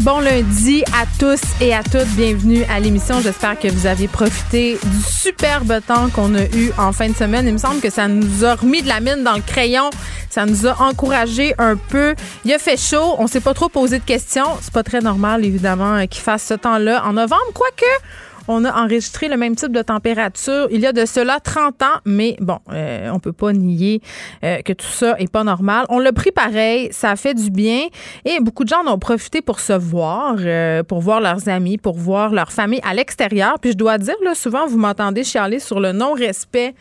Bon lundi à tous et à toutes. Bienvenue à l'émission. J'espère que vous avez profité du superbe temps qu'on a eu en fin de semaine. Il me semble que ça nous a remis de la mine dans le crayon. Ça nous a encouragé un peu. Il a fait chaud. On s'est pas trop posé de questions. C'est pas très normal, évidemment, qu'il fasse ce temps-là en novembre. Quoique, on a enregistré le même type de température il y a de cela 30 ans, mais bon, euh, on peut pas nier euh, que tout ça est pas normal. On l'a pris pareil, ça a fait du bien et beaucoup de gens en ont profité pour se voir, euh, pour voir leurs amis, pour voir leur famille à l'extérieur. Puis je dois dire, là, souvent, vous m'entendez chialer sur le non-respect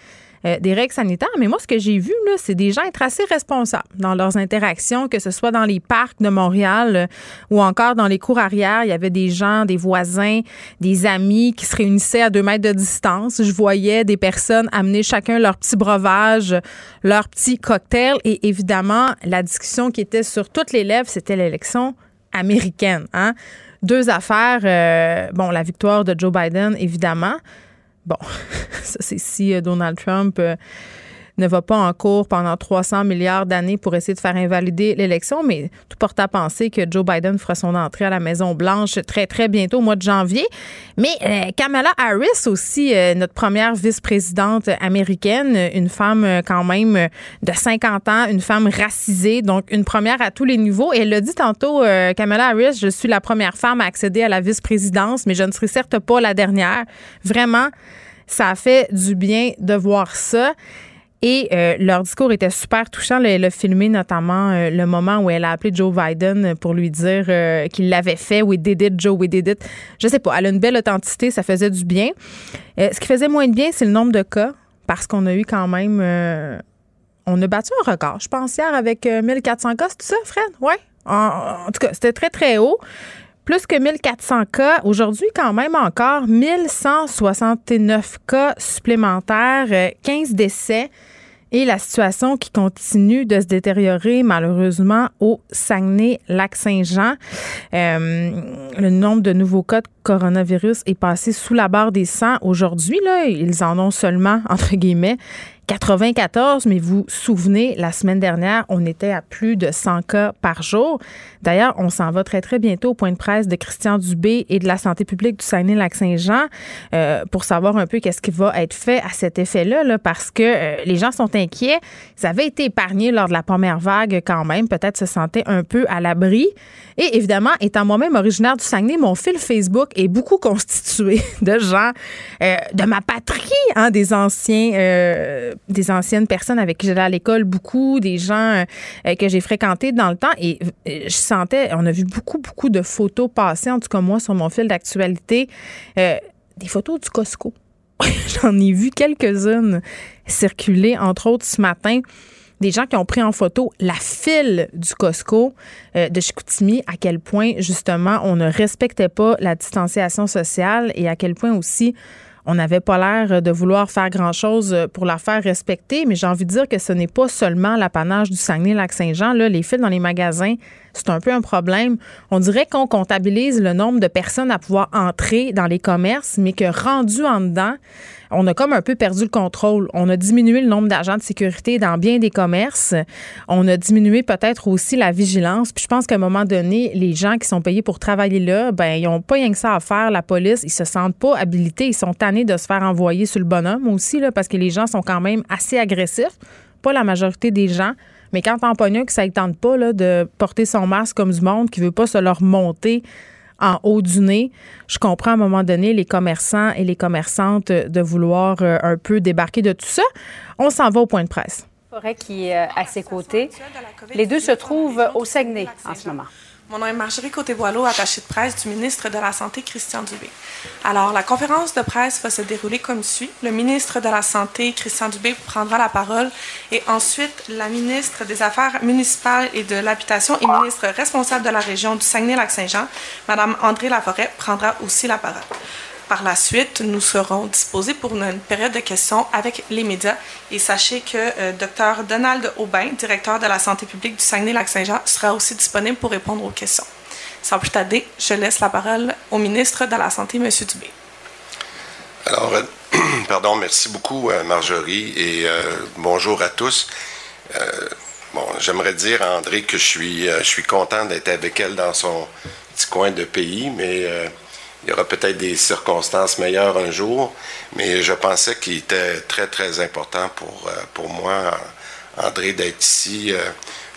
euh, des règles sanitaires. Mais moi, ce que j'ai vu, là, c'est des gens être assez responsables dans leurs interactions, que ce soit dans les parcs de Montréal euh, ou encore dans les cours arrière. Il y avait des gens, des voisins, des amis qui se réunissaient à deux mètres de distance. Je voyais des personnes amener chacun leur petit breuvage, leur petit cocktail. Et évidemment, la discussion qui était sur toutes les lèvres, c'était l'élection américaine. Hein? Deux affaires. Euh, bon, la victoire de Joe Biden, évidemment. Bon, ça c'est si euh, Donald Trump euh, ne va pas en cours pendant 300 milliards d'années pour essayer de faire invalider l'élection, mais tout porte à penser que Joe Biden fera son entrée à la Maison-Blanche très, très bientôt, au mois de janvier. Mais euh, Kamala Harris aussi, notre première vice-présidente américaine, une femme quand même de 50 ans, une femme racisée, donc une première à tous les niveaux. Et elle l'a dit tantôt, Kamala Harris, je suis la première femme à accéder à la vice-présidence, mais je ne serai certes pas la dernière. Vraiment, ça a fait du bien de voir ça. Et euh, leur discours était super touchant. Elle a filmé notamment euh, le moment où elle a appelé Joe Biden pour lui dire euh, qu'il l'avait fait. We did it, Joe, we did it. Je sais pas. Elle a une belle authenticité. Ça faisait du bien. ce qui faisait moins de bien, c'est le nombre de cas parce qu'on a eu quand même. on a battu un record, je pense, hier avec 1400 cas. C'est ça, Fred? Oui. en tout cas, c'était très, très haut plus que 1400 cas. Aujourd'hui, quand même encore 1169 cas supplémentaires, 15 euh, décès et la situation qui continue de se détériorer malheureusement au Saguenay-Lac-Saint-Jean. Euh, le nombre de nouveaux cas de coronavirus est passé sous la barre des 100 aujourd'hui. Là, ils en ont seulement, entre guillemets, 94, mais vous vous souvenez, la semaine dernière, on était à plus de 100 cas par jour. D'ailleurs, on s'en va très, très bientôt au point de presse de Christian Dubé et de la santé publique du Saguenay-Lac-Saint-Jean euh, pour savoir un peu qu'est-ce qui va être fait à cet effet-là, là, parce que euh, les gens sont inquiets. Ils avaient été épargnés lors de la première vague quand même, peut-être se sentaient un peu à l'abri. Et évidemment, étant moi-même originaire du Saguenay, mon fil Facebook est beaucoup constitué de gens euh, de ma patrie, hein, des anciens, euh, des anciennes personnes avec qui j'allais à l'école, beaucoup des gens euh, que j'ai fréquentés dans le temps. Et je sentais, on a vu beaucoup, beaucoup de photos passer, en tout cas moi, sur mon fil d'actualité, des photos du Costco. J'en ai vu quelques-unes circuler, entre autres ce matin des gens qui ont pris en photo la file du Costco euh, de Chicoutimi, à quel point justement on ne respectait pas la distanciation sociale et à quel point aussi on n'avait pas l'air de vouloir faire grand-chose pour la faire respecter, mais j'ai envie de dire que ce n'est pas seulement l'apanage du Saguenay-Lac-Saint-Jean. Là, les files dans les magasins, c'est un peu un problème. On dirait qu'on comptabilise le nombre de personnes à pouvoir entrer dans les commerces, mais que rendu en dedans, on a comme un peu perdu le contrôle. On a diminué le nombre d'agents de sécurité dans bien des commerces. On a diminué peut-être aussi la vigilance. Puis je pense qu'à un moment donné, les gens qui sont payés pour travailler là, ben ils n'ont pas rien que ça à faire. La police, ils se sentent pas habilités. Ils sont tannés de se faire envoyer sur le bonhomme aussi parce que les gens sont quand même assez agressifs. Pas la majorité des gens. Mais quand t'en pognes que ça ne tente pas de porter son masque comme du monde, qui veut pas se leur monter en haut du nez. Je comprends à un moment donné les commerçants et les commerçantes de vouloir euh, un peu débarquer de tout ça. On s'en va au point de presse. Forêt qui est euh, à ses côtés. Les deux se trouvent au Saguenay en ce moment. Mon nom est Marjorie Côté-Boileau, attachée de presse du ministre de la Santé, Christian Dubé. Alors, la conférence de presse va se dérouler comme suit. Le ministre de la Santé, Christian Dubé, prendra la parole et ensuite la ministre des Affaires municipales et de l'Habitation et ministre responsable de la région du Saguenay-Lac-Saint-Jean, Mme André Laforêt, prendra aussi la parole. Par la suite, nous serons disposés pour une période de questions avec les médias. Et sachez que euh, Dr Donald Aubin, directeur de la santé publique du Saguenay-Lac-Saint-Jean, sera aussi disponible pour répondre aux questions. Sans plus tarder, je laisse la parole au ministre de la Santé, M. Dubé. Alors, euh, pardon, merci beaucoup, euh, Marjorie, et bonjour à tous. bon, j'aimerais dire à André que je suis, je suis content d'être avec elle dans son petit coin de pays, mais il y aura peut-être des circonstances meilleures un jour, mais je pensais qu'il était très, très important pour, euh, pour moi, André, d'être ici euh,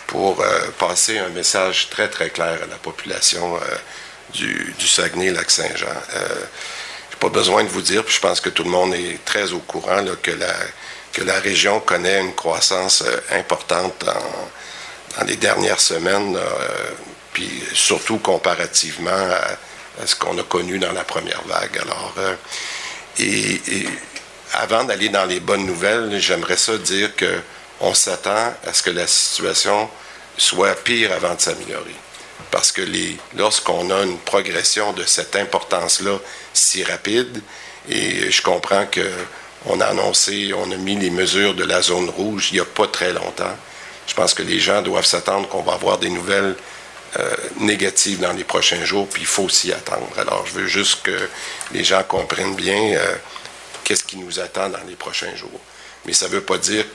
pour euh, passer un message très, très clair à la population du, du Saguenay-Lac-Saint-Jean. je n'ai pas besoin de vous dire, puis je pense que tout le monde est très au courant que, la, que la région connaît une croissance importante dans, dans, les dernières semaines, puis surtout comparativement à ce qu'on a connu dans la première vague. Alors, euh, et, avant d'aller dans les bonnes nouvelles, j'aimerais ça dire que on s'attend à ce que la situation soit pire avant de s'améliorer. Parce que lorsqu'on a une progression de cette importance-là si rapide, et je comprends que on a annoncé, on a mis les mesures de la zone rouge il n'y a pas très longtemps. Je pense que les gens doivent s'attendre qu'on va avoir des nouvelles négative dans les prochains jours, puis il faut s'y attendre. Alors, je veux juste que les gens comprennent bien euh, qu'est-ce qui nous attend dans les prochains jours. Mais ça ne veut pas dire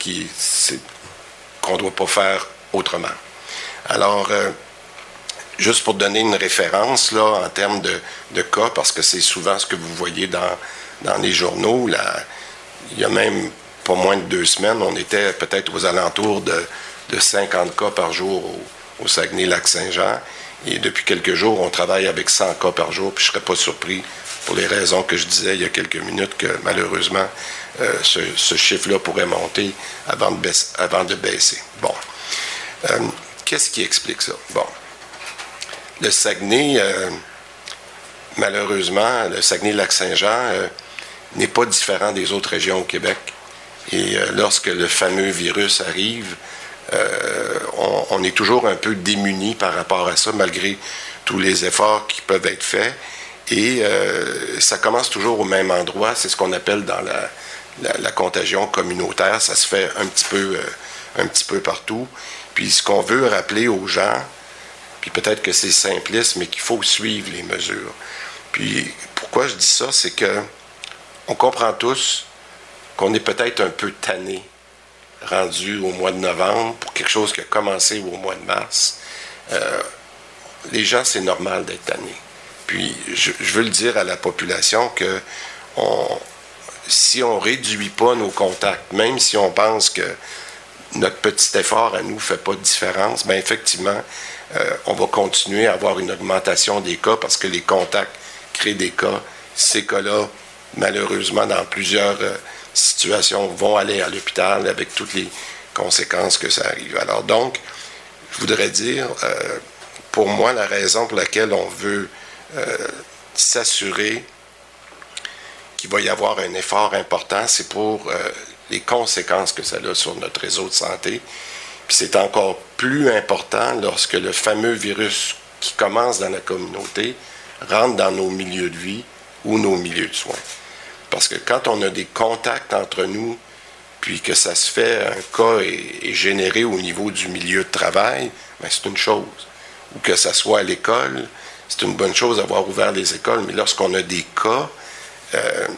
qu'on ne doit pas faire autrement. Alors, euh, juste pour donner une référence là, en termes de, cas, parce que c'est souvent ce que vous voyez dans, les journaux, il y a même pas moins de deux semaines, on était peut-être aux alentours de, de 50 cas par jour au Saguenay-Lac-Saint-Jean. Et depuis quelques jours, on travaille avec 100 cas par jour, puis je ne serais pas surpris, pour les raisons que je disais il y a quelques minutes, que malheureusement, euh, ce, chiffre-là pourrait monter avant de, baisser. Bon. Euh, qu'est-ce qui explique ça? Bon. Le Saguenay, euh, malheureusement, le Saguenay-Lac-Saint-Jean n'est pas différent des autres régions au Québec. Et lorsque le fameux virus arrive, euh, on, est toujours un peu démuni par rapport à ça, malgré tous les efforts qui peuvent être faits. Et euh, ça commence toujours au même endroit. C'est ce qu'on appelle dans la, contagion communautaire. Ça se fait un petit peu, euh, un petit peu partout. Puis ce qu'on veut rappeler aux gens, puis peut-être que c'est simpliste, mais qu'il faut suivre les mesures. Puis pourquoi je dis ça, c'est que on comprend tous qu'on est peut-être un peu tanné rendu au mois de novembre pour quelque chose qui a commencé au mois de mars. Euh, les gens, c'est normal d'être tannés. Puis, je, veux le dire à la population que si on ne réduit pas nos contacts, même si on pense que notre petit effort à nous ne fait pas de différence, bien effectivement, euh, on va continuer à avoir une augmentation des cas parce que les contacts créent des cas. Ces cas-là, malheureusement, dans plusieurs euh, vont aller à l'hôpital avec toutes les conséquences que ça arrive. Alors donc, je voudrais dire, euh, pour moi, la raison pour laquelle on veut euh, s'assurer qu'il va y avoir un effort important, c'est pour euh, les conséquences que ça a sur notre réseau de santé. Puis c'est encore plus important lorsque le fameux virus qui commence dans la communauté rentre dans nos milieux de vie ou nos milieux de soins. Parce que quand on a des contacts entre nous, puis que ça se fait, un cas est, généré au niveau du milieu de travail, ben c'est une chose. Ou que ça soit à l'école, c'est une bonne chose d'avoir ouvert les écoles, mais lorsqu'on a des cas, euh,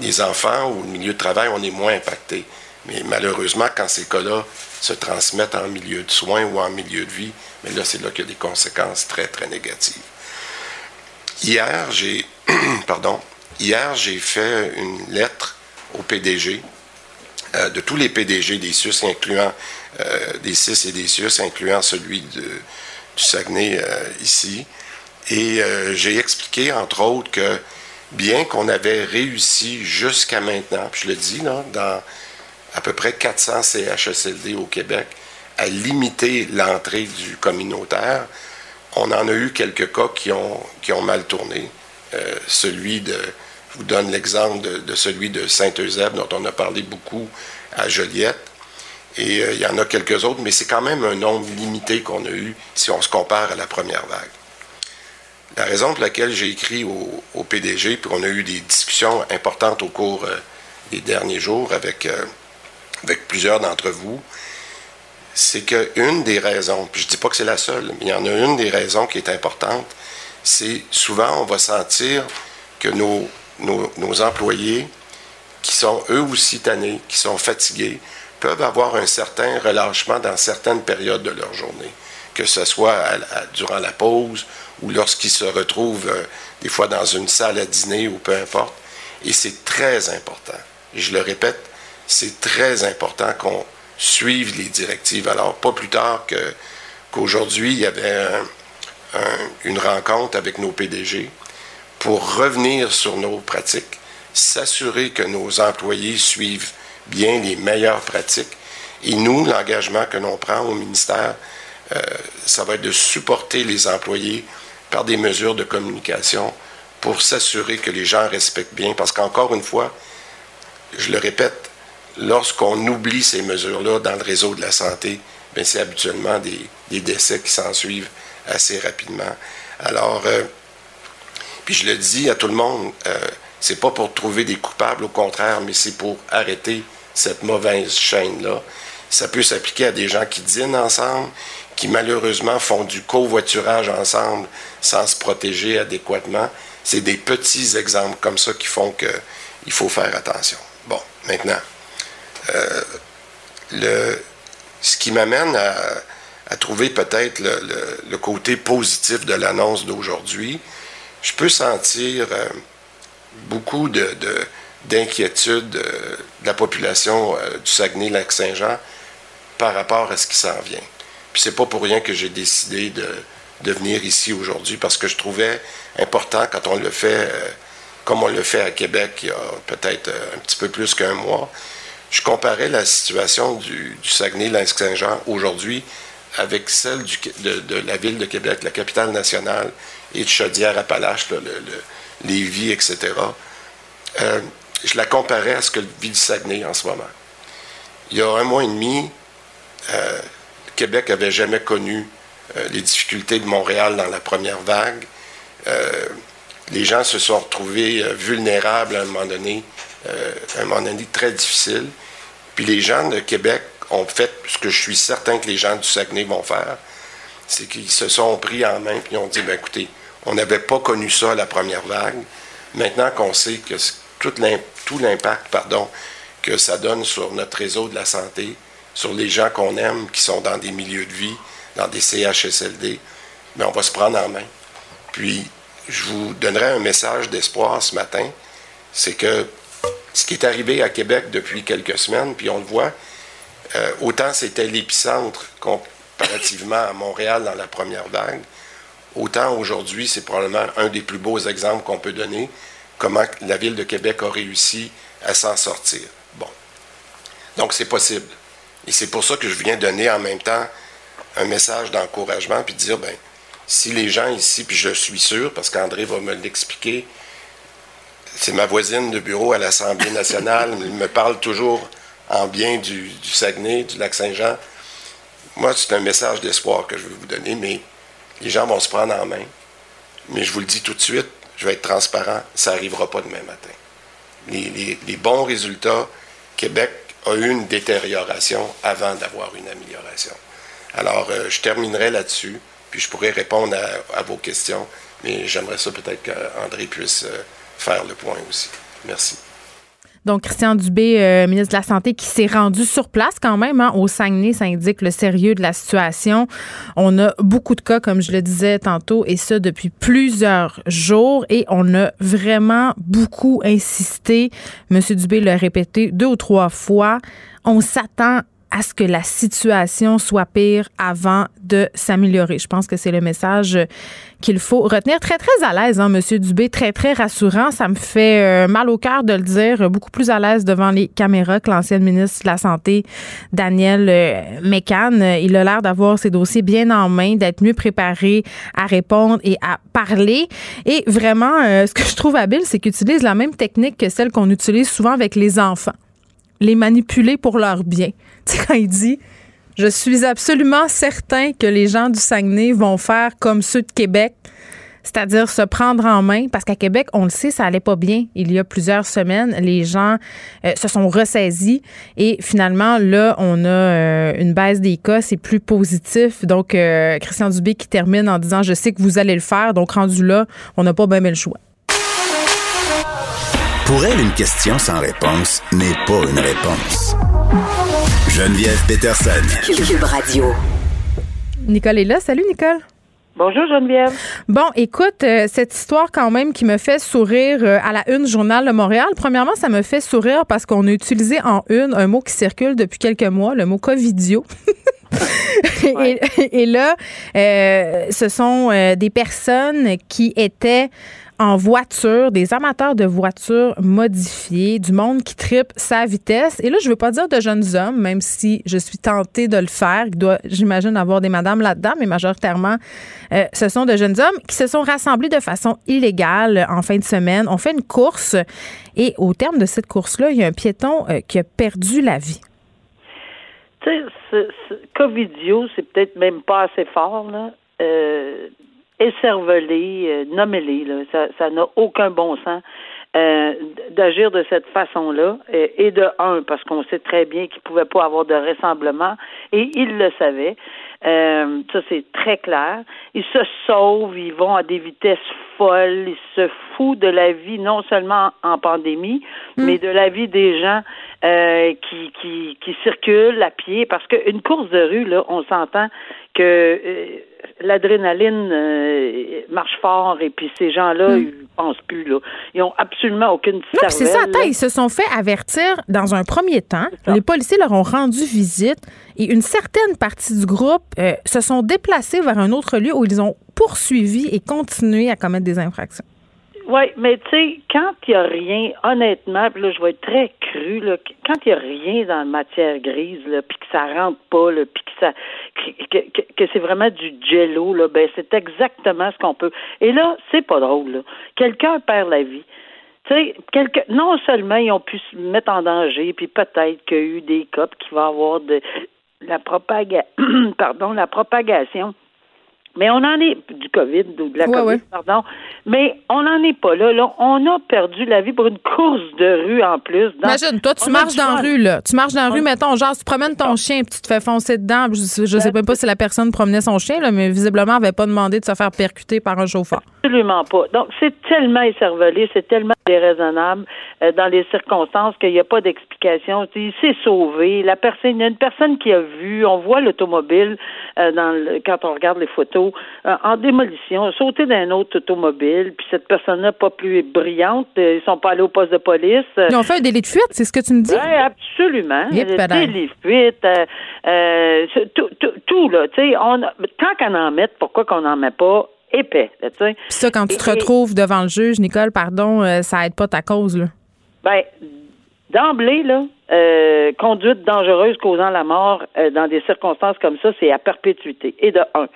les enfants ou le milieu de travail, on est moins impacté. Mais malheureusement, quand ces cas-là se transmettent en milieu de soins ou en milieu de vie, mais là, c'est là qu'il y a des conséquences très, très négatives. Hier, j'ai, pardon, Hier, j'ai fait une lettre au PDG, euh, de tous les PDG des SUS, incluant euh, des CIS et des SUS, incluant celui du Saguenay euh, ici. Et j'ai expliqué, entre autres, que bien qu'on avait réussi jusqu'à maintenant, puis je le dis, là, dans à peu près 400 CHSLD au Québec, à limiter l'entrée du communautaire, on en a eu quelques cas qui ont, qui ont mal tourné. celui de vous donne l'exemple de, celui de Saint-Eusèbe, dont on a parlé beaucoup à Joliette. Et euh, il y en a quelques autres, mais c'est quand même un nombre limité qu'on a eu si on se compare à la première vague. La raison pour laquelle j'ai écrit au, PDG, puis on a eu des discussions importantes au cours euh, des derniers jours avec, euh, avec plusieurs d'entre vous, c'est qu'une des raisons, puis je ne dis pas que c'est la seule, mais il y en a une des raisons qui est importante, c'est souvent on va sentir que nos, nos, employés, qui sont eux aussi tannés, qui sont fatigués, peuvent avoir un certain relâchement dans certaines périodes de leur journée, que ce soit durant la pause ou lorsqu'ils se retrouvent euh, des fois dans une salle à dîner ou peu importe. Et c'est très important. Je le répète, c'est très important qu'on suive les directives. Alors, pas plus tard qu'aujourd'hui, il y avait une rencontre avec nos PDG pour revenir sur nos pratiques, s'assurer que nos employés suivent bien les meilleures pratiques. Et nous, l'engagement que l'on prend au ministère, euh, ça va être de supporter les employés par des mesures de communication pour s'assurer que les gens respectent bien. Parce qu'encore une fois, je le répète, lorsqu'on oublie ces mesures-là dans le réseau de la santé, ben, c'est habituellement des, décès qui s'en suivent assez rapidement. Alors, euh, puis je le dis à tout le monde, euh, c'est pas pour trouver des coupables, au contraire, mais c'est pour arrêter cette mauvaise chaîne-là. Ça peut s'appliquer à des gens qui dînent ensemble, qui malheureusement font du covoiturage ensemble sans se protéger adéquatement. C'est des petits exemples comme ça qui font qu'il faut faire attention. Bon, maintenant, euh, ce qui m'amène à, trouver peut-être le, côté positif de l'annonce d'aujourd'hui, je peux sentir euh, beaucoup de, d'inquiétude euh, de la population du Saguenay-Lac-Saint-Jean par rapport à ce qui s'en vient. Puis c'est pas pour rien que j'ai décidé de, de, venir ici aujourd'hui parce que je trouvais important quand on le fait comme on le fait à Québec il y a peut-être un petit peu plus qu'un mois, je comparais la situation du, Saguenay-Lac-Saint-Jean aujourd'hui avec celle de, la ville de Québec, la capitale nationale, et de Chaudière-Appalaches, le, le, Lévis, etc. Euh, je la comparais à ce que vit le Saguenay en ce moment. Il y a un mois et demi, euh, Québec n'avait jamais connu euh, les difficultés de Montréal dans la première vague. les gens se sont retrouvés vulnérables à un moment donné, à un moment donné très difficile. Puis les gens de Québec ont fait ce que je suis certain que les gens du Saguenay vont faire, c'est qu'ils se sont pris en main et ont dit, ben écoutez, on n'avait pas connu ça la première vague. Maintenant qu'on sait que tout l'impact que ça donne sur notre réseau de la santé, sur les gens qu'on aime, qui sont dans des milieux de vie, dans des CHSLD, mais ben, on va se prendre en main. Puis, je vous donnerai un message d'espoir ce matin, c'est que ce qui est arrivé à Québec depuis quelques semaines, puis on le voit, euh, autant c'était l'épicentre comparativement à Montréal dans la première vague, autant aujourd'hui c'est probablement un des plus beaux exemples qu'on peut donner, comment la ville de Québec a réussi à s'en sortir. Bon. Donc c'est possible. Et c'est pour ça que je viens donner en même temps un message d'encouragement, puis dire, ben, si les gens ici, puis je suis sûr, parce qu'André va me l'expliquer, c'est ma voisine de bureau à l'Assemblée nationale. Elle me parle toujours en bien du, Saguenay, du lac Saint-Jean. Moi, c'est un message d'espoir que je veux vous donner, mais les gens vont se prendre en main. Mais je vous le dis tout de suite, je vais être transparent, ça n'arrivera pas demain matin. Les, bons résultats, Québec a eu une détérioration avant d'avoir une amélioration. Alors, euh, je terminerai là-dessus, puis je pourrai répondre à, vos questions, mais j'aimerais ça peut-être qu'André puisse... Euh, faire le point aussi. Merci. Donc, Christian Dubé, euh, ministre de la Santé, qui s'est rendu sur place quand même hein, au Saguenay, ça indique le sérieux de la situation. On a beaucoup de cas, comme je le disais tantôt, et ça depuis plusieurs jours. Et on a vraiment beaucoup insisté. Monsieur Dubé l'a répété deux ou trois fois. On s'attend à ce que la situation soit pire avant de s'améliorer. Je pense que c'est le message qu'il faut retenir. Très, très à l'aise, hein, Monsieur Dubé, très, très rassurant. Ça me fait euh, mal au cœur de le dire. Beaucoup plus à l'aise devant les caméras que l'ancienne ministre de la Santé, Daniel euh, Mécan. Il a l'air d'avoir ses dossiers bien en main, d'être mieux préparé à répondre et à parler. Et vraiment, euh, ce que je trouve habile, c'est qu'il utilise la même technique que celle qu'on utilise souvent avec les enfants. Les manipuler pour leur bien. Quand il dit Je suis absolument certain que les gens du Saguenay vont faire comme ceux de Québec, c'est-à-dire se prendre en main, parce qu'à Québec, on le sait, ça allait pas bien il y a plusieurs semaines. Les gens euh, se sont ressaisis et finalement, là, on a euh, une baisse des cas, c'est plus positif. Donc, euh, Christian Dubé qui termine en disant, je sais que vous allez le faire, donc rendu là, on n'a pas bien le choix. Pour elle, une question sans réponse n'est pas une réponse. Geneviève Peterson. Cube Radio. Nicole est là. Salut, Nicole. Bonjour Geneviève. Bon, écoute, euh, cette histoire quand même qui me fait sourire euh, à la une Journal de Montréal. Premièrement, ça me fait sourire parce qu'on a utilisé en une un mot qui circule depuis quelques mois, le mot Covidio. et, là, euh, ce sont des personnes qui étaient en voiture, des amateurs de voitures modifiées, du monde qui tripe sa vitesse. Et là, je veux pas dire de jeunes hommes, même si je suis tentée de le faire. Doit, j'imagine, avoir des madames là-dedans, mais majoritairement, euh, ce sont de jeunes hommes qui se sont rassemblés de façon illégale en fin de semaine. On fait une course et au terme de cette course-là, il y a un piéton euh, qui a perdu la vie. Tu sais, Covidio, c'est peut-être même pas assez fort, là. Euh, écervelés, euh, nommez-les, ça n'a aucun bon sens. Euh, d'agir de cette façon-là, et, de un, parce qu'on sait très bien qu'il ne pouvait pas avoir de rassemblement, et il le savait. Euh, ça, c'est très clair. Ils se sauvent, ils vont à des vitesses folles, ils se foutent de la vie, non seulement en pandémie, mm. mais de la vie des gens euh, qui, qui, qui circulent à pied, parce qu'une course de rue, là, on s'entend que euh, l'adrénaline euh, marche fort et puis ces gens-là, hmm. ils pensent plus là. Ils ont absolument aucune Non, c'est ça. Attends, ils se sont fait avertir dans un premier temps. Les policiers leur ont rendu visite et une certaine partie du groupe euh, se sont déplacés vers un autre lieu où ils ont poursuivi et continué à commettre des infractions. Oui, mais tu sais, quand il n'y a rien, honnêtement, puis là, je vais être très cru, là, quand il n'y a rien dans la matière grise, puis que ça rentre pas, là, puis que ça que, que, c'est vraiment du jello, là, ben c'est exactement ce qu'on peut. Et là, c'est pas drôle, là. Quelqu'un perd la vie. Tu sais, non seulement ils ont pu se mettre en danger, puis peut-être qu'il y a eu des copes qui vont avoir de la pardon, la propagation mais on en est du COVID ou de la COVID, pardon. Mais on n'en est pas là, là. On a perdu la vie pour une course de rue en plus. Imagine, toi, tu marches dans la rue, là. Tu marches dans la rue, mettons, genre, tu promènes ton chien, puis tu te fais foncer dedans. Je, je sais même pas si la personne promenait son chien, là, mais visiblement, elle n'avait pas demandé de se faire percuter par un chauffeur. Absolument pas. Donc, c'est tellement écervelé, c'est tellement déraisonnable euh, dans les circonstances qu'il n'y a pas d'explication. Il s'est sauvé. La personne, il y a une personne qui a vu, on voit l'automobile euh, dans quand on regarde les photos, euh, en démolition, sauté d'un autre automobile, puis cette personne-là pas plus brillante, ils sont pas allés au poste de police. Ils ont fait un délit de fuite, c'est ce que tu me dis? Oui, absolument. délit de fuite, tout, tout, tout, là. Tu sais, tant qu'on en met, pourquoi qu'on n'en met pas épais. Puis ça, quand tu te retrouves devant le juge, Nicole, pardon, euh, ça aide pas ta cause, là. Ben, d'emblée, là, euh, conduite dangereuse causant la mort euh, dans des circonstances comme ça, c'est à perpétuité. Et de un.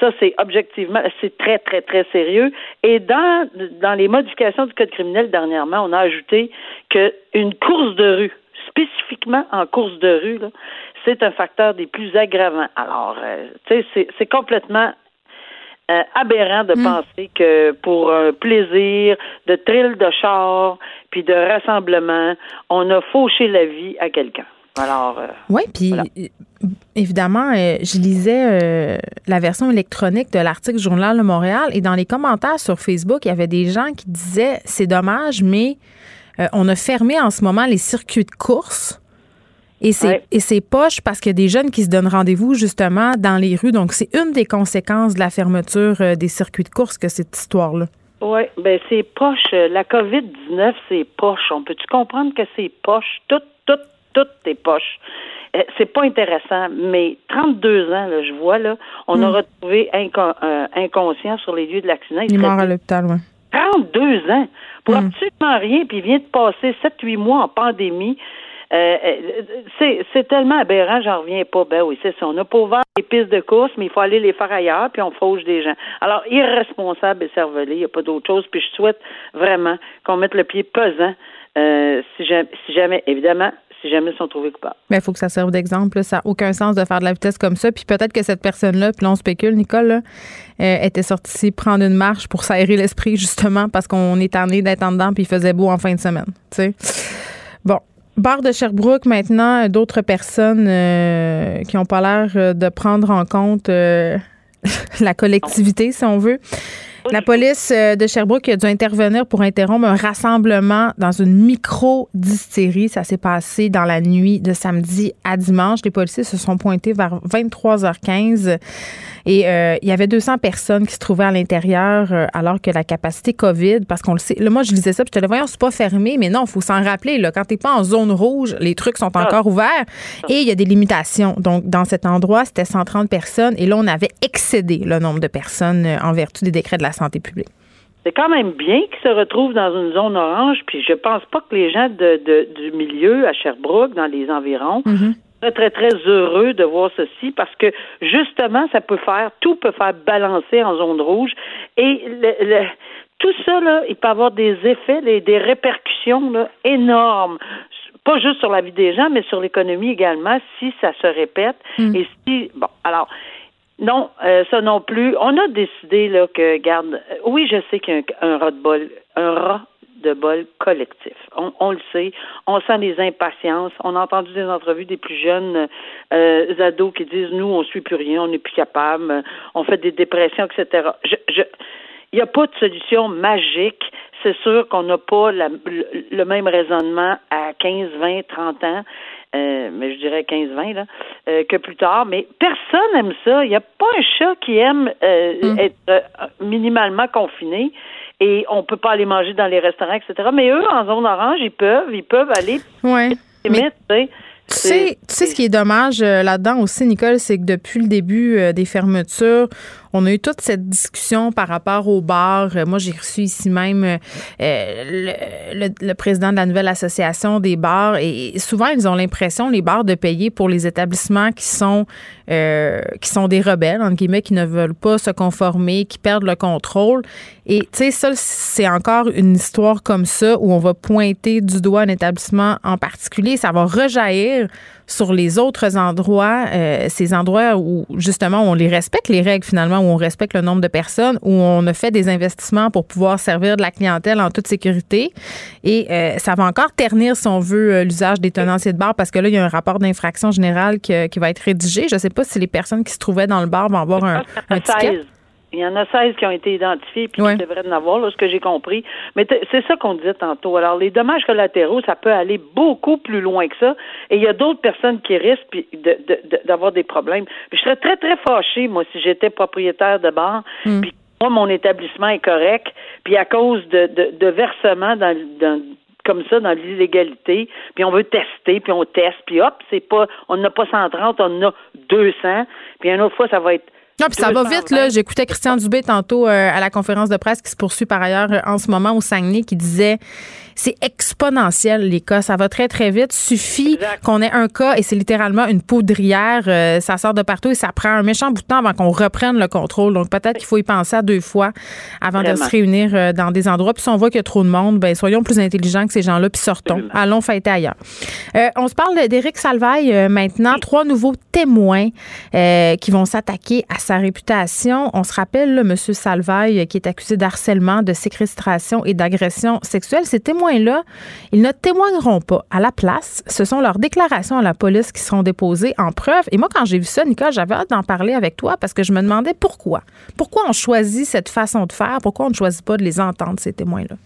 Ça, c'est objectivement, c'est très, très, très sérieux. Et dans, dans les modifications du Code criminel dernièrement, on a ajouté qu'une course de rue, spécifiquement en course de rue, c'est un facteur des plus aggravants. Alors, tu sais, c'est complètement euh, aberrant de hmm. penser que pour un plaisir de thrill de char puis de rassemblement, on a fauché la vie à quelqu'un. Alors. Euh, oui, puis euh, évidemment, je lisais la version électronique de l'article Journal de Montréal et dans les commentaires sur Facebook, il y avait des gens qui disaient c'est dommage, mais on a fermé en ce moment les circuits de course et c'est poche parce qu'il y a des jeunes qui se donnent rendez-vous justement dans les rues. Donc, c'est une des conséquences de la fermeture euh, des circuits de course que cette histoire-là. Oui, ben c'est poche. La COVID-19, c'est poche. On peut-tu comprendre que c'est poche? Tout, tout, tout est poche. Euh, c'est pas intéressant, mais 32 ans, là, je vois, là, on a hmm. retrouvé euh, inconscient sur les lieux de l'accident. Il, est mort à l'hôpital, oui. 32 ans pour hmm. absolument rien, puis il vient de passer 7-8 mois en pandémie. Euh, euh, c'est tellement aberrant, j'en reviens pas. Ben oui, c'est ça. On n'a pas ouvert les pistes de course, mais il faut aller les faire ailleurs, puis on fauche des gens. Alors, irresponsable et cervelé, il n'y a pas d'autre chose. Puis je souhaite vraiment qu'on mette le pied pesant, euh, si, jamais, évidemment, si jamais ils sont trouvés coupables. Mais il faut que ça serve d'exemple. Ça n'a aucun sens de faire de la vitesse comme ça. Puis peut-être que cette personne-là, puis là, on spécule, Nicole, là, était sortie prendre une marche pour s'aérer l'esprit, justement, parce qu'on est tanné d'être en dedans, puis il faisait beau en fin de semaine. sais. Bon. Bar de Sherbrooke, maintenant, d'autres personnes euh, qui n'ont pas l'air euh, de prendre en compte la collectivité, si on veut. La police euh, de Sherbrooke a dû intervenir pour interrompre un rassemblement dans une micro-distillerie. Ça s'est passé dans la nuit de samedi à dimanche. Les policiers se sont pointés vers 23h15 et euh, il y avait 200 personnes qui se trouvaient à l'intérieur euh, alors que la capacité COVID, parce qu'on le sait, là, moi je disais ça, puis je te le voyons, c'est pas fermé, mais non, il faut s'en rappeler. Là, quand t'es pas en zone rouge, les trucs sont ah. encore ouverts et il y a des limitations. Donc, dans cet endroit, c'était 130 personnes et là, on avait excédé le nombre de personnes en vertu des décrets de la santé publique. C'est quand même bien qu'ils se retrouvent dans une zone orange, puis je pense pas que les gens de, du milieu à Sherbrooke, dans les environs, mm-hmm. très, très, très heureux de voir ceci parce que justement, ça peut faire, tout peut faire balancer en zone rouge et le, tout ça, là, il peut avoir des effets, des, des répercussions là, énormes pas juste sur la vie des gens, mais sur l'économie également, si ça se répète. Mm. Et si, bon, alors, non, euh, ça non plus. On a décidé là que, garde, euh, oui, je sais qu'il y a un, rat de bol, un rat de bol collectif. On, le sait. On sent des impatiences. On a entendu des entrevues des plus jeunes euh, ados qui disent nous, on suit plus rien, on n'est plus capable, on fait des dépressions, etc. Je, je, il n'y a pas de solution magique. C'est sûr qu'on n'a pas le, même raisonnement à 15, 20, 30 ans. Euh, mais je dirais 15-20 là, euh, que plus tard. Mais personne n'aime ça. Il n'y a pas un chat qui aime euh, mm. être minimalement confiné et on peut pas aller manger dans les restaurants, etc. Mais eux, en zone orange, ils peuvent, ils peuvent aller. Ouais. Tu sais, tu sais, ce qui est dommage là-dedans aussi, Nicole, c'est que depuis le début des fermetures, on a eu toute cette discussion par rapport aux bars. Euh, moi, j'ai reçu ici même euh, le, président de la nouvelle association des bars et souvent ils ont l'impression les bars de payer pour les établissements qui sont euh, qui sont des rebelles entre guillemets qui ne veulent pas se conformer, qui perdent le contrôle. Et tu sais ça c'est encore une histoire comme ça où on va pointer du doigt un établissement en particulier, ça va rejaillir sur les autres endroits, euh, ces endroits où justement on les respecte les règles finalement, où on respecte le nombre de personnes, où on a fait des investissements pour pouvoir servir de la clientèle en toute sécurité. Et euh, ça va encore ternir, si on veut, euh, l'usage des tenanciers de bar parce que là, il y a un rapport d'infraction générale qui, qui, va être rédigé. Je ne sais pas si les personnes qui se trouvaient dans le bar vont avoir un, un ticket. Il y en a 16 qui ont été identifiés, puis ouais. devrait en avoir, là, ce que j'ai compris. Mais c'est ça qu'on disait tantôt. Alors, les dommages collatéraux, ça peut aller beaucoup plus loin que ça. Et il y a d'autres personnes qui risquent d'avoir des problèmes. je serais très, très fâchée, moi, si j'étais propriétaire de bar, mm. puis moi, mon établissement est correct, puis à cause de, de, versements dans, dans comme ça dans l'illégalité, puis on veut tester, puis on teste, puis hop, c'est pas, on n'a pas 130, on en a 200, puis une autre fois, ça va être non, puis ça va vite, là. J'écoutais Christian Dubé tantôt euh, à la conférence de presse qui se poursuit par ailleurs euh, en ce moment au Saguenay qui disait c'est exponentiel, les cas. Ça va très, très vite. Suffit qu'on ait un cas et c'est littéralement une poudrière. Euh, ça sort de partout et ça prend un méchant bout de temps avant qu'on reprenne le contrôle. Donc, peut-être qu'il faut y penser à deux fois avant de se réunir dans des endroits. Puis si on voit qu'il y a trop de monde, ben soyons plus intelligents que ces gens-là puis sortons. Allons fêter ailleurs. On se parle d'Éric Salvaille maintenant. Trois nouveaux témoins qui vont s'attaquer à sa réputation. On se rappelle, M. Salvaille, qui est accusé d'harcèlement, de séquestration et d'agression sexuelle. Ces témoins là ils ne témoigneront pas. À la place, ce sont leurs déclarations à la police qui seront déposées en preuve. Et moi, quand j'ai vu ça, Nicole, j'avais hâte d'en parler avec toi parce que je me demandais pourquoi. Pourquoi on choisit cette façon de faire? Pourquoi on ne choisit pas de les entendre, ces témoins-là?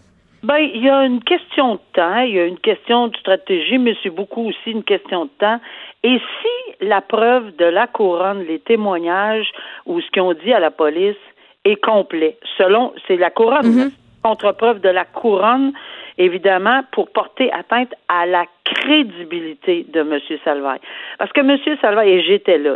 Ben, il y a une question de temps, il y a une question de stratégie, mais c'est beaucoup aussi une question de temps. Et si la preuve de la couronne, les témoignages ou ce qu'ils ont dit à la police est complet, selon, c'est la couronne, mm-hmm. contre-preuve de la couronne, évidemment, pour porter atteinte à la crédibilité de M. Salvaille. Parce que M. Salvaille, et j'étais là,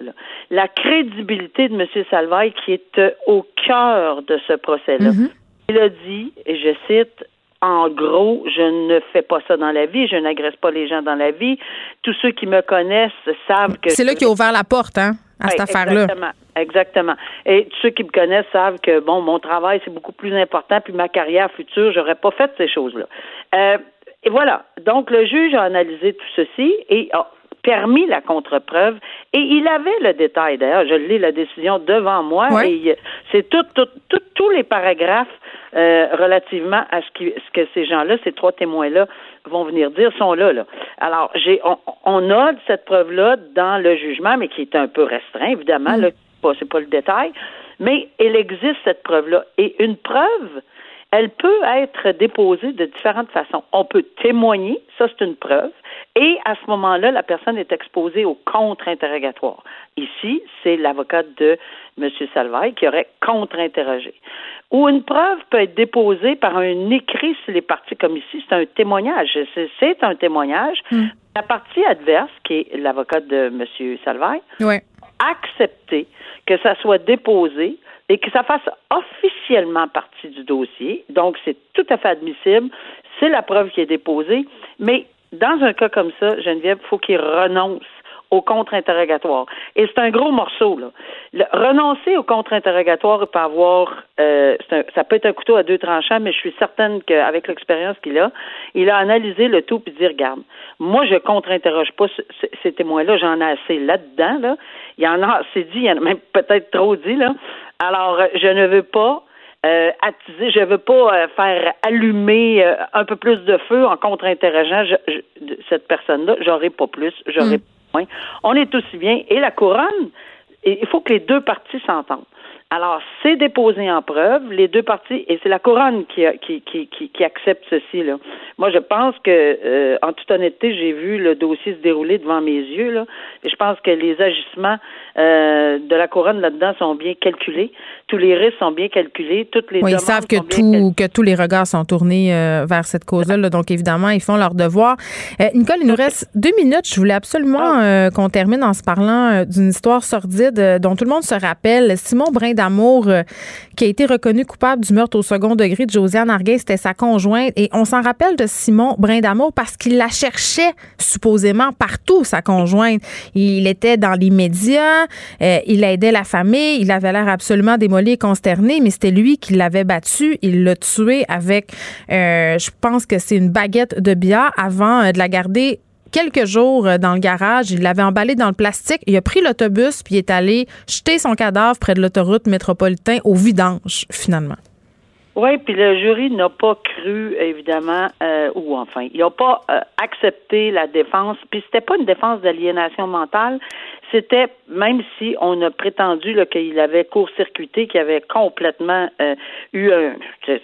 la crédibilité de M. Salvaille qui est au cœur de ce procès-là. Mm-hmm. Il a dit, et je cite, en gros, je ne fais pas ça dans la vie, je n'agresse pas les gens dans la vie. Tous ceux qui me connaissent savent que... C'est là qui a ouvert la porte, hein, à cette affaire-là. Exactement, exactement. Et tous ceux qui me connaissent savent que, bon, mon travail, c'est beaucoup plus important, puis ma carrière future, j'aurais pas fait ces choses-là. Euh, Et voilà. Donc, le juge a analysé tout ceci et a permis la contre-preuve et il avait le détail. D'ailleurs, je lis la décision devant moi et c'est tout, tout, tous les paragraphes euh, relativement à ce, qui, ce que ces gens-là, ces trois témoins-là, vont venir dire sont là. là. Alors, j'ai, on, on a cette preuve-là dans le jugement, mais qui est un peu restreint, évidemment. Mm. Là, c'est pas le détail, mais il existe cette preuve-là. Et une preuve, elle peut être déposée de différentes façons. On peut témoigner, ça c'est une preuve, et à ce moment-là, la personne est exposée au contre-interrogatoire. Ici, c'est l'avocat de M. Salvaille qui aurait contre-interrogé. Ou une preuve peut être déposée par un écrit sur les parties, comme ici, c'est un témoignage. C'est un témoignage. Hmm. La partie adverse, qui est l'avocat de M. Salvaille, ouais. accepté que ça soit déposé et que ça fasse officiellement partie du dossier. Donc, c'est tout à fait admissible. C'est la preuve qui est déposée. Mais dans un cas comme ça, Geneviève, il faut qu'il renonce au contre-interrogatoire. Et c'est un gros morceau, là. renoncer au contre-interrogatoire peut avoir, euh, ça peut être un couteau à deux tranchants, mais je suis certaine qu'avec l'expérience qu'il a, il a analysé le tout puis dit, regarde, moi, je contre-interroge pas ces témoins-là, j'en ai assez là-dedans, là. Il y en a assez dit, il y en a même peut-être trop dit, là. Alors, je ne veux pas euh, attiser, je veux pas euh, faire allumer euh, un peu plus de feu en contre-interrogeant cette personne-là. J'aurai pas plus, j'aurai mm. pas moins. On est aussi bien. Et la couronne, il faut que les deux parties s'entendent. Alors, c'est déposé en preuve, les deux parties, et c'est la couronne qui, qui, qui, qui, accepte ceci. Là. Moi, je pense que, euh, en toute honnêteté, j'ai vu le dossier se dérouler devant mes yeux, là, et je pense que les agissements euh, de la couronne là-dedans sont bien calculés. Tous les risques sont bien calculés. Toutes les oui, ils savent que, tout, que tous les regards sont tournés euh, vers cette cause-là, donc évidemment, ils font leur devoir. Nicole, il nous reste deux minutes. Je voulais absolument ah. qu'on termine en se parlant d'une histoire sordide dont tout le monde se rappelle. Simon euh, qui a été reconnu coupable du meurtre au second degré de Josiane Arguin. C'était sa conjointe. Et on s'en rappelle de Simon Brindamour parce qu'il la cherchait supposément partout, sa conjointe. Il était dans les médias, euh, il aidait la famille, il avait l'air absolument démoli et consterné, mais c'était lui qui l'avait battu. Il l'a tué avec, euh, je pense que c'est une baguette de bière avant de la garder quelques jours euh, dans le garage. Il l'avait emballé dans le plastique. Il a pris l'autobus puis est allé jeter son cadavre près de l'autoroute métropolitain au vidange, finalement. Oui, puis le jury n'a pas cru, évidemment, euh, ou enfin, il n'a pas euh, accepté la défense. Puis c'était pas une défense d'aliénation mentale, c'était même si on a prétendu qu'il avait court-circuité, qu'il avait complètement eu un,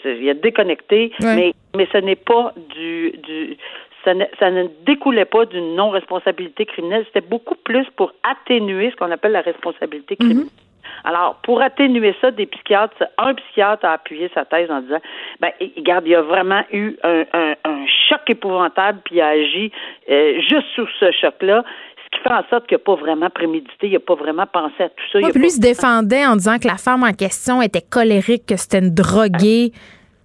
il a déconnecté, mais mais ce n'est pas du du ça ne, ça ne découlait pas d'une non-responsabilité criminelle, c'était beaucoup plus pour atténuer ce qu'on appelle la responsabilité mhm. criminelle. Alors, pour atténuer ça, des psychiatres, un psychiatre a appuyé sa thèse en disant, ben, regarde, il y a vraiment eu un, un, choc épouvantable, puis il a agi euh, juste sous ce choc-là ce qui fait en sorte qu'il n'a pas vraiment prémédité, il n'a pas vraiment pensé à tout ça. puis lui se défendait en disant que la femme en question était colérique, que c'était une droguée.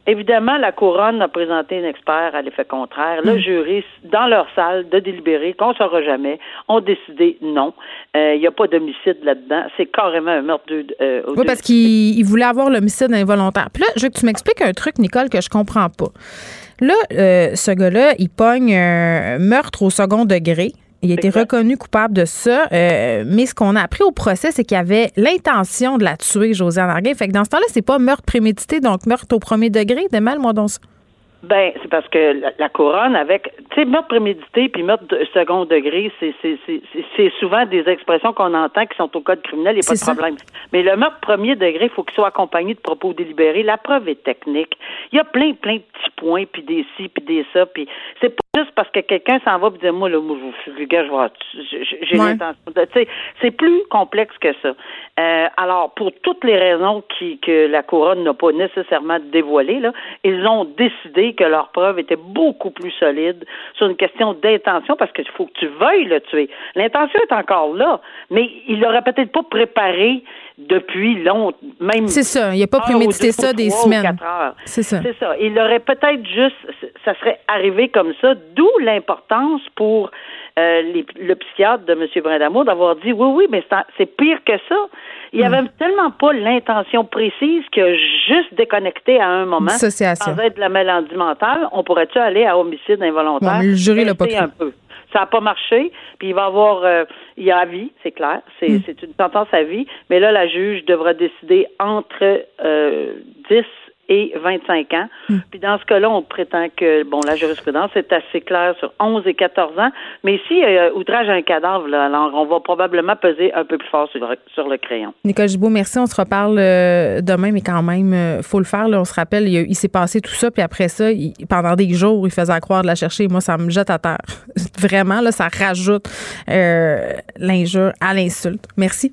Évidemment, la couronne a présenté un expert à l'effet contraire. Le hmm. jury, dans leur salle de délibérer, qu'on ne saura jamais, ont décidé non. Il euh, n'y a pas d'homicide là-dedans. C'est carrément un meurtre de. Euh, oui, parce qu'il voulait avoir l'homicide involontaire. Puis là, je veux que tu m'expliques un truc, Nicole, que je comprends pas. Là, euh, ce gars-là, il pogne un meurtre au second degré. Il a été reconnu coupable de ça. Euh, mais ce qu'on a appris au procès, c'est qu'il avait l'intention de la tuer, Josiane Arguin. Fait que dans ce temps-là, c'est pas meurtre prémédité, donc meurtre au premier degré. De mal, moi, donc ça. Ben, c'est parce que la, couronne, avec, tu sais, meurtre prémédité puis meurtre de second degré, c'est souvent des expressions qu'on entend qui sont au code criminel, il n'y a pas de problème. Mais le meurtre premier degré, il faut qu'il soit accompagné de propos délibérés. La preuve est technique. Il y a plein, plein de petits points, puis des ci, puis des ça, puis c'est pas juste parce que quelqu'un s'en va et dit, moi, là, moi, je, gars, j'ai l'intention de, tu sais, c'est plus complexe que ça. Euh, alors, pour toutes les raisons qui, que la couronne n'a pas nécessairement dévoilées, là, ils ont décidé que leur preuve était beaucoup plus solide sur une question d'intention parce qu'il faut que tu veuilles le tuer. L'intention est encore là, mais il l'aurait peut-être pas préparé depuis longtemps, même. C'est ça, il n'a pas prémédité ça des semaines. C'est ça. C'est ça. Il aurait peut-être juste, ça serait arrivé comme ça, d'où l'importance pour euh, le psychiatre de M. Brindamour d'avoir dit oui, oui, mais c'est pire que ça. Il n'y avait hmm. tellement pas l'intention précise que juste déconnecté à un moment, sans être de la maladie mentale, on pourrait-tu aller à homicide involontaire? le jury l'a pas un peu. Ça n'a pas marché, puis il va avoir, euh, il y a à vie, c'est clair, c'est hmm. une sentence à vie, mais là, la juge devra décider entre euh, 10 et 25 ans. Hmm. Puis dans ce cas-là, on prétend que bon, la jurisprudence est assez claire sur 11 et 14 ans, mais ici, euh, outrage à un cadavre, là, alors on va probablement peser un peu plus fort sur le, sur le crayon. Nicole Gibault, merci. On se reparle euh, demain, mais quand même, euh, faut le faire. Là, on se rappelle, il, s'est passé tout ça, puis après ça, pendant des jours, il faisait croire de la chercher. Moi, ça me jette à terre. Vraiment, là, ça rajoute l'injure à l'insulte. Merci.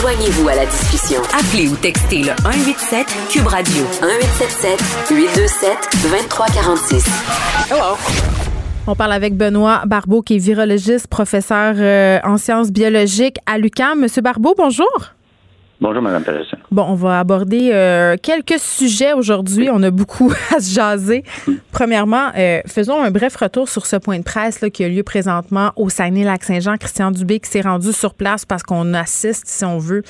Joignez-vous à la discussion. Appelez ou textez le 187 Cube Radio 1877 827 2346. Hello. On parle avec Benoît Barbeau, qui est virologiste, professeur euh, en sciences biologiques à l'UQAM. Monsieur Barbeau, bonjour. Bonjour, Mme Peressin. Bon, on va aborder euh, quelques sujets aujourd'hui. On a beaucoup à se jaser. Premièrement, euh, faisons un bref retour sur ce point de presse là, qui a lieu présentement au Saguenay-Lac-Saint-Jean. Christian Dubé qui s'est rendu sur place parce qu'on assiste, si on veut,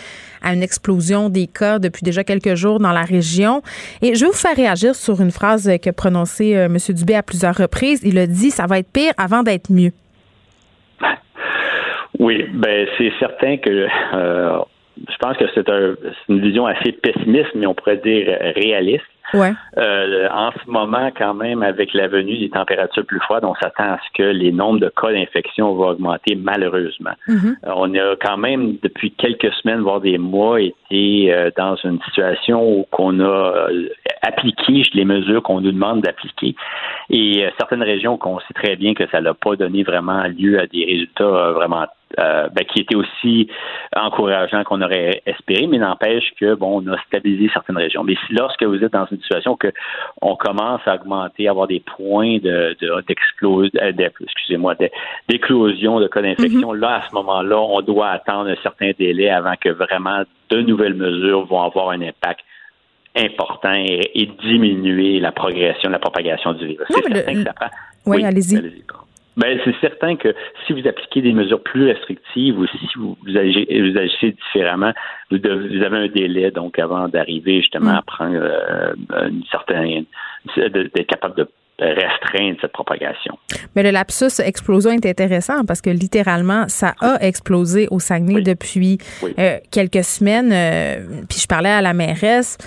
à une explosion des cas depuis déjà quelques jours dans la région. Et je vais vous faire réagir sur une phrase que prononcée euh, M. Dubé à plusieurs reprises. Il a dit « ça va être pire avant d'être mieux ». Oui, ben c'est certain que je pense que c'est une vision assez pessimiste, mais on pourrait dire réaliste. Ouais. Euh, en ce moment, quand même, avec la venue des températures plus froides, on s'attend à ce que les nombres de cas d'infection vont augmenter malheureusement. Mm-hmm. Euh, on a quand même, depuis quelques semaines, voire des mois, été euh, dans une situation où on a appliqué les mesures qu'on nous demande d'appliquer. Et certaines régions qu'on sait très bien que ça n'a pas donné vraiment lieu à des résultats vraiment euh, ben, qui était aussi encourageant qu'on aurait espéré, mais n'empêche que bon, on a stabilisé certaines régions. Mais si lorsque vous êtes dans une situation que on commence à augmenter, à avoir des points de, d'explosion, euh, excusez-moi, d'éclosion de cas d'infection, mm-hmm. là à ce moment-là, on doit attendre un certain délai avant que vraiment de nouvelles mesures vont avoir un impact important et, diminuer la progression, la propagation du virus. C'est certain que ça prend. Oui, allez-y. Ben, c'est certain que si vous appliquez des mesures plus restrictives ou si vous, vous, agissez, différemment, vous, avez un délai donc avant d'arriver justement à mm. prendre euh, une certaine d'être capable de restreindre cette propagation. Mais le lapsus explosion est intéressant parce que littéralement, ça a explosé au Saguenay depuis euh, quelques semaines. Euh, puis je parlais à la mairesse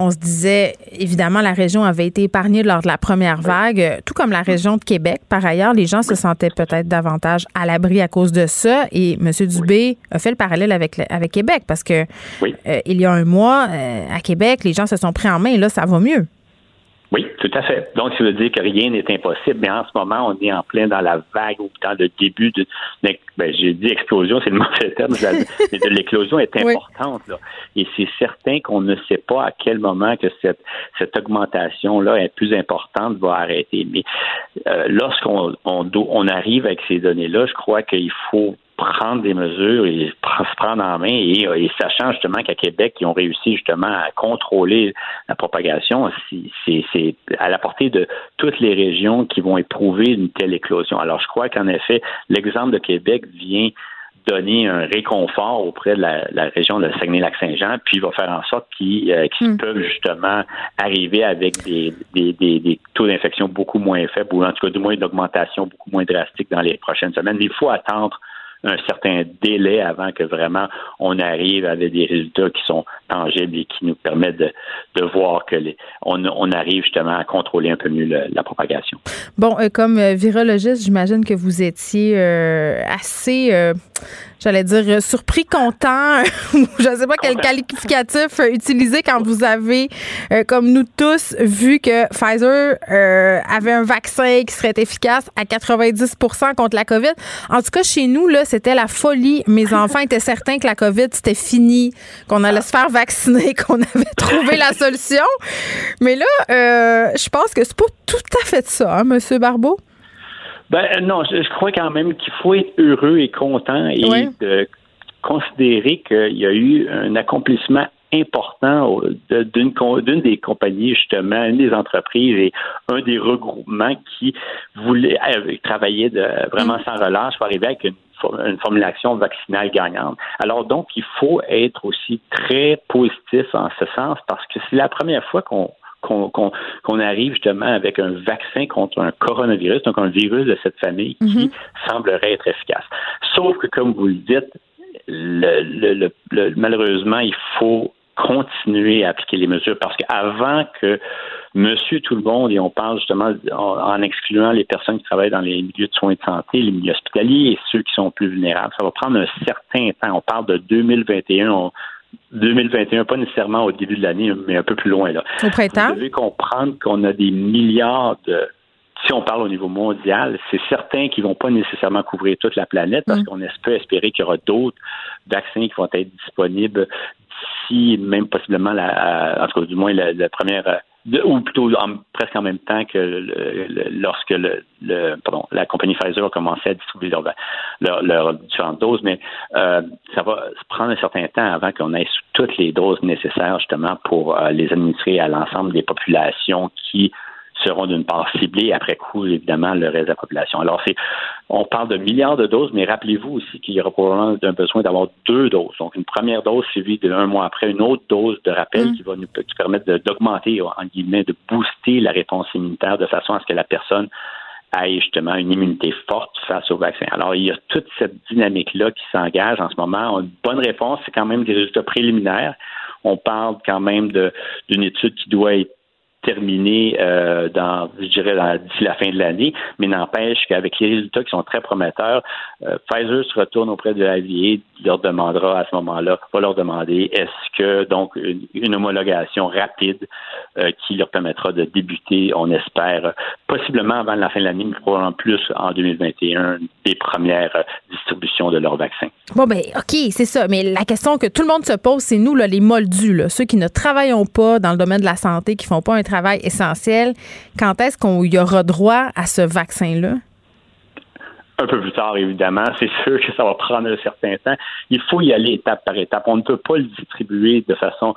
on se disait, évidemment, la région avait été épargnée lors de la première vague, tout comme la région de Québec. Par ailleurs, les gens se sentaient peut-être davantage à l'abri à cause de ça. Et M. Dubé a fait le parallèle avec, avec Québec parce que euh, il y a un mois, euh, à Québec, les gens se sont pris en main et là, ça va mieux. Oui, tout à fait. Donc, ça veut dire que rien n'est impossible. Mais en ce moment, on est en plein dans la vague ou dans le début de. Ben, j'ai dit explosion, c'est le mauvais terme, mais de l'éclosion est importante. Là. Et c'est certain qu'on ne sait pas à quel moment que cette, cette augmentation-là est plus importante va arrêter. Mais euh, lorsqu'on on, on arrive avec ces données-là, je crois qu'il faut prendre des mesures et se prendre en main et, et sachant justement qu'à Québec, ils ont réussi justement à contrôler la propagation, c'est à la portée de toutes les régions qui vont éprouver une telle éclosion. Alors, je crois qu'en effet, l'exemple de Québec vient donner un réconfort auprès de la, région de Saguenay-Lac-Saint-Jean, puis il va faire en sorte qu'ils euh, hmm. peuvent justement arriver avec des, des, des taux d'infection beaucoup moins faibles, ou en tout cas du moins d'augmentation beaucoup moins drastique dans les prochaines semaines. Mais il faut attendre un certain délai avant que vraiment on arrive avec des résultats qui sont tangibles et qui nous permettent de, de voir que les, on, on, arrive justement à contrôler un peu mieux la propagation. Bon, euh, comme euh, virologiste, j'imagine que vous étiez euh, assez j'allais dire surpris, content, je ne sais pas quel qualificatif utiliser quand vous avez, comme nous tous, vu que Pfizer avait un vaccin qui serait efficace à 90% contre la COVID. En tout cas, chez nous, là, c'était la folie. Mes enfants étaient certains que la COVID, c'était fini, qu'on allait se faire vacciner, qu'on avait trouvé la solution. Mais là, je pense que c'est pas tout à fait ça, hein, M. Barbeau? Ben euh, non, je, crois quand même qu'il faut être heureux et content et de considérer qu'il y a eu un accomplissement important d'une d'une des compagnies, justement, une des entreprises et un des regroupements qui voulait euh, travailler de, vraiment mm. sans relâche pour arriver avec une une formulation vaccinale gagnante. Alors donc, il faut être aussi très positif en ce sens parce que c'est la première fois qu'on qu'on arrive justement avec un vaccin contre un coronavirus, donc un virus de cette famille qui mhm. semblerait être efficace. Sauf que, comme vous le dites, le, malheureusement, il faut continuer à appliquer les mesures parce qu'avant que monsieur tout le monde, et on parle justement en, excluant les personnes qui travaillent dans les milieux de soins de santé, les milieux hospitaliers et ceux qui sont plus vulnérables, ça va prendre un certain temps. On parle de 2021, 2021, pas nécessairement au début de l'année, mais un peu plus loin. Là. Au printemps? Vous devez comprendre qu'on a des milliards de. Si on parle au niveau mondial, c'est certain qu'ils vont pas nécessairement couvrir toute la planète parce mm. qu'on peut espérer qu'il y aura d'autres vaccins qui vont être disponibles même possiblement, la, en tout cas, du moins, la première ou plutôt presque en même temps que lorsque le, la compagnie Pfizer a commencé à distribuer leurs leur, différentes doses, mais euh, ça va prendre un certain temps avant qu'on ait toutes les doses nécessaires justement pour euh, les administrer à l'ensemble des populations qui seront d'une part ciblés après coup, évidemment, le reste de la population. Alors, c'est, on parle de milliards de doses, mais rappelez-vous aussi qu'il y aura probablement un besoin d'avoir deux doses. Donc, une première dose suivie d'un mois après, une autre dose de rappel mm. qui va nous permettre d'augmenter, en guillemets, de booster la réponse immunitaire de façon à ce que la personne ait justement une immunité forte face au vaccin. Alors, il y a toute cette dynamique-là qui s'engage en ce moment. Une bonne réponse, c'est quand même des résultats préliminaires. On parle quand même d'une étude qui doit être terminé euh, dans, je dirais, d'ici la fin de l'année, mais n'empêche qu'avec les résultats qui sont très prometteurs, euh, Pfizer se retourne auprès de l'AVA, leur demandera à ce moment-là, va leur demander est-ce que donc une, homologation rapide euh, qui leur permettra de débuter, on espère, possiblement avant la fin de l'année, mais probablement plus en 2021, des premières distributions de leur vaccin. Bon ben ok, c'est ça, mais la question que tout le monde se pose, c'est nous là, les moldus, ceux qui ne travaillons pas dans le domaine de la santé, qui font pas un travail essentiel. Quand est-ce qu'on y aura droit à ce vaccin-là? Un peu plus tard, évidemment. C'est sûr que ça va prendre un certain temps. Il faut y aller étape par étape. On ne peut pas le distribuer de façon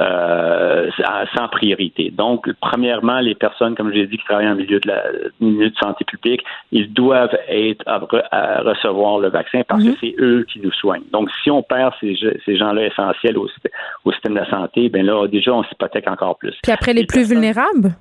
euh, sans priorité. Donc, premièrement, les personnes, comme je l'ai dit, qui travaillent en milieu de la milieu de santé publique, ils doivent être à, recevoir le vaccin parce que mhm. c'est eux qui nous soignent. Donc, si on perd ces, ces gens-là essentiels au, au, système de la santé, ben là, déjà, on s'hypothèque encore plus. Puis après, les, plus vulnérables?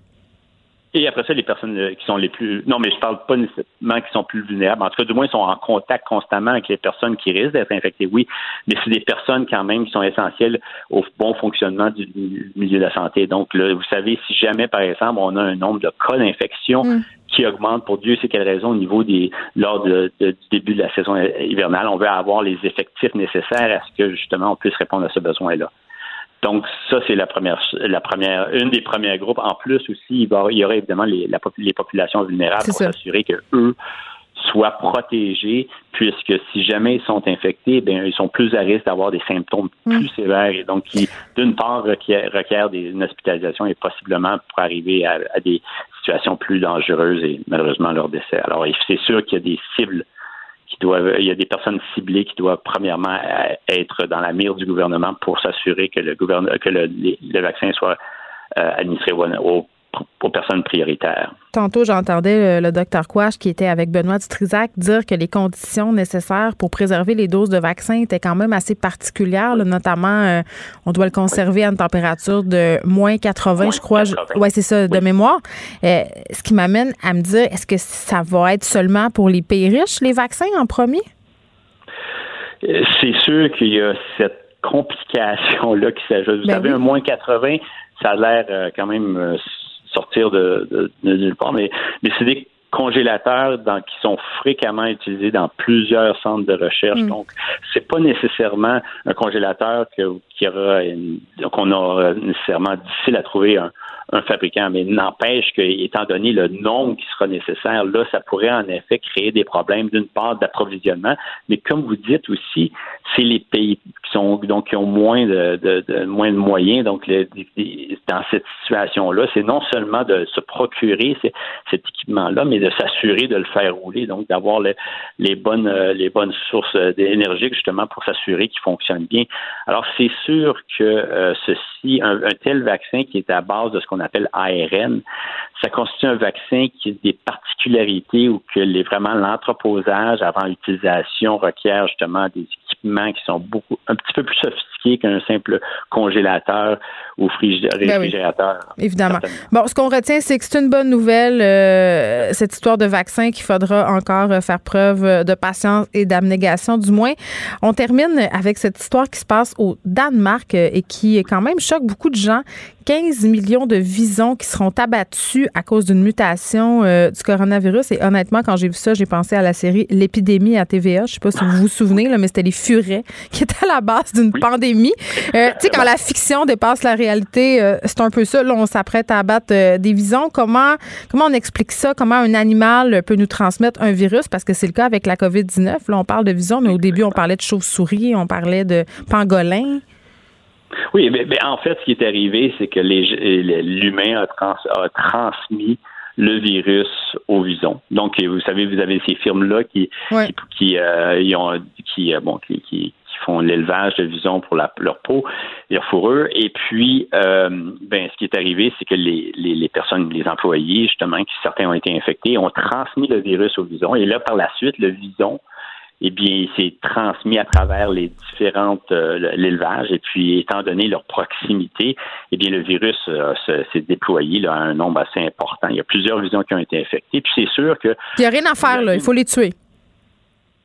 Et après ça, les personnes euh, qui sont les plus. Non, mais je parle pas nécessairement qui sont plus vulnérables. En tout cas, du moins, ils sont en contact constamment avec les personnes qui risquent d'être infectées, oui. Mais c'est des personnes quand même qui sont essentielles au bon fonctionnement du milieu de la santé. Donc, là, vous savez, si jamais, par exemple, on a un nombre de cas d'infection mm. qui augmente pour Dieu sait quelle raison au niveau des lors du début de la saison hivernale, on veut avoir les effectifs nécessaires à ce que justement on puisse répondre à ce besoin-là. Donc, ça, c'est la première, la première, une des premiers groupes. En plus aussi, il, y aurait évidemment les, les populations vulnérables pour s'assurer que eux soient protégés, puisque si jamais ils sont infectés, bien, ils sont plus à risque d'avoir des symptômes mm. plus sévères et donc qui, d'une part, requièrent, des, une hospitalisation et possiblement pour arriver à, à, des situations plus dangereuses et malheureusement leur décès. Alors, c'est sûr qu'il y a des cibles il y a des personnes ciblées qui doivent premièrement être dans la mire du gouvernement pour s'assurer que le que le, vaccin soit euh, administré au, aux personnes prioritaires. Tantôt, j'entendais le, docteur Quash, qui était avec Benoît Dutrisac, dire que les conditions nécessaires pour préserver les doses de vaccins étaient quand même assez particulières, notamment, euh, on doit le conserver à une température de moins 80, je crois. Oui, c'est ça, de mémoire. Euh, ce qui m'amène à me dire, est-ce que ça va être seulement pour les pays riches, les vaccins en premier? Euh, c'est sûr qu'il y a cette complication-là qui s'ajoute. Vous ben savez, un moins 80, ça a l'air quand même sortir de, de, nulle part, mais, mais c'est des congélateurs qui sont fréquemment utilisés dans plusieurs centres de recherche. Donc, mm. Donc, c'est pas nécessairement un congélateur que, qui aura qu'on aura nécessairement difficile à trouver un, un fabricant. Mais n'empêche que, étant donné le nombre qui sera nécessaire, là, ça pourrait en effet créer des problèmes d'une part d'approvisionnement, mais comme vous dites aussi, c'est les pays qui sont donc qui ont moins de, de, moins de moyens. Donc, dans cette situation-là, c'est non seulement de se procurer cet équipement-là, mais de s'assurer de le faire rouler, donc d'avoir les bonnes les bonnes sources d'énergie justement pour s'assurer qu'il fonctionne bien. Alors, c'est sûr que euh, ceci, un, tel vaccin qui est à base de ce appelle ARN, ça constitue un vaccin qui a des particularités ou que les, vraiment l'entreposage avant l'utilisation requiert justement des équipements qui sont beaucoup un petit peu plus sophistiqués qu'un simple congélateur ou ben réfrigérateur. évidemment. Bon, ce qu'on retient, c'est que c'est une bonne nouvelle, euh, cette histoire de vaccin qu'il faudra encore euh, faire preuve de patience et d'abnégation, du moins. On termine avec cette histoire qui se passe au Danemark euh, et qui quand même choque beaucoup de gens 15 millions de visons qui seront abattus à cause d'une mutation euh, du coronavirus. Et honnêtement, quand j'ai vu ça, j'ai pensé à la série L'épidémie à TVA. Je sais pas si vous vous souvenez, là, mais c'était les furets qui étaient à la base d'une pandémie. Euh, tu sais, quand la fiction dépasse la réalité, euh, c'est un peu ça. Là, on s'apprête à abattre des visons. Comment, comment on explique ça? Comment un animal peut nous transmettre un virus? Parce que c'est le cas avec la COVID-19. Là, on parle de visons, mais au début, on parlait de chauves-souris, on parlait de pangolins. Oui, mais, en fait, ce qui est arrivé, c'est que l'humain a, transmis le virus au vison. Donc, vous savez, vous avez ces firmes-là qui, qui, euh, ont, qui, euh, bon, qui, font l'élevage de visons pour leur peau, leur fourrure. Et puis, euh, ben, ce qui est arrivé, c'est que les, personnes, les employés, justement, qui certains ont été infectés, ont transmis le virus au vison. Et là, par la suite, le vison eh bien, c'est transmis à travers les différentes euh, l'élevage et puis étant donné leur proximité, eh bien, le virus euh, s'est déployé là, à un nombre assez important. Il y a plusieurs visions qui ont été infectées. Puis c'est sûr que il n'y a rien à faire là, il faut les tuer.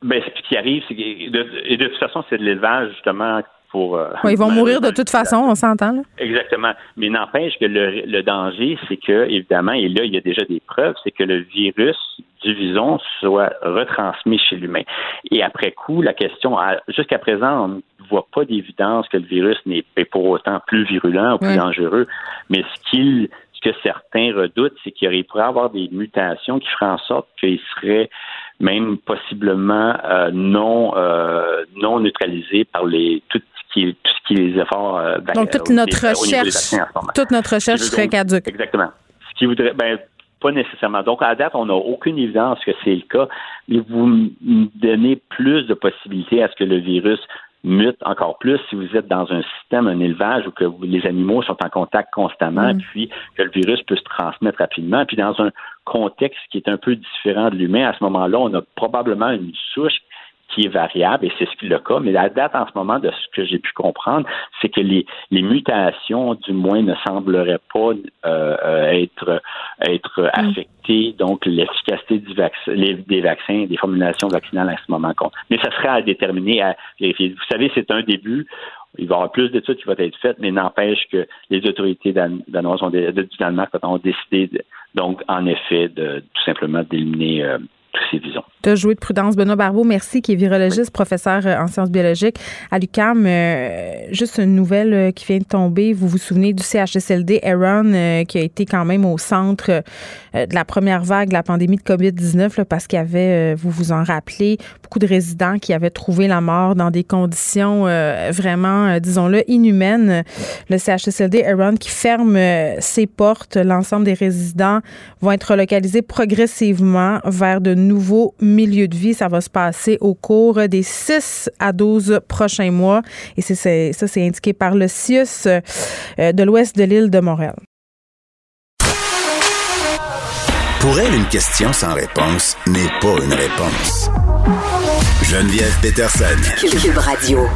Ben, ce qui arrive, c'est que de, de toute façon, c'est de l'élevage justement euh, ils vont mourir de toute façon, on s'entend. Exactement. Mais n'empêche que le, danger, c'est que, évidemment, et là, il y a déjà des preuves, c'est que le virus du vison soit retransmis chez l'humain. Et après coup, la question, jusqu'à présent, on ne voit pas d'évidence que le virus n'est pour autant plus virulent ou plus dangereux, mais ce qu'il ce que certains redoutent, c'est qu'il pourrait y avoir des mutations qui feraient en sorte qu'il serait même possiblement euh, non euh, non neutralisé par les toutes qui, tout ce qui est les efforts. Euh, Donc, toute notre recherche, toute notre recherche serait caduque. Exactement. Ce qui voudrait, ben, pas nécessairement. Donc, à date, on n'a aucune évidence que c'est le cas, mais vous me donnez plus de possibilités à ce que le virus mute encore plus si vous êtes dans un système, un élevage où que les animaux sont en contact constamment, mm. puis que le virus peut se transmettre rapidement. Puis dans un contexte qui est un peu différent de l'humain, à ce moment-là, on a probablement une souche qui est variable, et c'est ce qui est le cas, mais la date en ce moment, de ce que j'ai pu comprendre, c'est que les, les mutations, du moins, ne sembleraient pas euh, être, être mm. affectées, donc l'efficacité du vaccin, des vaccins, des formulations vaccinales à ce moment compte. Mais ça serait à déterminer, à vérifier. Vous savez, c'est un début. Il va y avoir plus d'études qui vont être faites, mais n'empêche que les autorités danoises ont, du Danemark ont décidé, donc, en effet, de tout simplement d'éliminer euh, as joué de prudence. Benoît Barbeau, merci, qui est virologiste, professeur euh, en sciences biologiques à l'UCAM. Euh, juste une nouvelle euh, qui vient de tomber. Vous vous souvenez du CHSLD Aaron, qui a été quand même au centre de la première vague de la pandémie de COVID-19, parce qu'il y avait, vous vous en rappelez, beaucoup de résidents qui avaient trouvé la mort dans des conditions vraiment, disons-le, inhumaines. Le CHSLD Aaron qui ferme ses portes. L'ensemble des résidents vont être relocalisés progressivement vers de nouveau milieu de vie. Ça va se passer au cours des 6 à 12 prochains mois. Et c'est, ça, c'est indiqué par le CIUS euh, de l'ouest de l'île de Montréal. Pour elle, une question sans réponse n'est pas une réponse. Geneviève Peterson. Cube Radio.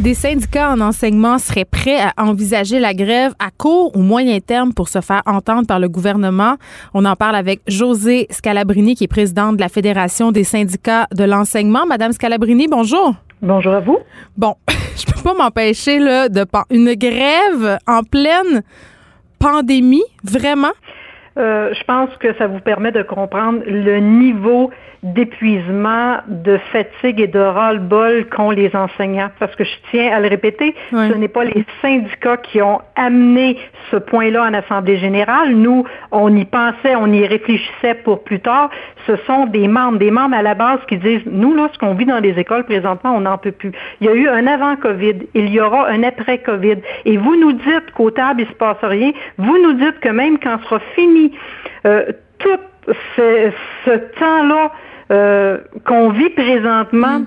Des syndicats en enseignement seraient prêts à envisager la grève à court ou moyen terme pour se faire entendre par le gouvernement. On en parle avec José Scalabrini, qui est présidente de la Fédération des syndicats de l'enseignement. Madame Scalabrini, bonjour. Bonjour à vous. Bon, je peux pas m'empêcher là de une grève en pleine pandémie, vraiment? euh, je pense que ça vous permet de comprendre le niveau d'épuisement, de fatigue et de ras-le-bol qu'ont les enseignants. Parce que je tiens à le répéter, ce n'est pas les syndicats qui ont amené ce point-là en Assemblée générale. Nous, on y pensait, on y réfléchissait pour plus tard. Ce sont des membres, des membres à la base qui disent, nous, là, ce qu'on vit dans les écoles présentement, on n'en peut plus. Il y a eu un avant-COVID, il y aura un après-COVID. Et vous nous dites qu'au table, il ne se passe rien. Vous nous dites que même quand sera fini euh, tout ce, temps-là euh, qu'on vit présentement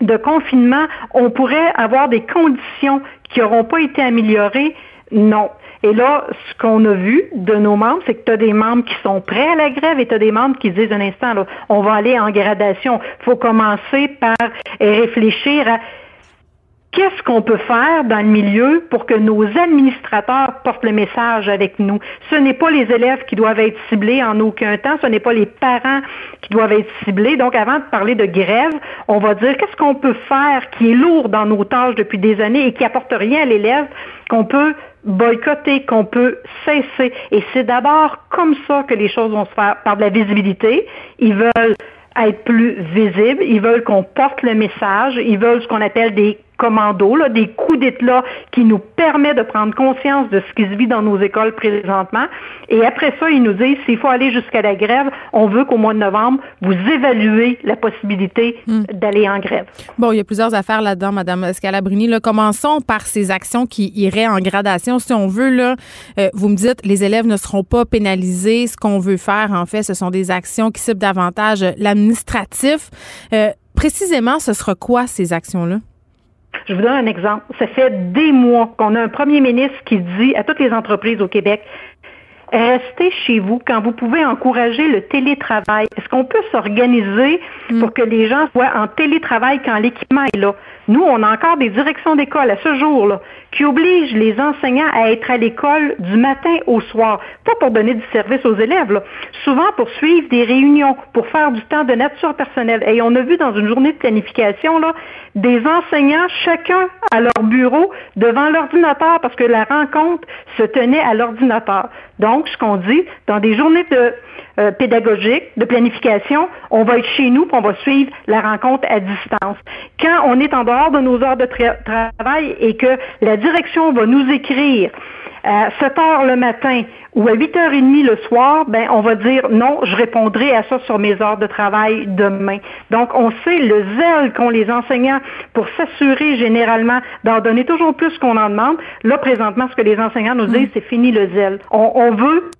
de confinement, on pourrait avoir des conditions qui n'auront pas été améliorées. Non. Et là, ce qu'on a vu de nos membres, c'est que tu as des membres qui sont prêts à la grève et tu as des membres qui disent un instant, là, on va aller en gradation. Il faut commencer par réfléchir à Qu'est-ce qu'on peut faire dans le milieu pour que nos administrateurs portent le message avec nous? Ce n'est pas les élèves qui doivent être ciblés en aucun temps, ce n'est pas les parents qui doivent être ciblés. Donc, avant de parler de grève, on va dire qu'est-ce qu'on peut faire qui est lourd dans nos tâches depuis des années et qui apporte rien à l'élève, qu'on peut boycotter, qu'on peut cesser? Et c'est d'abord comme ça que les choses vont se faire, par de la visibilité. Ils veulent être plus visibles, ils veulent qu'on porte le message, ils veulent ce qu'on appelle des commando, là, des coups d'éclat qui nous permet de prendre conscience de ce qui se vit dans nos écoles présentement. Et après ça, ils nous disent, s'il faut aller jusqu'à la grève, on veut qu'au mois de novembre, vous évaluez la possibilité hmm. d'aller en grève. Bon, il y a plusieurs affaires là-dedans, Madame Scalabrini. Là, commençons par ces actions qui iraient en gradation. Si on veut, là, euh, vous me dites, les élèves ne seront pas pénalisés. Ce qu'on veut faire, en fait, ce sont des actions qui ciblent davantage l'administratif. Euh, précisément, ce sera quoi ces actions-là? Je vous donne un exemple. Ça fait des mois qu'on a un premier ministre qui dit à toutes les entreprises au Québec, restez chez vous quand vous pouvez encourager le télétravail. Est-ce qu'on peut s'organiser mm. pour que les gens soient en télétravail quand l'équipement est là? Nous, on a encore des directions d'école à ce jour-là qui obligent les enseignants à être à l'école du matin au soir, pas pour donner du service aux élèves, souvent pour suivre des réunions, pour faire du temps de nature personnelle. Et on a vu dans une journée de planification là, des enseignants, chacun à leur bureau, devant l'ordinateur, parce que la rencontre se tenait à l'ordinateur. Donc, ce qu'on dit, dans des journées de euh, pédagogique, de planification, on va être chez nous, puis on va suivre la rencontre à distance. Quand on est en dehors de nos heures de travail et que la direction va nous écrire à 7 heures le matin ou à 8h30 le soir, ben on va dire non, je répondrai à ça sur mes heures de travail demain. Donc on sait le zèle qu'ont les enseignants pour s'assurer généralement d'en donner toujours plus qu'on en demande. Là présentement, ce que les enseignants nous disent, c'est fini le zèle. On, on veut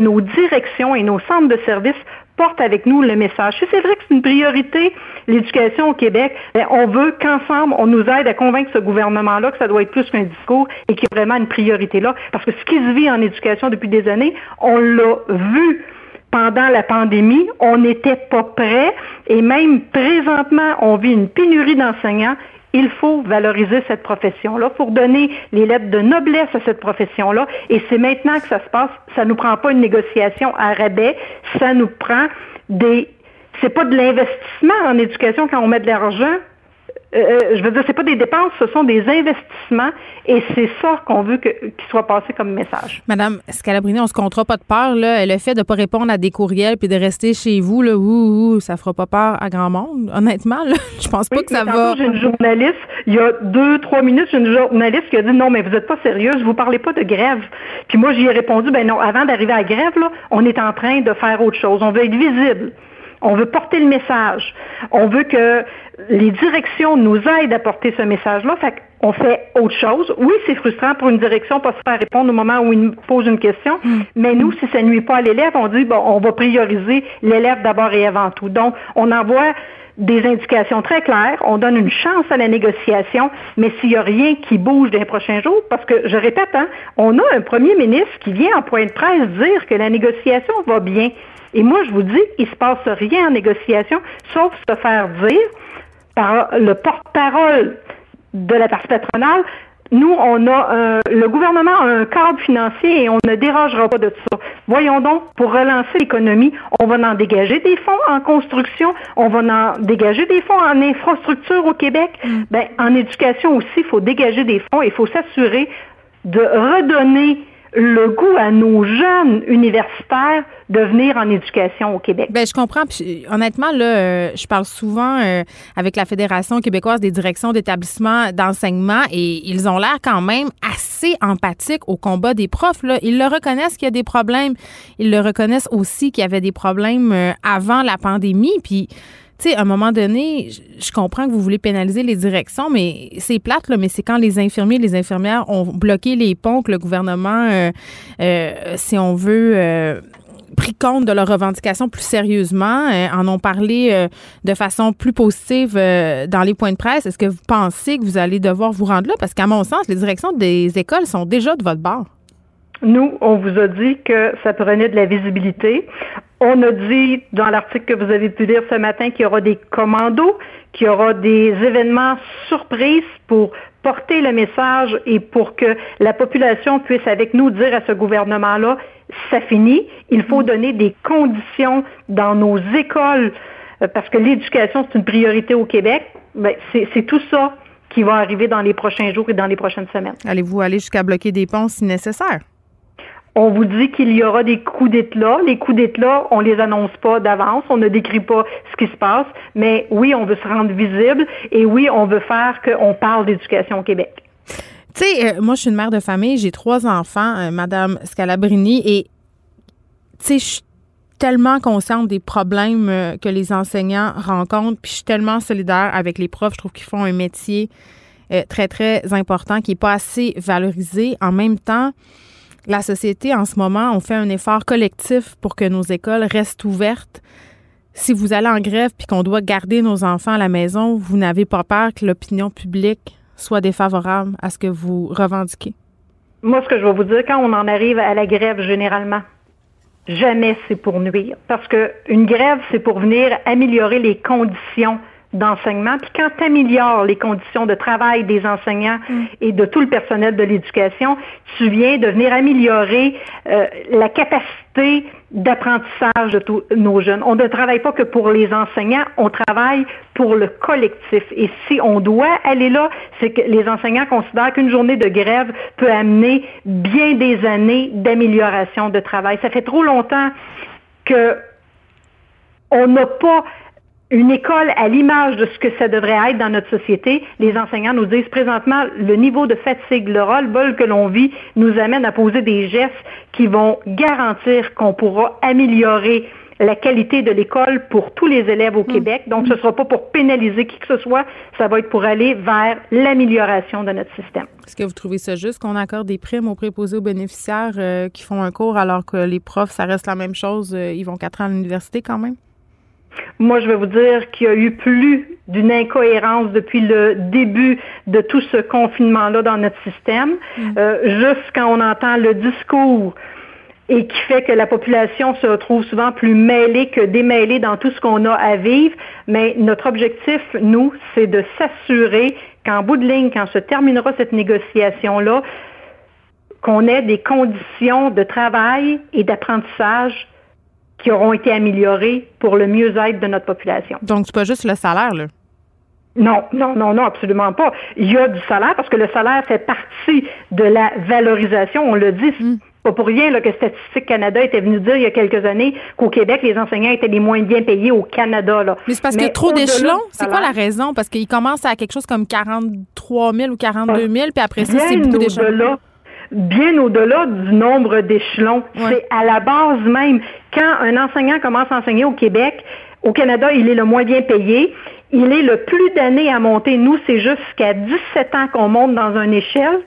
nos directions et nos centres de services portent avec nous le message. C'est vrai que c'est une priorité, l'éducation au Québec, ben, on veut qu'ensemble, on nous aide à convaincre ce gouvernement-là que ça doit être plus qu'un discours et qu'il y a vraiment une priorité là. Parce que ce qui se vit en éducation depuis des années, on l'a vu pendant la pandémie, on n'était pas prêt et même présentement, on vit une pénurie d'enseignants il faut valoriser cette profession-là pour donner les lettres de noblesse à cette profession-là. Et c'est maintenant que ça se passe. Ça nous prend pas une négociation à rabais. Ça nous prend des, c'est pas de l'investissement en éducation quand on met de l'argent. Euh, euh, je veux dire, c'est pas des dépenses, ce sont des investissements et c'est ça qu'on veut qu'il soit passé comme message. Madame Scalabrini, on se comptera pas de peur, là. Le fait de pas répondre à des courriels puis de rester chez vous, là, ouh, ouh, ça fera pas peur à grand monde, honnêtement, là. Je pense pas que ça va. J'ai une journaliste, il y a deux, trois minutes, j'ai une journaliste qui a dit non, mais vous êtes pas sérieuse, vous parlez pas de grève. Puis moi, j'y ai répondu, ben non, avant d'arriver à la grève, là, on est en train de faire autre chose. On veut être visible. On veut porter le message. On veut que les directions nous aident à porter ce message-là. Fait qu'on fait autre chose. Oui, c'est frustrant pour une direction pas se faire répondre au moment où il pose une question, mm. mais nous, si ça nuit pas à l'élève, on dit bon, on va prioriser l'élève d'abord et avant tout. Donc, on envoie des indications très claires, on donne une chance à la négociation, mais s'il n'y a rien qui bouge dans les prochains jours, parce que je répète, hein, on a un premier ministre qui vient en point de presse dire que la négociation va bien. Et moi, je vous dis, il ne se passe rien en négociation, sauf se faire dire par le porte-parole de la partie patronale, nous, on a le gouvernement a un cadre financier et on ne dérogera pas de ça. Voyons donc, pour relancer l'économie, on va en dégager des fonds en construction, on va en dégager des fonds en infrastructure au Québec. Mm. Ben, en éducation aussi, il faut dégager des fonds et il faut s'assurer de redonner le goût à nos jeunes universitaires de venir en éducation au Québec. Ben je comprends. Puis, honnêtement, là, euh, je parle souvent euh, avec la Fédération québécoise des directions d'établissements d'enseignement et ils ont l'air quand même assez empathiques au combat des profs. Là. Ils le reconnaissent qu'il y a des problèmes. Ils le reconnaissent aussi qu'il y avait des problèmes euh, avant la pandémie. Puis tu sais, à un moment donné, je comprends que vous voulez pénaliser les directions, mais c'est plate, là, mais c'est quand les infirmiers et les infirmières ont bloqué les ponts que le gouvernement, euh, euh, si on veut, euh, pris compte de leurs revendications plus sérieusement, en ont parlé de façon plus positive dans les points de presse. Est-ce que vous pensez que vous allez devoir vous rendre là? Parce qu'à mon sens, les directions des écoles sont déjà de votre bord. Nous, on vous a dit que ça prenait de la visibilité. On a dit dans l'article que vous avez pu lire ce matin qu'il y aura des commandos, qu'il y aura des événements surprises pour porter le message et pour que la population puisse avec nous dire à ce gouvernement-là, ça finit, il faut donner des conditions dans nos écoles euh, parce que l'éducation, c'est une priorité au Québec. Ben, c'est tout ça qui va arriver dans les prochains jours et dans les prochaines semaines. Allez-vous aller jusqu'à bloquer des ponts si nécessaire? On vous dit qu'il y aura des coups d'éclat. Les coups d'éclat, on les annonce pas d'avance, on ne décrit pas ce qui se passe, mais oui, on veut se rendre visible et oui, on veut faire qu'on parle d'éducation au Québec. Tu sais, euh, moi, je suis une mère de famille, j'ai trois enfants, euh, Madame Scalabrini, et tu sais, je suis tellement consciente des problèmes euh, que les enseignants rencontrent, puis je suis tellement solidaire avec les profs. Je trouve qu'ils font un métier très, très important qui n'est pas assez valorisé. En même temps, la société, en ce moment, on fait un effort collectif pour que nos écoles restent ouvertes. Si vous allez en grève puis qu'on doit garder nos enfants à la maison, vous n'avez pas peur que l'opinion publique soit défavorable à ce que vous revendiquez? Moi, ce que je vais vous dire, quand on en arrive à la grève, généralement, jamais c'est pour nuire. Parce qu'une grève, c'est pour venir améliorer les conditions d'enseignement. Puis quand tu améliores les conditions de travail des enseignants mm. et de tout le personnel de l'éducation, tu viens de venir améliorer euh, la capacité d'apprentissage de tous nos jeunes. On ne travaille pas que pour les enseignants, on travaille pour le collectif. Et si on doit aller là, c'est que les enseignants considèrent qu'une journée de grève peut amener bien des années d'amélioration de travail. Ça fait trop longtemps que on n'a pas une école à l'image de ce que ça devrait être dans notre société, les enseignants nous disent présentement le niveau de fatigue, le roll-ball que l'on vit nous amène à poser des gestes qui vont garantir qu'on pourra améliorer la qualité de l'école pour tous les élèves au mm. Québec. Donc, ce ne sera pas pour pénaliser qui que ce soit, ça va être pour aller vers l'amélioration de notre système. Est-ce que vous trouvez ça juste qu'on accorde des primes aux préposés aux bénéficiaires euh, qui font un cours alors que les profs, ça reste la même chose, euh, ils vont quatre ans à l'université quand même? Moi, je vais vous dire qu'il y a eu plus d'une incohérence depuis le début de tout ce confinement-là dans notre système. Mm. Euh, juste quand on entend le discours et qui fait que la population se retrouve souvent plus mêlée que démêlée dans tout ce qu'on a à vivre. Mais notre objectif, nous, c'est de s'assurer qu'en bout de ligne, quand se terminera cette négociation-là, qu'on ait des conditions de travail et d'apprentissage qui auront été améliorées pour le mieux-être de notre population. Donc, c'est pas juste le salaire, là? Non, non, non, non, absolument pas. Il y a du salaire parce que le salaire fait partie de la valorisation. On le dit. Hmm. Pas pour rien là, que Statistique Canada était venu dire il y a quelques années qu'au Québec, les enseignants étaient les moins bien payés au Canada. Là. Mais c'est parce qu'il y a trop d'échelons. C'est quoi la raison? Parce qu'ils commencent à quelque chose comme 43 000 ou 42 000, puis après ça, c'est beaucoup d'échelons bien au-delà du nombre d'échelons. C'est à la base même. Quand un enseignant commence à enseigner au Québec, au Canada, il est le moins bien payé. Il est le plus d'années à monter. Nous, c'est jusqu'à 17 ans qu'on monte dans une échelle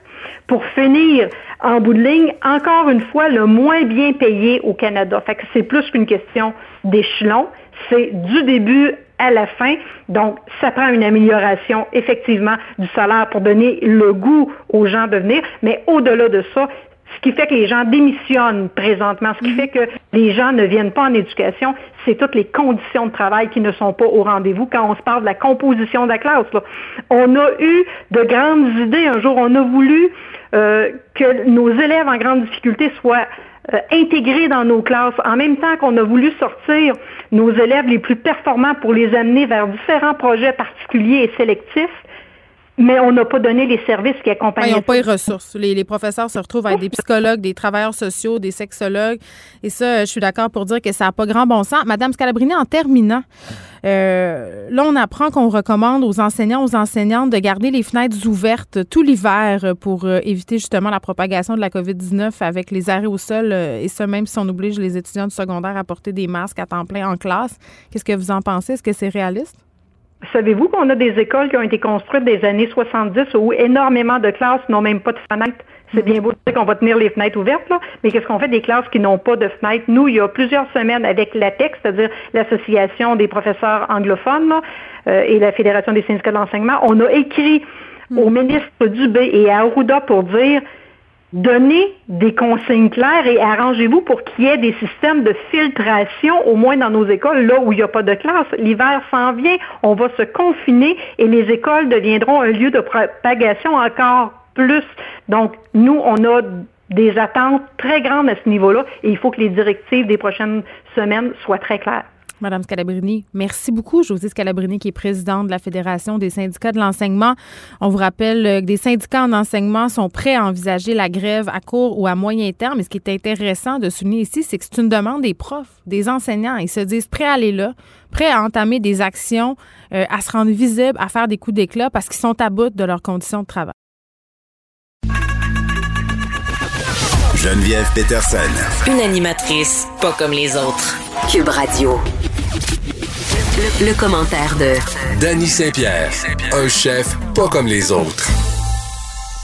pour finir en bout de ligne, encore une fois, le moins bien payé au Canada. Fait que c'est plus qu'une question d'échelon. C'est du début à la fin. Donc, ça prend une amélioration effectivement du salaire pour donner le goût aux gens de venir. Mais au-delà de ça, ce qui fait que les gens démissionnent présentement, ce qui mhm. fait que les gens ne viennent pas en éducation, c'est toutes les conditions de travail qui ne sont pas au rendez-vous. Quand on se parle de la composition de la classe, on a eu de grandes idées. Un jour, on a voulu euh, que nos élèves en grande difficulté soient euh, intégrés dans nos classes, en même temps qu'on a voulu sortir nos élèves les plus performants pour les amener vers différents projets particuliers et sélectifs. Mais on n'a pas donné les services qui accompagnent. ils n'ont pas les ressources. Les, professeurs se retrouvent avec des psychologues, des travailleurs sociaux, des sexologues. Et ça, je suis d'accord pour dire que ça n'a pas grand bon sens. Madame Scalabrini, en terminant, euh, là, on apprend qu'on recommande aux enseignants, aux enseignantes de garder les fenêtres ouvertes tout l'hiver pour euh, éviter justement la propagation de la COVID-19 avec les arrêts au sol. Euh, et ça, même si on oblige les étudiants du secondaire à porter des masques à temps plein en classe. Qu'est-ce que vous en pensez? Est-ce que c'est réaliste? Savez-vous qu'on a des écoles qui ont été construites des années 70 où énormément de classes n'ont même pas de fenêtres? C'est bien beau de dire qu'on va tenir les fenêtres ouvertes, là, mais qu'est-ce qu'on fait des classes qui n'ont pas de fenêtres? Nous, il y a plusieurs semaines avec l'ATEC, c'est-à-dire l'Association des professeurs anglophones euh, et la Fédération des syndicats de l'enseignement, on a écrit au ministre Dubé et à Arruda pour dire donnez des consignes claires et arrangez-vous pour qu'il y ait des systèmes de filtration, au moins dans nos écoles, là où il n'y a pas de classe. L'hiver s'en vient, on va se confiner et les écoles deviendront un lieu de propagation encore plus. Donc, nous, on a des attentes très grandes à ce niveau-là et il faut que les directives des prochaines semaines soient très claires. Madame Scalabrini, merci beaucoup. Josée Scalabrini, qui est présidente de la Fédération des syndicats de l'enseignement. On vous rappelle euh, que des syndicats en enseignement sont prêts à envisager la grève à court ou à moyen terme. Mais ce qui est intéressant de souligner ici, c'est que c'est une demande des profs, des enseignants. Ils se disent prêts à aller là, prêts à entamer des actions, euh, à se rendre visibles, à faire des coups d'éclat parce qu'ils sont à bout de leurs conditions de travail. Geneviève Peterson. Une animatrice pas comme les autres. Cube Radio. Le, commentaire de Danny Saint-Pierre, un chef pas comme les autres.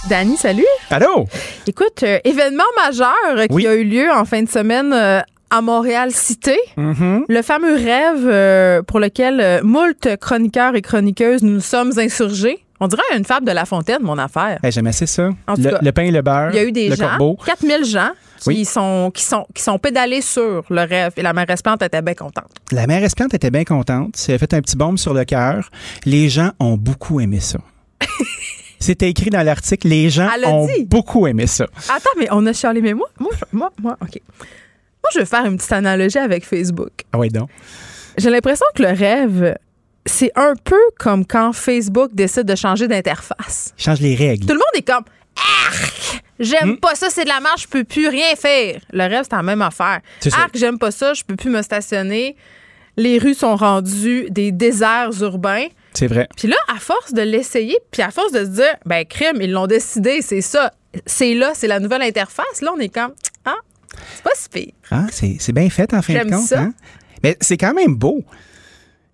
Danny, salut. Allô? Écoute, euh, événement majeur qui a eu lieu en fin de semaine euh, à Montréal Cité. Mm-hmm. Le fameux rêve euh, pour lequel moult chroniqueurs et chroniqueuses nous sommes insurgés. On dirait une fable de La Fontaine, mon affaire. Hey, J'aimais assez ça. Le, pain et le beurre. Il y a eu des le gens, corbeau. 4000 gens qui, sont, qui, sont, qui sont pédalés sur le rêve. Et la mairesse Plante était bien contente. La mairesse Plante était bien contente. Elle a fait un petit bombe sur le cœur. Les gens ont beaucoup aimé ça. C'était écrit dans l'article. Les gens ont dit. beaucoup aimé ça. Attends, mais on a chialé, mais moi, moi, je- moi, moi, OK. Moi, je vais faire une petite analogie avec Facebook. Ah oui, donc. J'ai l'impression que le rêve, c'est un peu comme quand Facebook décide de changer d'interface. Change les règles. Tout le monde est comme Arc! J'aime pas ça, c'est de la marche, je peux plus rien faire. Le rêve, c'est la même affaire. Arc, j'aime pas ça, je peux plus me stationner. Les rues sont rendues des déserts urbains. C'est vrai. Puis là, à force de l'essayer, puis à force de se dire, ben, crime, ils l'ont décidé, c'est ça. C'est là, c'est la nouvelle interface. Là, on est comme, ah, c'est pas si pire. Ah, c'est bien fait en fin de J'aime compte. ça. hein? Mais c'est quand même beau.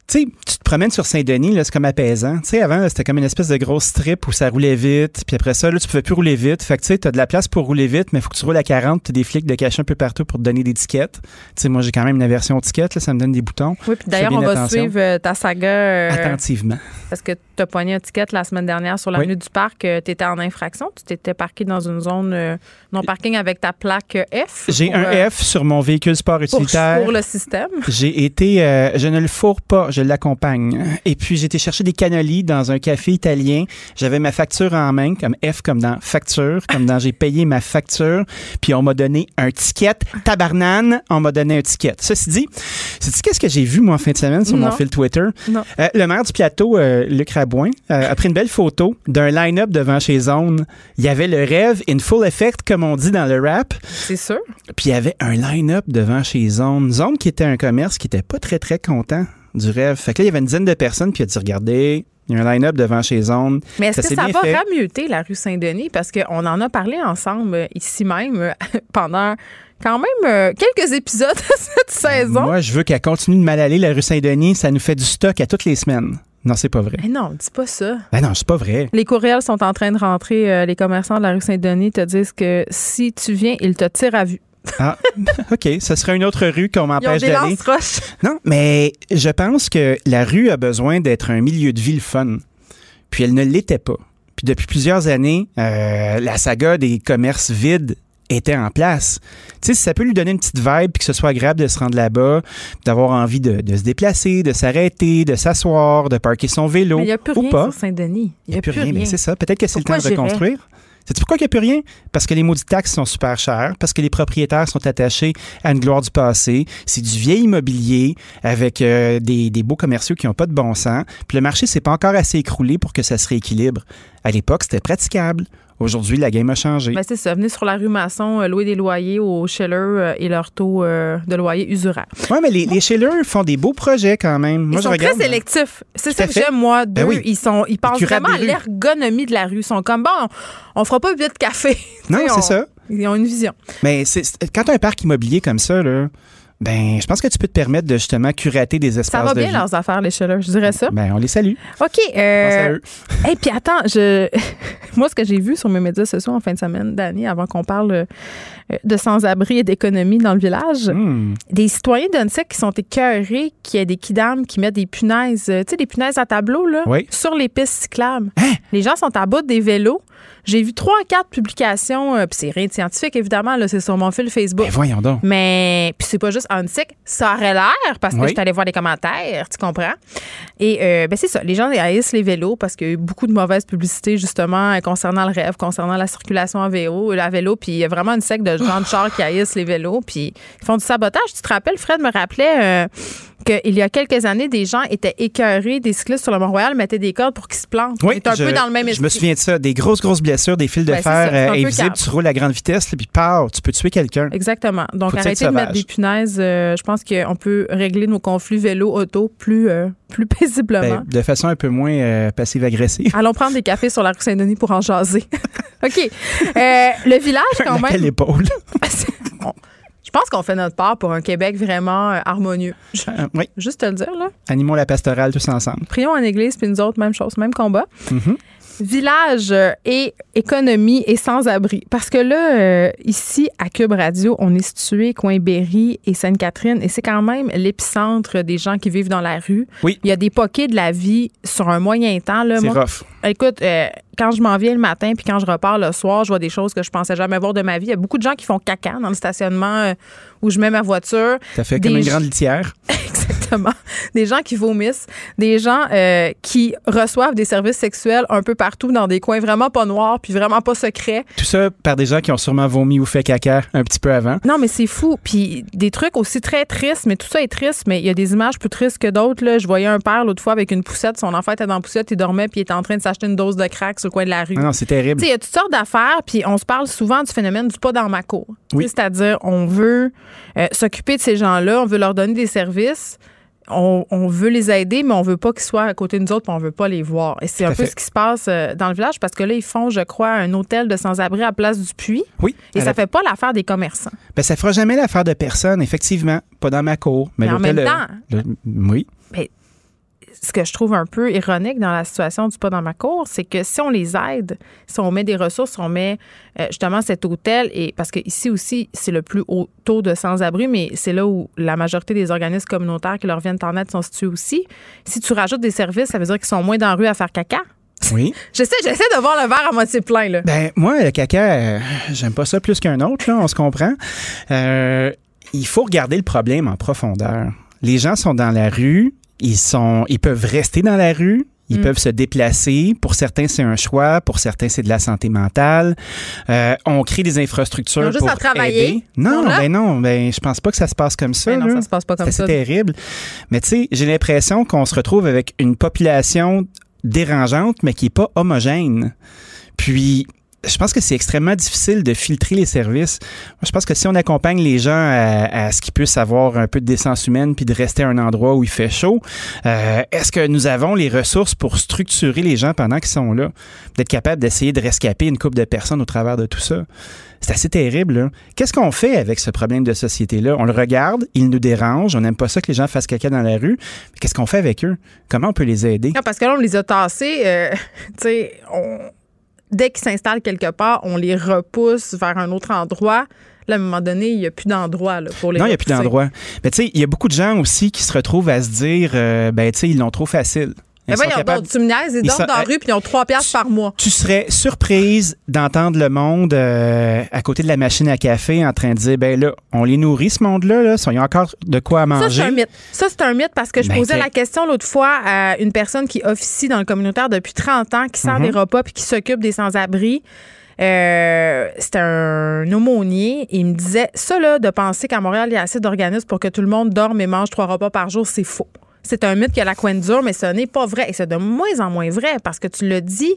Tu sais, tu te promènes sur Saint-Denis, là, c'est comme apaisant. Tu sais, avant, c'était comme une espèce de grosse strip où ça roulait vite. Puis après ça, là, tu pouvais plus rouler vite. Fait que tu sais, t'as de la place pour rouler vite, mais il faut que tu roules à 40. T'as des flics de cacher un peu partout pour te donner des tickets. Tu sais, moi, j'ai quand même une aversion ticket, là, ça me donne des boutons. Oui, puis d'ailleurs, on va attention. suivre euh, ta saga euh, Attentivement. parce que tu as poigné un ticket la semaine dernière sur l'avenue du Parc. tu étais en infraction. Tu t'étais parqué dans une zone euh, non-parking avec ta plaque euh, F. J'ai pour, un euh, F sur mon véhicule sport pour, utilitaire. pour le système. J'ai été, euh, je ne le fourre pas, je l'accompagne. Et puis j'ai été chercher des cannolis dans un café italien. J'avais ma facture en main, comme F comme dans facture, comme dans j'ai payé ma facture. Puis on m'a donné un ticket. Tabarnane, on m'a donné un ticket. Ceci dit, sais-tu qu'est-ce que j'ai vu moi en fin de semaine sur mon fil Twitter? Non. Euh, le maire du plateau, euh, Luc Rabouin, euh, a pris une belle photo d'un line-up devant chez Zone. Il y avait le rêve in full effect, comme on dit dans le rap. C'est sûr. Puis il y avait un line-up devant chez Zone. Zone qui était un commerce qui était pas très, très content du rêve. Fait que là, il y avait une dizaine de personnes, puis il a dit Regardez, il y a un line-up devant chez Zone. Mais est-ce que ça va fait. rameuter la rue Saint-Denis? Parce qu'on en a parlé ensemble euh, ici même euh, pendant quand même euh, quelques épisodes de cette saison. Moi, je veux qu'elle continue de mal aller, la rue Saint-Denis. Ça nous fait du stock à toutes les semaines. Non, c'est pas vrai. Mais non, dis pas ça. Ben non, c'est pas vrai. Les courriels sont en train de rentrer. les commerçants de la rue Saint-Denis te disent que si tu viens, ils te tirent à vue. Ah, OK. Ce serait une autre rue qu'on m'empêche d'aller. Non, mais je pense que la rue a besoin d'être un milieu de vie le fun. Puis elle ne l'était pas. Puis depuis plusieurs années, euh, la saga des commerces vides était en place. Tu sais, si ça peut lui donner une petite vibe, puis que ce soit agréable de se rendre là-bas, d'avoir envie de, de se déplacer, de s'arrêter, de s'asseoir, de parker son vélo, Mais il n'y a plus ou rien pas. Saint-Denis. Il n'y a plus rien. Mais c'est ça. Peut-être que c'est le temps de j'irais? C'est pourquoi il n'y a plus rien? Parce que les maudites taxes sont super chères, parce que les propriétaires sont attachés à une gloire du passé. C'est du vieil immobilier avec euh, des, des beaux commerciaux qui n'ont pas de bon sens. Puis le marché s'est pas encore assez écroulé pour que ça se rééquilibre. À l'époque, c'était praticable. Aujourd'hui, la game a changé. Ben, c'est ça. Venez sur la rue Masson, euh, louer des loyers aux Schiller euh, et leur taux euh, de loyer usuraire. Oui, mais les, les font des beaux projets quand même. Moi, ils je sont regarde. très sélectifs. C'est ça que j'aime, moi, d'eux. Ben oui. Ils, sont, ils pensent vraiment à l'ergonomie de la rue. Ils sont comme, bon, on, on fera pas huit café. Non, c'est ça. Ils ont une vision. Mais quand tu as un parc immobilier comme ça, là, ben, je pense que tu peux te permettre de justement curater des espaces Ça va de bien, vie. leurs affaires, les Schiller. Je dirais ça. Ben, on les salue. OK. Euh. Et puis attends, je moi ce que j'ai vu sur mes médias sociaux en fin de semaine, Dani, avant qu'on parle euh, de sans-abri et d'économie dans le village, Hmm. des citoyens d'Unsec qui sont écœurés qu'il y ait des kidams qui mettent des punaises, euh, tu sais, des punaises à tableau là, Oui. sur les pistes cyclables. Hein? Les gens sont à bout des vélos. J'ai vu trois, quatre publications, euh, puis c'est rien de scientifique évidemment, là, c'est sur mon fil Facebook. Ben, voyons donc. Mais puis c'est pas juste Unsec, ça aurait l'air parce que Oui. je suis allée voir les commentaires, tu comprends? Et euh, ben c'est ça, les gens haïssent les vélos parce qu'il y a eu beaucoup de mauvaise publicité justement euh, concernant le rêve, concernant la circulation à vélo, à vélo, puis il y a vraiment une secte de gens de chars qui haïssent les vélos, puis ils font du sabotage. Tu te rappelles, Fred me rappelait euh, qu'il y a quelques années, des gens étaient écœurés, des cyclistes sur le Mont-Royal mettaient des cordes pour qu'ils se plantent. Oui, un je, peu dans le même je esprit. me souviens de ça. Des grosses, grosses blessures, des fils de Ben, fer euh, invisibles. Tu roules à grande vitesse, puis pars, tu peux tuer quelqu'un. Exactement. Donc, arrêtez de mettre des punaises. euh, je pense qu'on peut régler nos conflits vélo-auto plus, euh, plus paisiblement. Ben, de façon un peu moins euh, passive-agressive. Allons prendre des cafés sur la rue Saint-Denis pour en jaser. OK. Euh, le village, quand même. l'épaule. Bon, Je pense qu'on fait notre part pour un Québec vraiment euh, harmonieux. Euh, oui, Juste te le dire, là. animons la pastorale tous ensemble. Prions en église, puis nous autres, même chose, même combat. Mhm. Village euh, et économie et sans-abri. Parce que là, euh, ici, à Cube Radio, on est situé coin Berry et Sainte-Catherine et c'est quand même l'épicentre des gens qui vivent dans la rue. Oui. Il y a des poquets de la vie sur un moyen temps. Là. C'est rough. Écoute, euh, quand je m'en viens le matin puis quand je repars le soir, je vois des choses que je pensais jamais voir de ma vie. Il y a beaucoup de gens qui font caca dans le stationnement où je mets ma voiture. Ça fait Des comme une grande litière. Des gens qui vomissent, des gens euh, qui reçoivent des services sexuels un peu partout dans des coins vraiment pas noirs puis vraiment pas secrets. Tout ça par des gens qui ont sûrement vomi ou fait caca un petit peu avant. Non, mais c'est fou. Puis des trucs aussi très tristes, mais tout ça est triste, mais il y a des images plus tristes que d'autres. là. Je voyais un père l'autre fois avec une poussette, son enfant était dans la poussette, il dormait puis il était en train de s'acheter une dose de crack sur le coin de la rue. Non, non, c'est terrible. Il y a toutes sortes d'affaires, puis on se parle souvent du phénomène du pas dans ma cour. Oui. C'est-à-dire, on veut euh, s'occuper de ces gens-là, on veut leur donner des services, on, on veut les aider, mais on veut pas qu'ils soient à côté de nous autres, puis on veut pas les voir. Et c'est un peu ce qui se passe euh, dans le village, parce que là, ils font, je crois, un hôtel de sans-abri à Place du Puy, Oui. et ça la- fait pas l'affaire des commerçants. Ben, ça fera jamais l'affaire de personne, effectivement. Pas dans ma cour. Mais, Mais en même euh, temps- le- oui. Ce que je trouve un peu ironique dans la situation du pas dans ma cour, c'est que si on les aide, si on met des ressources, on met euh, justement cet hôtel, et parce que ici aussi, c'est le plus haut taux de sans-abri, mais c'est là où la majorité des organismes communautaires qui leur viennent en aide sont situés aussi. Si tu rajoutes des services, ça veut dire qu'ils sont moins dans la rue à faire caca? Oui. J'essaie, j'essaie de voir le verre à moitié plein, là. Ben, moi, le caca, euh, j'aime pas ça plus qu'un autre, là, on se comprend. Euh, il faut regarder le problème en profondeur. Les gens sont dans la rue, ils, sont, ils peuvent rester dans la rue. Ils Mm. peuvent se déplacer. Pour certains, c'est un choix. Pour certains, c'est de la santé mentale. Euh, on crée des infrastructures Ils ont juste pour à travailler. aider. Non, ben non, ben je pense pas que ça se passe comme ça. Ben non, là. ça se passe pas comme C'est ça. assez terrible. Mais tu sais, j'ai l'impression qu'on se retrouve avec une population dérangeante, mais qui n'est pas homogène. Puis, je pense que c'est extrêmement difficile de filtrer les services. Moi, je pense que si on accompagne les gens à, à ce qu'ils puissent avoir un peu de décence humaine puis de rester à un endroit où il fait chaud, euh, est-ce que nous avons les ressources pour structurer les gens pendant qu'ils sont là? D'être capable d'essayer de rescaper une couple de personnes au travers de tout ça? C'est assez terrible. là. Qu'est-ce qu'on fait avec ce problème de société-là? On le regarde, il nous dérange, on n'aime pas ça que les gens fassent caca dans la rue. Qu'est-ce qu'on fait avec eux? Comment on peut les aider? Non, parce que là, on les a tassés. euh, tu sais, on- dès qu'ils s'installent quelque part, on les repousse vers un autre endroit. Là, à un moment donné, il n'y a plus d'endroit pour les Non, il n'y a plus d'endroit. Mais tu sais, il y a beaucoup de gens aussi qui se retrouvent à se dire, euh, ben tu sais, ils l'ont trop facile. Mais Ils voyons donc, tu me niaises, ils Ils dorment sont- dans la rue puis ils ont 3 piastres par mois. Tu serais surprise d'entendre le monde euh, à côté de la machine à café en train de dire, ben là, on les nourrit ce monde-là, là, ils ont encore de quoi à Ça, manger. c'est un mythe. Ça, c'est un mythe parce que je Ben, posais que- la question l'autre fois à une personne qui officie dans le communautaire depuis 30 ans, qui sert Mhm. des repas puis qui s'occupe des sans-abri. Euh, c'était un aumônier et il me disait ça là de penser qu'à Montréal il y a assez d'organismes pour que tout le monde dorme et mange trois repas par jour, c'est faux c'est un mythe que la coin dure, mais ce n'est pas vrai. Et c'est de moins en moins vrai parce que tu le dis,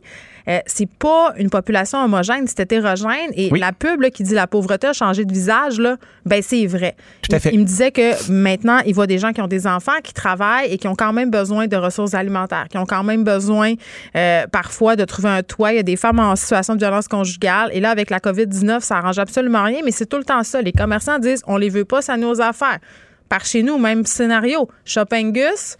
euh, c'est pas une population homogène, c'est hétérogène. Et la pub qui dit la pauvreté a changé de visage, là, ben c'est vrai. Tout à fait. Il, me disait que maintenant, il voit des gens qui ont des enfants, qui travaillent et qui ont quand même besoin de ressources alimentaires, qui ont quand même besoin euh, parfois de trouver un toit. Il y a des femmes en situation de violence conjugale. Et là, avec la COVID-19, ça arrange absolument rien, mais c'est tout le temps ça. Les commerçants disent on les veut pas, ça nos affaires par chez nous, même scénario. Shoppingus,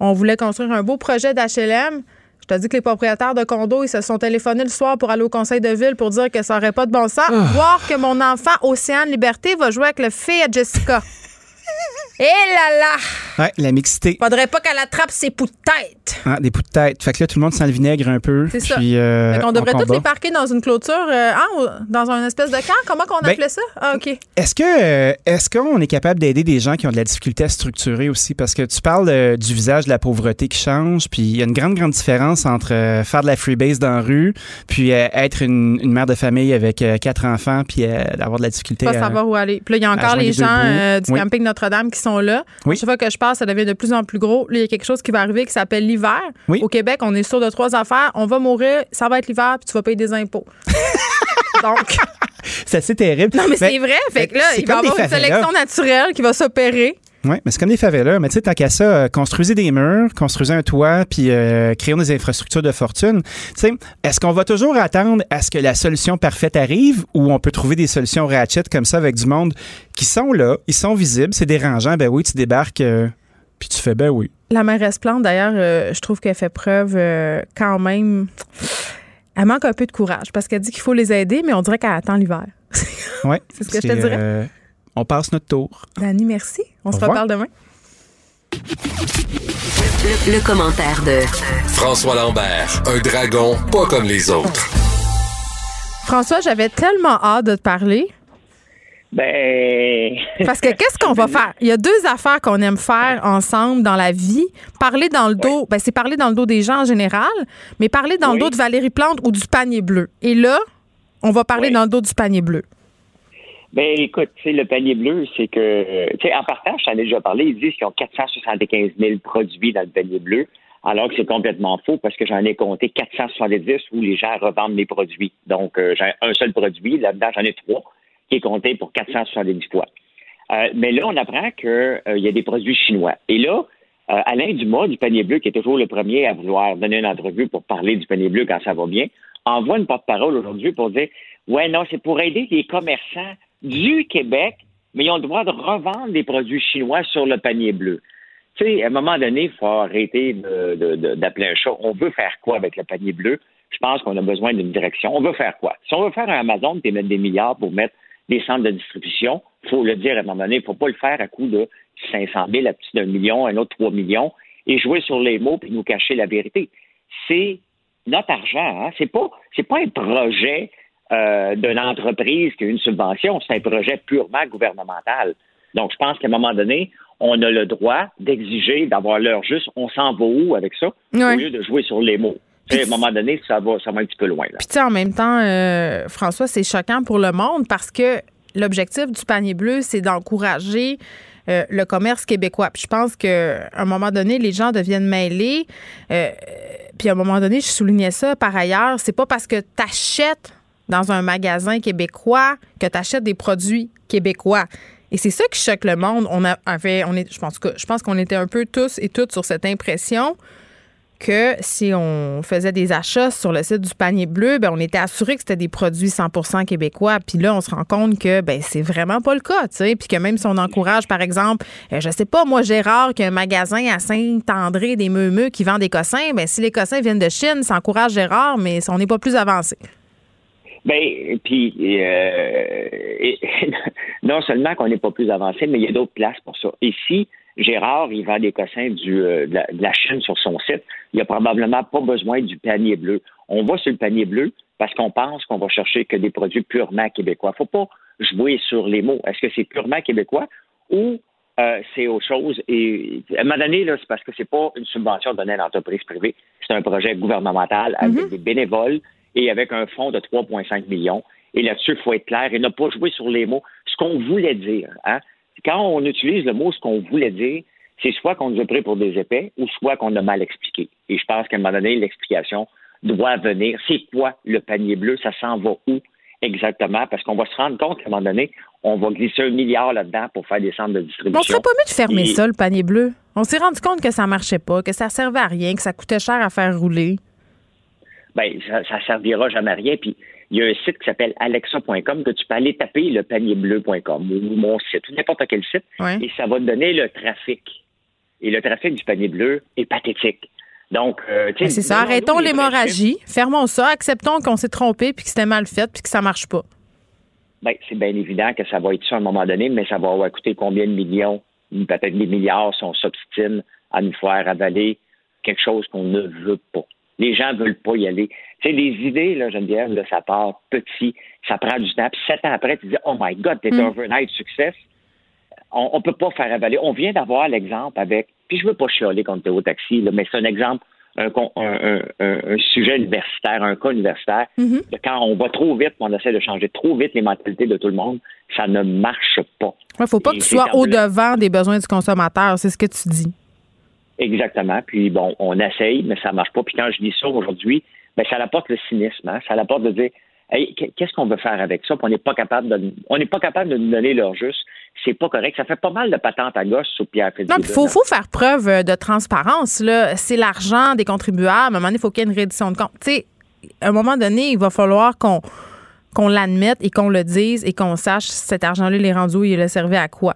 on voulait construire un beau projet d'HLM. Je te dis que les propriétaires de condos, ils se sont téléphonés le soir pour aller au conseil de ville pour dire que ça n'aurait pas de bon sens. Ah. Voir que mon enfant, Océane Liberté, va jouer avec le fille à Jessica. Et eh là là! Ouais, la mixité. Faudrait pas qu'elle attrape ses poux de tête. Ah, des poux de tête. Fait que là, tout le monde sent le vinaigre un peu. C'est ça. Euh, fait qu'on devrait tous les parquer dans une clôture, euh, hein, dans un espèce de camp? Comment qu'on ben, appelait ça? Ah, OK. Est-ce que euh, est-ce qu'on est capable d'aider des gens qui ont de la difficulté à structurer aussi? Parce que tu parles du visage de la pauvreté qui change, puis il y a une grande, grande différence entre faire de la freebase dans la rue, puis être une, mère de famille avec quatre enfants, puis avoir de la difficulté pas savoir où aller. Puis là, il y a encore les gens du camping Notre-Dame qui sont là. Oui. Chaque fois que je passe, ça devient de plus en plus gros. Là, il y a quelque chose qui va arriver qui s'appelle l'hiver. Au Québec, on est sûr de trois affaires. On va mourir, ça va être l'hiver, puis tu vas payer des impôts. Donc. C'est assez terrible. Non, mais, c'est vrai. Fait que là, il va y avoir une sélection naturelle qui va s'opérer. Oui, mais c'est comme des favelas. Mais tu sais, tant qu'à ça, euh, construisez des murs, construisez un toit, puis euh, créons des infrastructures de fortune. Tu sais, est-ce qu'on va toujours attendre à ce que la solution parfaite arrive ou on peut trouver des solutions ratchet comme ça avec du monde qui sont là, ils sont visibles, c'est dérangeant, ben oui, tu débarques, euh, puis tu fais ben oui. La mairesse Plante, d'ailleurs, je trouve qu'elle fait preuve quand même... Elle manque un peu de courage parce qu'elle dit qu'il faut les aider, mais on dirait qu'elle attend l'hiver. Oui. c'est ce que je te dirais on passe notre tour. Dani, merci. On se reparle demain. Le, commentaire de François Lambert, un dragon pas comme les autres. François, j'avais tellement hâte de te parler. Ben. Parce que qu'est-ce qu'on va faire? Il y a deux affaires qu'on aime faire ensemble dans la vie. Parler dans le dos, ben, c'est parler dans le dos des gens en général, mais parler dans le dos de Valérie Plante ou du panier bleu. Et là, on va parler dans le dos du panier bleu. Ben écoute, le panier bleu, c'est que, tu sais, en partage, j'en ai déjà parlé, ils disent qu'ils ont 475 000 produits dans le panier bleu, alors que c'est complètement faux parce que j'en ai compté 470 où les gens revendent mes produits. Donc, euh, j'ai un seul produit, là-dedans, j'en ai trois qui est compté pour 470 fois. Euh, mais là, on apprend qu'il euh, y a des produits chinois. Et là, Alain Dumas du panier bleu, qui est toujours le premier à vouloir donner une entrevue pour parler du panier bleu quand ça va bien, envoie une porte-parole aujourd'hui pour dire Ouais, non, c'est pour aider les commerçants du Québec, mais ils ont le droit de revendre des produits chinois sur le panier bleu. Tu sais, à un moment donné, il faut arrêter d'appeler un chat. On veut faire quoi avec le panier bleu? Je pense qu'on a besoin d'une direction. On veut faire quoi? Si on veut faire un Amazon et mettre des milliards pour mettre des centres de distribution, il faut le dire à un moment donné, il ne faut pas le faire à coût de 500 000, à petit d'un million, un autre 3 millions, et jouer sur les mots puis nous cacher la vérité. C'est notre argent. Hein? C'est pas, c'est pas un projet euh, d'une entreprise qui a une subvention, c'est un projet purement gouvernemental. Donc, je pense qu'à un moment donné, on a le droit d'exiger d'avoir l'heure juste. On s'en va où avec ça, au lieu de jouer sur les mots. à un moment donné, ça va, ça va un petit peu loin. Là. Puis, en même temps, euh, François, c'est choquant pour le monde parce que l'objectif du panier bleu, c'est d'encourager euh, le commerce québécois. Puis je pense qu'à un moment donné, les gens deviennent mêlés. puis à un moment donné, je soulignais ça par ailleurs, c'est pas parce que tu achètes dans un magasin québécois que tu achètes des produits québécois. Et c'est ça qui choque le monde. On avait, on est, je pense qu'on était un peu tous et toutes sur cette impression que si on faisait des achats sur le site du panier bleu, ben on était assuré que c'était des produits 100% québécois. Puis là, on se rend compte que ben c'est vraiment pas le cas, tu. Puis que même si on encourage, par exemple, euh, je sais pas, moi Gérard, qui a un magasin à Saint-André des Meumeux qui vend des cossins, ben si les cossins viennent de Chine, ça encourage Gérard, mais on n'est pas plus avancé. Ben, puis euh, non seulement qu'on n'est pas plus avancé, mais il y a d'autres places pour ça. Ici, Gérard, il vend des cossins du, euh, de, la, Chine sur son site. Il n'y a probablement pas besoin du panier bleu. On va sur le panier bleu parce qu'on pense qu'on va chercher que des produits purement québécois. Il ne faut pas jouer sur les mots. Est-ce que c'est purement québécois ou euh, c'est autre chose? Et à un moment donné, c'est parce que c'est pas une subvention donnée à l'entreprise privée. C'est un projet gouvernemental avec mm-hmm. des bénévoles et avec un fonds de 3,5 millions. Et là-dessus, il faut être clair et ne pas jouer sur les mots. Ce qu'on voulait dire, hein? quand on utilise le mot ce qu'on voulait dire, c'est soit qu'on nous a pris pour des épais ou soit qu'on a mal expliqué. Et je pense qu'à un moment donné, l'explication doit venir. C'est quoi le panier bleu? Ça s'en va où exactement? Parce qu'on va se rendre compte qu'à un moment donné, on va glisser un milliard là-dedans pour faire des centres de distribution. on serait pas mieux de fermer ça, le panier bleu? On s'est rendu compte que ça marchait pas, que ça servait à rien, que ça coûtait cher à faire rouler. Bien, ça, ne servira jamais à rien. Puis, il y a un site qui s'appelle alexa.com que tu peux aller taper le panierbleu.com ou mon site ou n'importe quel site et ça va te donner le trafic. Et le trafic du panier bleu est pathétique. Donc, euh, ben, c'est ça. Arrêtons l'hémorragie. Fermons ça. Acceptons qu'on s'est trompé puis que c'était mal fait puis que ça marche pas. Bien, c'est bien évident que ça va être ça à un moment donné, mais ça va coûter combien de millions, peut-être des milliards si on s'obstine à nous faire avaler quelque chose qu'on ne veut pas. Les gens ne veulent pas y aller. Tu sais, les idées, là, Geneviève, là, ça part petit, ça prend du temps. Puis sept ans après, tu dis, oh my God, t'es un mm. overnight success. On ne peut pas faire avaler. On vient d'avoir l'exemple avec, puis je veux pas chialer quand tu es au taxi, là, mais c'est un exemple un, sujet universitaire, un cas universitaire, mhm. quand on va trop vite, on essaie de changer trop vite les mentalités de tout le monde, ça ne marche pas. Il ne faut pas que tu sois au-devant des besoins du consommateur, c'est ce que tu dis. Exactement. Puis bon, on essaye, mais ça ne marche pas. Puis quand je dis ça aujourd'hui, ben, ça apporte le cynisme. Hein. Ça apporte de dire qu'est-ce qu'on veut faire avec ça? on n'est pas capable de, on n'est pas capable de nous donner leur juste. C'est pas correct. Ça fait pas mal de patentes à gauche sur Pierre Non, il faut, faut, faire preuve euh, de transparence. Là. C'est l'argent des contribuables. À un moment donné, il faut qu'il y ait une réédition de compte. Tu sais, à un moment donné, il va falloir qu'on qu'on l'admette et qu'on le dise et qu'on sache si cet argent-là, il est rendu où il a servi à quoi.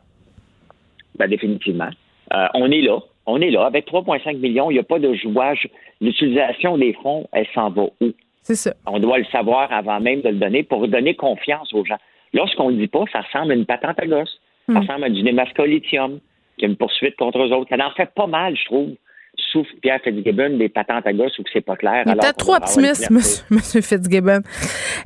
Ben, définitivement. Euh, on est là. On est là. Avec 3,5 millions, il n'y a pas de jouage. L'utilisation des fonds, elle s'en va où? C'est ça. On doit le savoir avant même de le donner pour donner confiance aux gens. Lorsqu'on ne le dit pas, ça ressemble à une patente à gosse. Ça hmm. ressemble à du Nemasco lithium, qui a une poursuite contre eux autres. Ça en fait pas mal, je trouve. Sauf Pierre Fitzgibbon, des patentes à gosse où c'est pas clair. Peut-être trop optimiste, monsieur, Fitzgibbon.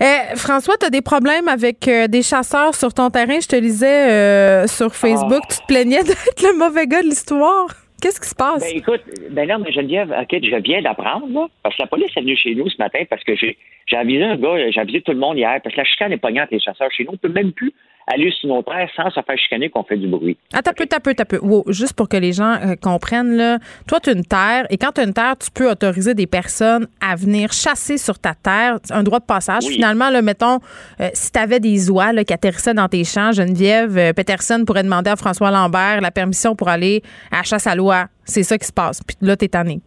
Eh, François, tu as des problèmes avec euh, des chasseurs sur ton terrain? Je te lisais euh, sur Facebook. Ah. Tu te plaignais d'être le mauvais gars de l'histoire. Qu'est-ce qui se passe? Ben, écoute, ben non, mais Geneviève, OK, je viens d'apprendre, là, parce que la police est venue chez nous ce matin parce que j'ai, j'ai avisé un gars, j'ai avisé tout le monde hier, parce que la chicane est pognante, les chasseurs chez nous. On peut même plus aller sur nos terres sans se faire chicaner qu'on fait du bruit. Attends un peu, un peu, attends peu. Wow, juste pour que les gens euh, comprennent, là, toi, tu as une terre, et quand tu as une terre, tu peux autoriser des personnes à venir chasser sur ta terre, un droit de passage. Finalement, là, mettons, euh, si tu avais des oies là, qui atterrissaient dans tes champs, Geneviève euh, Peterson pourrait demander à François Lambert la permission pour aller à la chasse à loi. C'est ça qui se passe. Puis là, t'es tanné.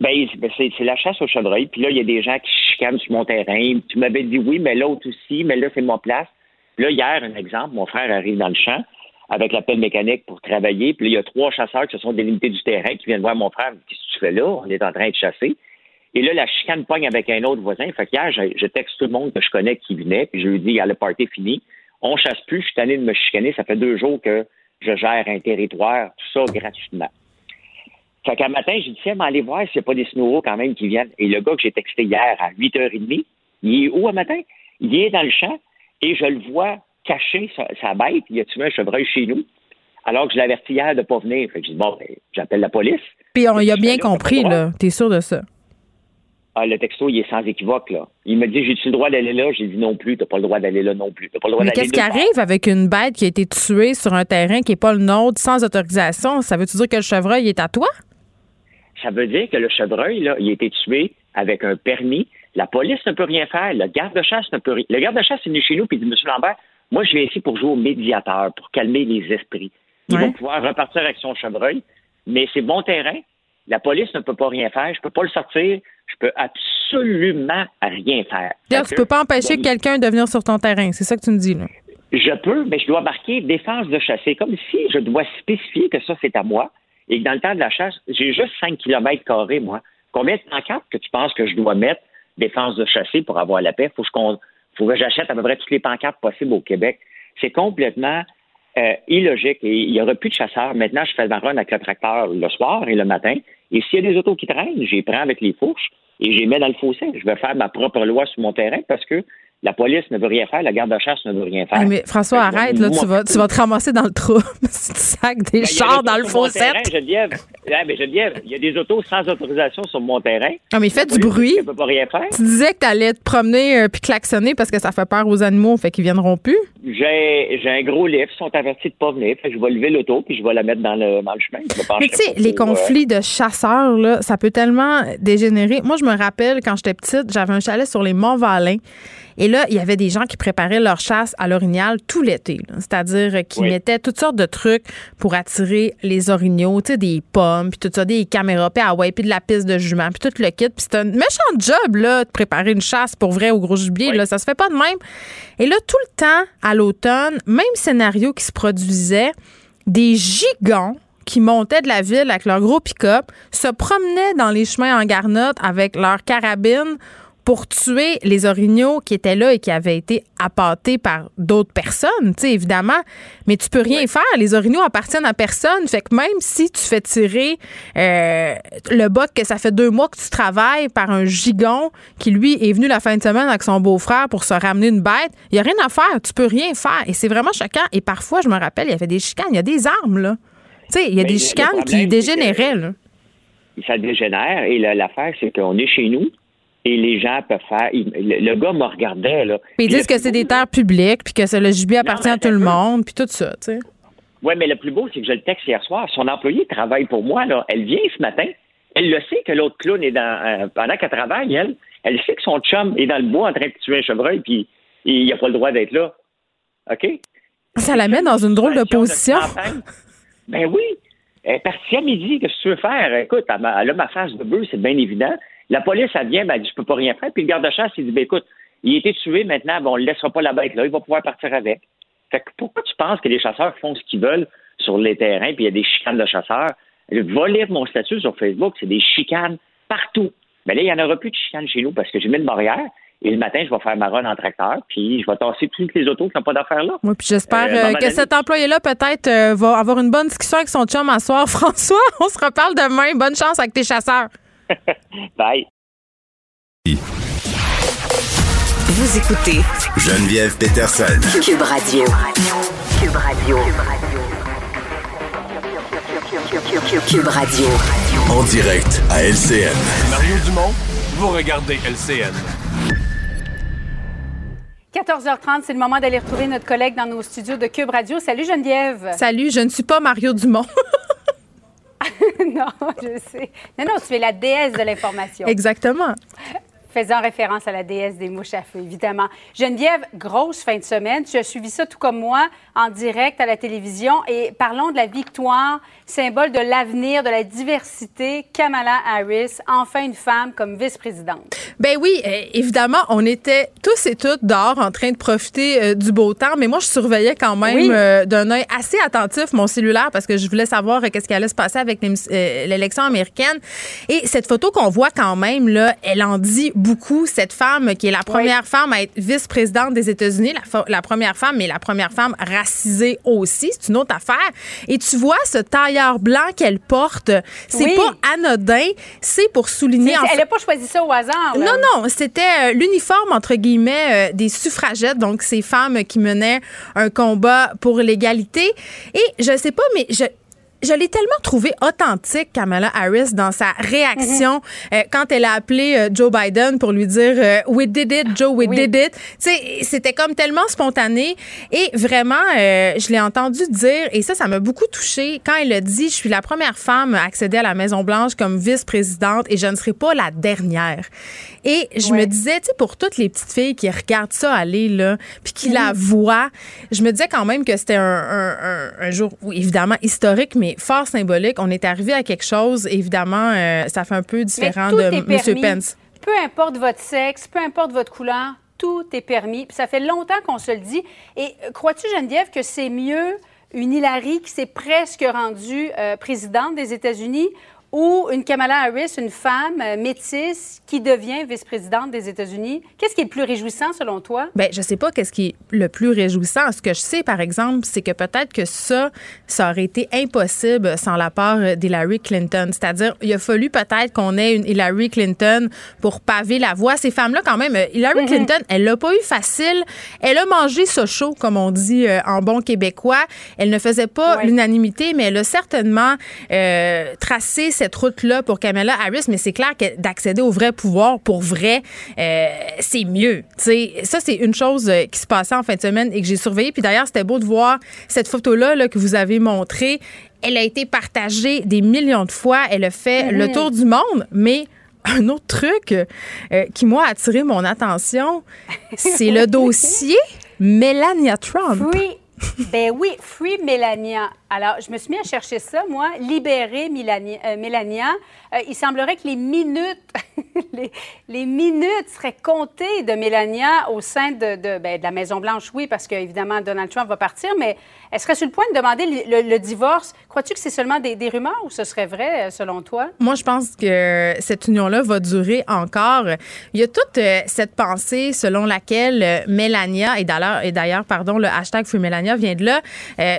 Ben, ben c'est la chasse au chevreuil. Puis là, il y a des gens qui chicanent sur mon terrain. Tu m'avais dit oui, mais l'autre aussi, mais là, c'est ma place. Là, hier, un exemple, mon frère arrive dans le champ avec la pelle mécanique pour travailler. Puis là, il y a trois chasseurs qui se sont délimités du terrain qui viennent voir mon frère. Qu'est-ce que tu fais là? On est en train de chasser. Et là, la chicane pogne avec un autre voisin. Fait qu'hier, je, je, texte tout le monde que je connais qui venait. Puis je lui dis, a le party fini. On chasse plus. Je suis tanné de me chicaner. Ça fait deux jours que je gère un territoire. Tout ça gratuitement. Fait qu'un matin, j'ai dit, tiens, mais allez voir s'il n'y a pas des snowos quand même qui viennent. Et le gars que j'ai texté hier à 8h30, il est où un matin? Il est dans le champ et je le vois cacher sa, bête. Il a tué un chevreuil chez nous? Alors que je l'avertis hier de ne pas venir. Fait que j'ai dit, bon, ben, j'appelle la police. Puis on y a bien compris, là. T'es sûr de ça? Ah, le texto, il est sans équivoque, là. Il me dit, j'ai-tu le droit d'aller là? J'ai dit non plus, t'as pas le droit d'aller là non plus. Pas le droit Mais qu'est-ce qui arrive avec une bête qui a été tuée sur un terrain qui n'est pas le nôtre, sans autorisation? Ça veut-tu dire que le chevreuil est à toi? Ça veut dire que le chevreuil, là, il a été tué avec un permis. La police ne peut rien faire. Le garde-chasse ne peut rien. Le garde-chasse est venu chez nous et dit, M. Lambert, moi, je viens ici pour jouer au médiateur, pour calmer les esprits. Ils vont pouvoir repartir avec son chevreuil, mais c'est bon terrain. La police ne peut pas rien faire. Je ne peux pas le sortir. Je peux absolument rien faire. tu ne peux pas empêcher quelqu'un de venir sur ton terrain. C'est ça que tu me dis, là. Je peux, mais je dois marquer défense de chasser. Comme si je dois spécifier que ça, c'est à moi. Et que dans le temps de la chasse, j'ai juste 5 km carrés, moi. Combien de pancartes que tu penses que je dois mettre défense de chasser pour avoir la paix? Faut faut que j'achète à peu près toutes les pancartes possibles au Québec. C'est complètement euh, illogique et il n'y aura plus de chasseurs. Maintenant, je fais le run avec le tracteur le soir et le matin. Et s'il y a des autos qui traînent, j'y prends avec les fourches et j'y mets dans le fossé. Je vais faire ma propre loi sur mon terrain parce que La police ne veut rien faire, la garde de chasse ne veut rien faire. mais François, arrête, là, tu vas, tu vas te ramasser dans le trou si tu sacs des ben, chars dans le fossé. Geneviève, mais Geneviève, il y a des autos sans autorisation sur mon terrain. Ah, mais il fait du bruit. peut pas rien faire. Tu disais que tu allais te promener euh, puis klaxonner parce que ça fait peur aux animaux, fait qu'ils viendront plus? J'ai un gros lift, ils sont avertis de pas venir. Fait je vais lever l'auto puis je vais la mettre dans le, dans le chemin. Mais tu sais, les conflits de chasseurs, là, ça peut tellement dégénérer. Moi, je me rappelle quand j'étais petite, j'avais un chalet sur les Monts-Valin. Et là, il y avait des gens qui préparaient leur chasse à l'orignal tout l'été. C'est-à-dire qu'ils mettaient toutes sortes de trucs pour attirer les orignaux, tu sais, des pommes, puis tout ça, des caméras, puis ah ouais, puis de la piste de jument, puis tout le kit. Puis c'est un méchant job, là, de préparer une chasse pour vrai au gros. Là, ça se fait pas de même. Et là, tout le temps, à l'automne, même scénario qui se produisait, des gigants qui montaient de la ville avec leur gros pick-up, se promenaient dans les chemins en garnotte avec leurs carabines pour tuer les orignaux qui étaient là et qui avaient été appâtés par d'autres personnes, tu sais, évidemment. Mais tu peux rien faire. Les orignaux appartiennent à personne. Fait que même si tu fais tirer euh, le boc que ça fait deux mois que tu travailles par un gigon qui, lui, est venu la fin de semaine avec son beau-frère pour se ramener une bête, il n'y a rien à faire. Tu peux rien faire. Et c'est vraiment choquant. Et parfois, je me rappelle, il y avait des chicanes. Il y a des armes, là. Tu sais, il y a des chicanes qui dégénéraient, là. Ça dégénère. Et l'affaire, c'est qu'on est chez nous et les gens peuvent faire. le, gars me regardait, là. Puis ils disent que c'est des terres publiques, puis que le gibier appartient à tout le monde, puis tout ça, tu sais. Oui, mais le plus beau, c'est que je le texte hier soir. Son employé travaille pour moi, là. Elle vient ce matin. Elle le sait que l'autre clown est dans. Euh, pendant qu'elle travaille, elle, elle sait que son chum est dans le bois en train de tuer un chevreuil, puis il n'a pas le droit d'être là. OK? Ça la met dans une drôle de position. ben oui. Elle est partie à midi. Qu'est-ce que tu veux faire? Écoute, elle a ma face de bœuf, c'est bien évident. La police, elle vient, ben, elle dit, je peux pas rien faire. Puis le garde-chasse, il dit, ben, écoute, il a été tué maintenant, bon, on ne laissera pas la bête là, il va pouvoir partir avec. Fait que pourquoi tu penses que les chasseurs font ce qu'ils veulent sur les terrains, puis il y a des chicanes de chasseurs? Va lire mon statut sur Facebook, c'est des chicanes partout. Mais là, il n'y en aura plus de chicanes chez nous parce que j'ai mis une barrière. Et le matin, je vais faire ma run en tracteur, puis je vais tasser toutes les autos qui n'ont pas d'affaires là. Oui, puis j'espère euh, euh, que cet employé-là, peut-être, euh, va avoir une bonne discussion avec son chum à soir. François, on se reparle demain. Bonne chance avec tes chasseurs. Bye. Vous écoutez Geneviève Peterson. Cube Radio. Cube Radio. Cube Radio. En direct à LCN. Mario Dumont, vous regardez LCN. 14h30, c'est le moment d'aller retrouver notre collègue dans nos studios de Cube Radio. Salut Geneviève. Salut, je ne suis pas Mario Dumont. non, je sais. Non, non, tu es la déesse de l'information. Exactement faisant référence à la déesse des mouches à feu, évidemment. Geneviève, grosse fin de semaine. Tu as suivi ça tout comme moi en direct à la télévision. Et parlons de la victoire, symbole de l'avenir, de la diversité. Kamala Harris, enfin une femme comme vice-présidente. Ben oui, euh, évidemment, on était tous et toutes dehors en train de profiter euh, du beau temps. Mais moi, je surveillais quand même euh, d'un œil assez attentif mon cellulaire parce que je voulais savoir qu'est-ce qui allait se passer avec l'élection américaine. Et cette photo qu'on voit quand même, là, elle en dit beaucoup cette femme qui est la première femme à être vice-présidente des États-Unis, la, première femme, mais la première femme racisée aussi. C'est une autre affaire. Et tu vois ce tailleur blanc qu'elle porte, c'est pas anodin, c'est pour souligner. Elle n'a pas choisi ça au hasard. Non, non, c'était euh, l'uniforme entre guillemets euh, des suffragettes, donc ces femmes qui menaient un combat pour l'égalité. Et je sais pas, mais je, je l'ai tellement trouvé authentique, Kamala Harris, dans sa réaction mhm. euh, quand elle a appelé euh, Joe Biden pour lui dire euh, We did it, Joe, we did it. C'était comme tellement spontané. Et vraiment, je l'ai entendu dire, et ça, ça m'a beaucoup touché quand elle a dit Je suis la première femme à accéder à la Maison-Blanche comme vice-présidente et je ne serai pas la dernière. Et je me disais, tu sais, pour toutes les petites filles qui regardent ça aller, là, puis qui la mhm. voient, je me disais quand même que c'était un, un, jour, évidemment, historique, mais fort symbolique. On est arrivé à quelque chose, évidemment, euh, ça fait un peu différent de M. Pence. Peu importe votre sexe, peu importe votre couleur, tout est permis. ça fait longtemps qu'on se le dit. Et crois-tu, Geneviève, que c'est mieux une Hillary qui s'est presque rendue euh, présidente des États-Unis ou une Kamala Harris, une femme euh, métisse qui devient vice-présidente des États-Unis. Qu'est-ce qui est le plus réjouissant selon toi? Bien, je sais pas qu'est-ce qui est le plus réjouissant. Ce que je sais, par exemple, c'est que peut-être que ça, ça aurait été impossible sans la part d'Hillary Clinton. C'est-à-dire, il a fallu peut-être qu'on ait une Hillary Clinton pour paver la voie. Ces femmes-là, quand même, Hillary mm-hmm. Clinton, elle l'a pas eu facile. Elle a mangé ce chaud, comme on dit euh, en bon québécois. Elle ne faisait pas l'unanimité, mais elle a certainement euh, tracé cette route-là pour Kamala Harris, mais c'est clair que d'accéder au vrai pouvoir pour vrai, euh, c'est mieux. ça, c'est une chose euh, qui se passait en fin de semaine et que j'ai surveillé. Puis d'ailleurs, c'était beau de voir cette photo-là là, que vous avez montrée. Elle a été partagée des millions de fois. Elle a fait le tour du monde, mais un autre truc euh, qui, moi, a attiré mon attention, c'est le dossier Melania Trump. Oui. Ben oui, Free Melania. Alors, je me suis mis à chercher ça, moi, libérer Melania. Euh, il semblerait que les minutes, les, minutes seraient comptées de Mélania au sein de, ben, de la Maison-Blanche, oui, parce qu'évidemment, Donald Trump va partir, mais elle serait sur le point de demander le, divorce. Crois-tu que c'est seulement des, rumeurs ou ce serait vrai, euh, selon toi? Moi, je pense que cette union-là va durer encore. Il y a toute euh, cette pensée selon laquelle Mélania, et d'ailleurs, pardon, le hashtag Free Mélania vient de là,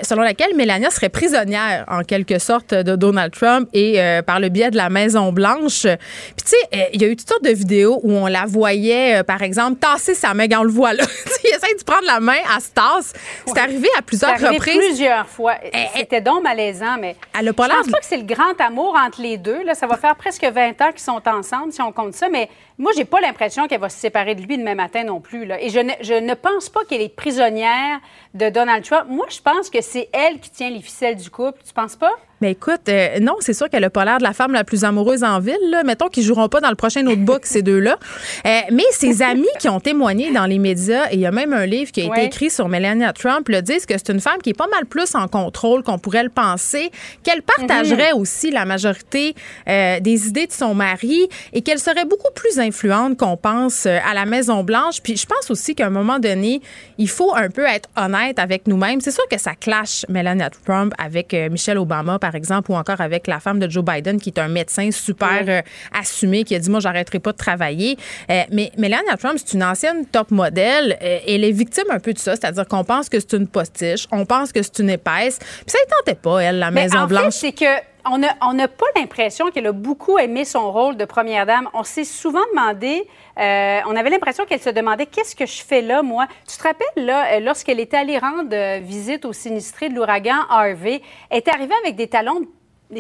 selon laquelle Mélania serait prisonnière, en quelque sorte, de Donald Trump et par le biais de la Maison Blanche. Puis tu sais, euh, il y a eu toutes sortes de vidéos où on la voyait, euh, par exemple, tasser sa main, on le voit là. il essaie de prendre la main, à se tasse. C'est arrivé à plusieurs reprises. plusieurs fois. Eh, eh. C'était donc malaisant, mais elle a pas je pense pas que c'est le grand amour entre les deux. Là, ça va faire presque 20 ans qu'ils sont ensemble, si on compte ça, mais moi, j'ai pas l'impression qu'elle va se séparer de lui demain matin non plus. Et je ne, je ne pense pas qu'elle est prisonnière de Donald Trump. Moi, je pense que c'est elle qui tient les ficelles du couple. Tu penses pas? Mais écoute, euh, non, c'est sûr qu'elle a pas l'air de la femme la plus amoureuse en ville. Là. Mettons qu'ils joueront pas dans le prochain notebook, ces deux-là. Euh, mais ses amis qui ont témoigné dans les médias, et il y a même un livre qui a été écrit sur Melania Trump, le disent que c'est une femme qui est pas mal plus en contrôle qu'on pourrait le penser, qu'elle partagerait mhm. aussi la majorité euh, des idées de son mari et qu'elle serait beaucoup plus influente qu'on pense à la Maison Blanche. Puis je pense aussi qu'à un moment donné, il faut un peu être honnête avec nous-mêmes. C'est sûr que ça clash Melania Trump avec Michelle Obama, par par exemple, ou encore avec la femme de Joe Biden, qui est un médecin super euh, assumé, qui a dit, moi, j'arrêterai pas de travailler. Euh, mais Melania Trump, c'est une ancienne top modèle. Euh, elle est victime un peu de ça, c'est-à-dire qu'on pense que c'est une postiche, on pense que c'est une épaisse. Puis ça ne tentait pas, elle, la Maison-Blanche. c'est que on n'a pas l'impression qu'elle a beaucoup aimé son rôle de première dame. On s'est souvent demandé, on avait l'impression qu'elle se demandait qu'est-ce que je fais là, moi? Tu te rappelles, là, lorsqu'elle était allée rendre visite aux sinistrés de l'ouragan Harvey, elle est arrivée avec des talons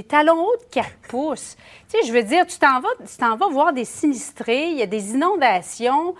talons hauts de 4 pouces. Tu sais, je veux dire, tu t'en vas, tu t'en vas voir des sinistrés, il y a des inondations.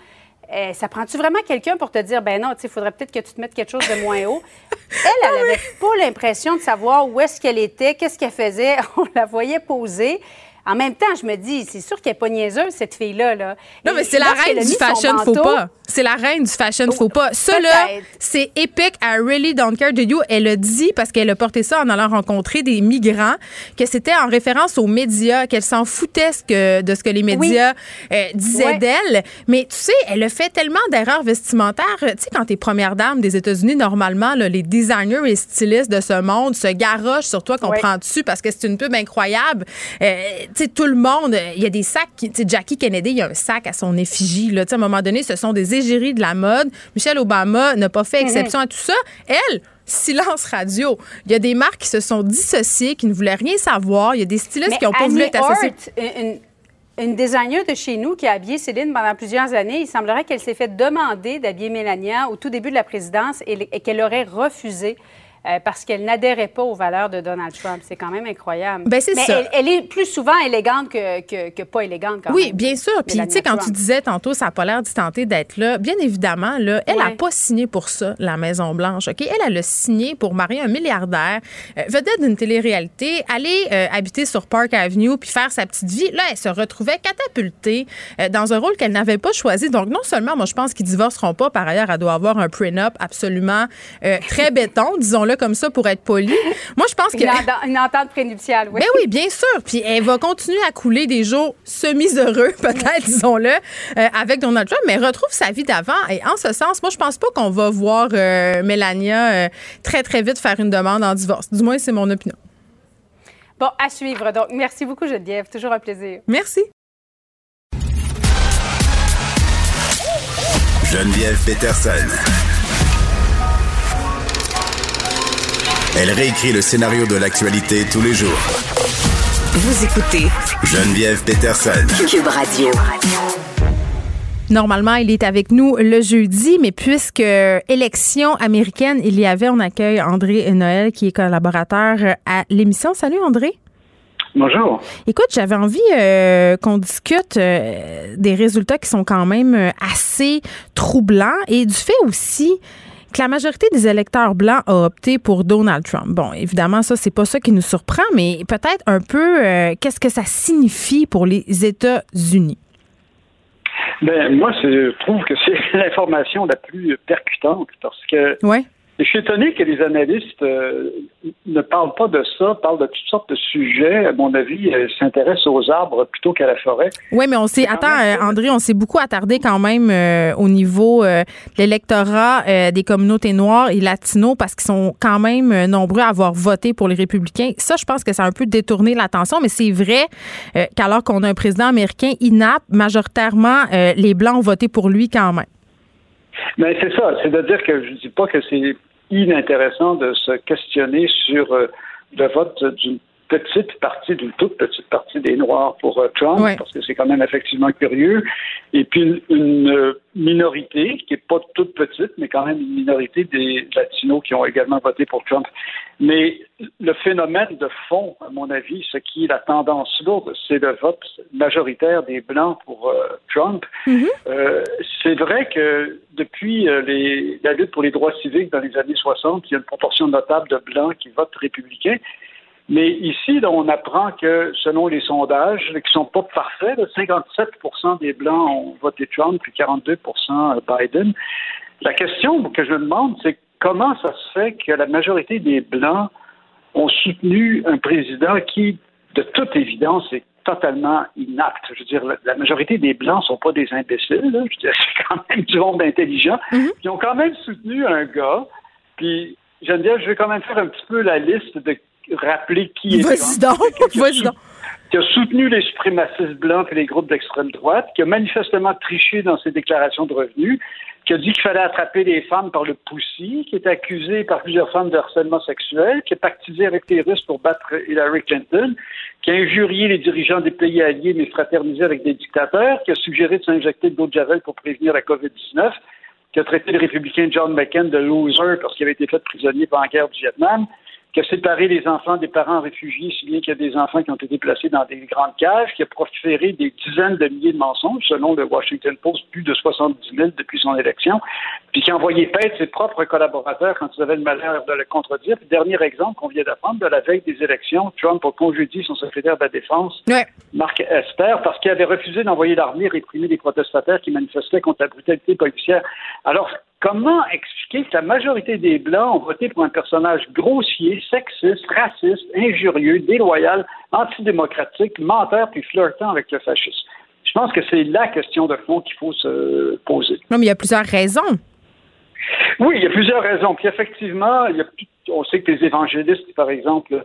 Euh, ça prend-tu vraiment quelqu'un pour te dire, ben non, tu sais, il faudrait peut-être que tu te mettes quelque chose de moins haut? Elle, elle n'avait pas l'impression de savoir où est-ce qu'elle était, qu'est-ce qu'elle faisait. On la voyait poser. En même temps, je me dis, c'est sûr qu'elle n'est pas niaiseuse, cette fille-là. Là. Non, mais c'est la reine du fashion faux pas. C'est la reine du fashion faux pas. Ça, là, c'est épique. I really don't care de you. Elle a dit, parce qu'elle a porté ça en allant rencontrer des migrants, que c'était en référence aux médias, qu'elle s'en foutait de ce que les médias euh, disaient d'elle. Mais tu sais, elle a fait tellement d'erreurs vestimentaires. Tu sais, quand t'es première dame des États-Unis, normalement, les designers et stylistes de ce monde se garochent sur toi, comprends dessus parce que c'est une pub incroyable. Euh, tu sais, tout le monde, il y a des sacs, tu sais, Jackie Kennedy, il y a un sac à son effigie, là. Tu sais, à un moment donné, ce sont des égéries de la mode. Michelle Obama n'a pas fait exception à tout ça. Elle, silence radio. Il y a des marques qui se sont dissociées, qui ne voulaient rien savoir. Il y a des stylistes qui n'ont pas voulu être associés. Une, une designer de chez nous qui a habillé Céline pendant plusieurs années, il semblerait qu'elle s'est fait demander d'habiller Mélania au tout début de la présidence et qu'elle aurait refusé. Euh, parce qu'elle n'adhérait pas aux valeurs de Donald Trump. C'est quand même incroyable. Ben, c'est ça. Elle, est plus souvent élégante que, que, pas élégante quand oui, bien sûr. Puis, tu sais, quand tu disais tantôt, ça n'a pas l'air d'y tenter d'être là, bien évidemment, là, elle n'a pas signé pour ça, la Maison-Blanche. OK? Elle, elle a signé pour marier un milliardaire, euh, vedette d'une télé-réalité, aller euh, habiter sur Park Avenue puis faire sa petite vie. Là, elle se retrouvait catapultée dans un rôle qu'elle n'avait pas choisi. Donc, non seulement, moi, je pense qu'ils divorceront pas. Par ailleurs, elle doit avoir un prenup absolument très béton, disons-le comme ça pour être poli. Moi, je pense que. Une, entente prénuptiale, oui. Ben oui, bien sûr. Puis elle va continuer à couler des jours semi-heureux, peut-être, disons-le, euh, avec Donald Trump, mais retrouve sa vie d'avant. Et en ce sens, moi, je pense pas qu'on va voir euh, Mélania euh, très, très vite faire une demande en divorce. Du moins, c'est mon opinion. Bon, à suivre. Donc, merci beaucoup, Geneviève. Toujours un plaisir. Merci. Geneviève Peterson. Elle réécrit le scénario de l'actualité tous les jours. Vous écoutez Geneviève Peterson. Cube Radio. Normalement, il est avec nous le jeudi, mais puisque élection américaine, il y avait, on accueille André Noël, qui est collaborateur à l'émission. Salut André. Bonjour. Écoute, j'avais envie euh, qu'on discute euh, des résultats qui sont quand même euh, assez troublants et du fait aussi que la majorité des électeurs blancs a opté pour Donald Trump. Bon, évidemment, ça, c'est pas ça qui nous surprend, mais peut-être un peu qu'est-ce que ça signifie pour les États-Unis? Ben, moi, je trouve que c'est l'information la plus percutante parce que ouais. Je suis étonné que les analystes euh, ne parlent pas de ça, parlent de toutes sortes de sujets. À mon avis, euh, s'intéressent aux arbres plutôt qu'à la forêt. Oui, mais on s'est, attends, euh, André, on s'est beaucoup attardé quand même au niveau de l'électorat des communautés noires et latinos parce qu'ils sont quand même nombreux à avoir voté pour les républicains. Ça, je pense que ça a un peu détourné l'attention, mais c'est vrai qu'alors qu'on a un président américain inapte, majoritairement, les Blancs ont voté pour lui quand même. Mais c'est ça, c'est-à-dire que je ne dis pas que c'est inintéressant de se questionner sur euh, le vote d'une petite partie, d'une toute petite partie des Noirs pour euh, Trump, parce que c'est quand même effectivement curieux. Et puis une, euh, minorité, qui n'est pas toute petite, mais quand même une minorité des Latinos qui ont également voté pour Trump. Mais le phénomène de fond, à mon avis, ce qui est la tendance lourde, c'est le vote majoritaire des Blancs pour euh, Trump. Mm-hmm. c'est vrai que depuis les, la lutte pour les droits civiques dans les années 60, il y a une proportion notable de Blancs qui votent républicains. Mais ici, on apprend que selon les sondages, qui ne sont pas parfaits, 57% des Blancs ont voté Trump, puis 42% Biden. La question que je me demande, c'est comment ça se fait que la majorité des Blancs ont soutenu un président qui, de toute évidence, est totalement inapte? Je veux dire, la, majorité des Blancs ne sont pas des imbéciles. Je veux dire, c'est quand même du monde intelligent. Mm-hmm. Ils ont quand même soutenu un gars. Puis, Geneviève, je vais quand même faire un petit peu la liste de rappeler qui est Trump, qui a soutenu les suprémacistes blancs et les groupes d'extrême droite, qui a manifestement triché dans ses déclarations de revenus, qui a dit qu'il fallait attraper les femmes par le poussi, qui est accusé par plusieurs femmes de harcèlement sexuel, qui a pactisé avec les Russes pour battre Hillary Clinton, qui a injurié les dirigeants des pays alliés mais fraternisé avec des dictateurs, qui a suggéré de s'injecter de l'eau de javel pour prévenir la COVID-19, qui a traité le républicain John McCain de loser parce qu'il avait été fait prisonnier pendant la guerre du Vietnam, qui a séparé les enfants des parents réfugiés, si bien qu'il y a des enfants qui ont été placés dans des grandes cages, qui a proféré des dizaines de milliers de mensonges, selon le Washington Post, plus de 70 000 depuis son élection, puis qui a envoyé paître ses propres collaborateurs quand ils avaient le malheur de le contredire. dernier exemple qu'on vient d'apprendre, de la veille des élections, Trump a congédié son secrétaire de la Défense, Mark Esper, parce qu'il avait refusé d'envoyer l'armée réprimer des protestataires qui manifestaient contre la brutalité policière. Alors, Comment expliquer que la majorité des Blancs ont voté pour un personnage grossier, sexiste, raciste, injurieux, déloyal, antidémocratique, menteur puis flirtant avec le fascisme? Je pense que c'est la question de fond qu'il faut se poser. Non, mais il y a plusieurs raisons. Oui, il y a plusieurs raisons. Puis effectivement, on sait que les évangélistes, par exemple,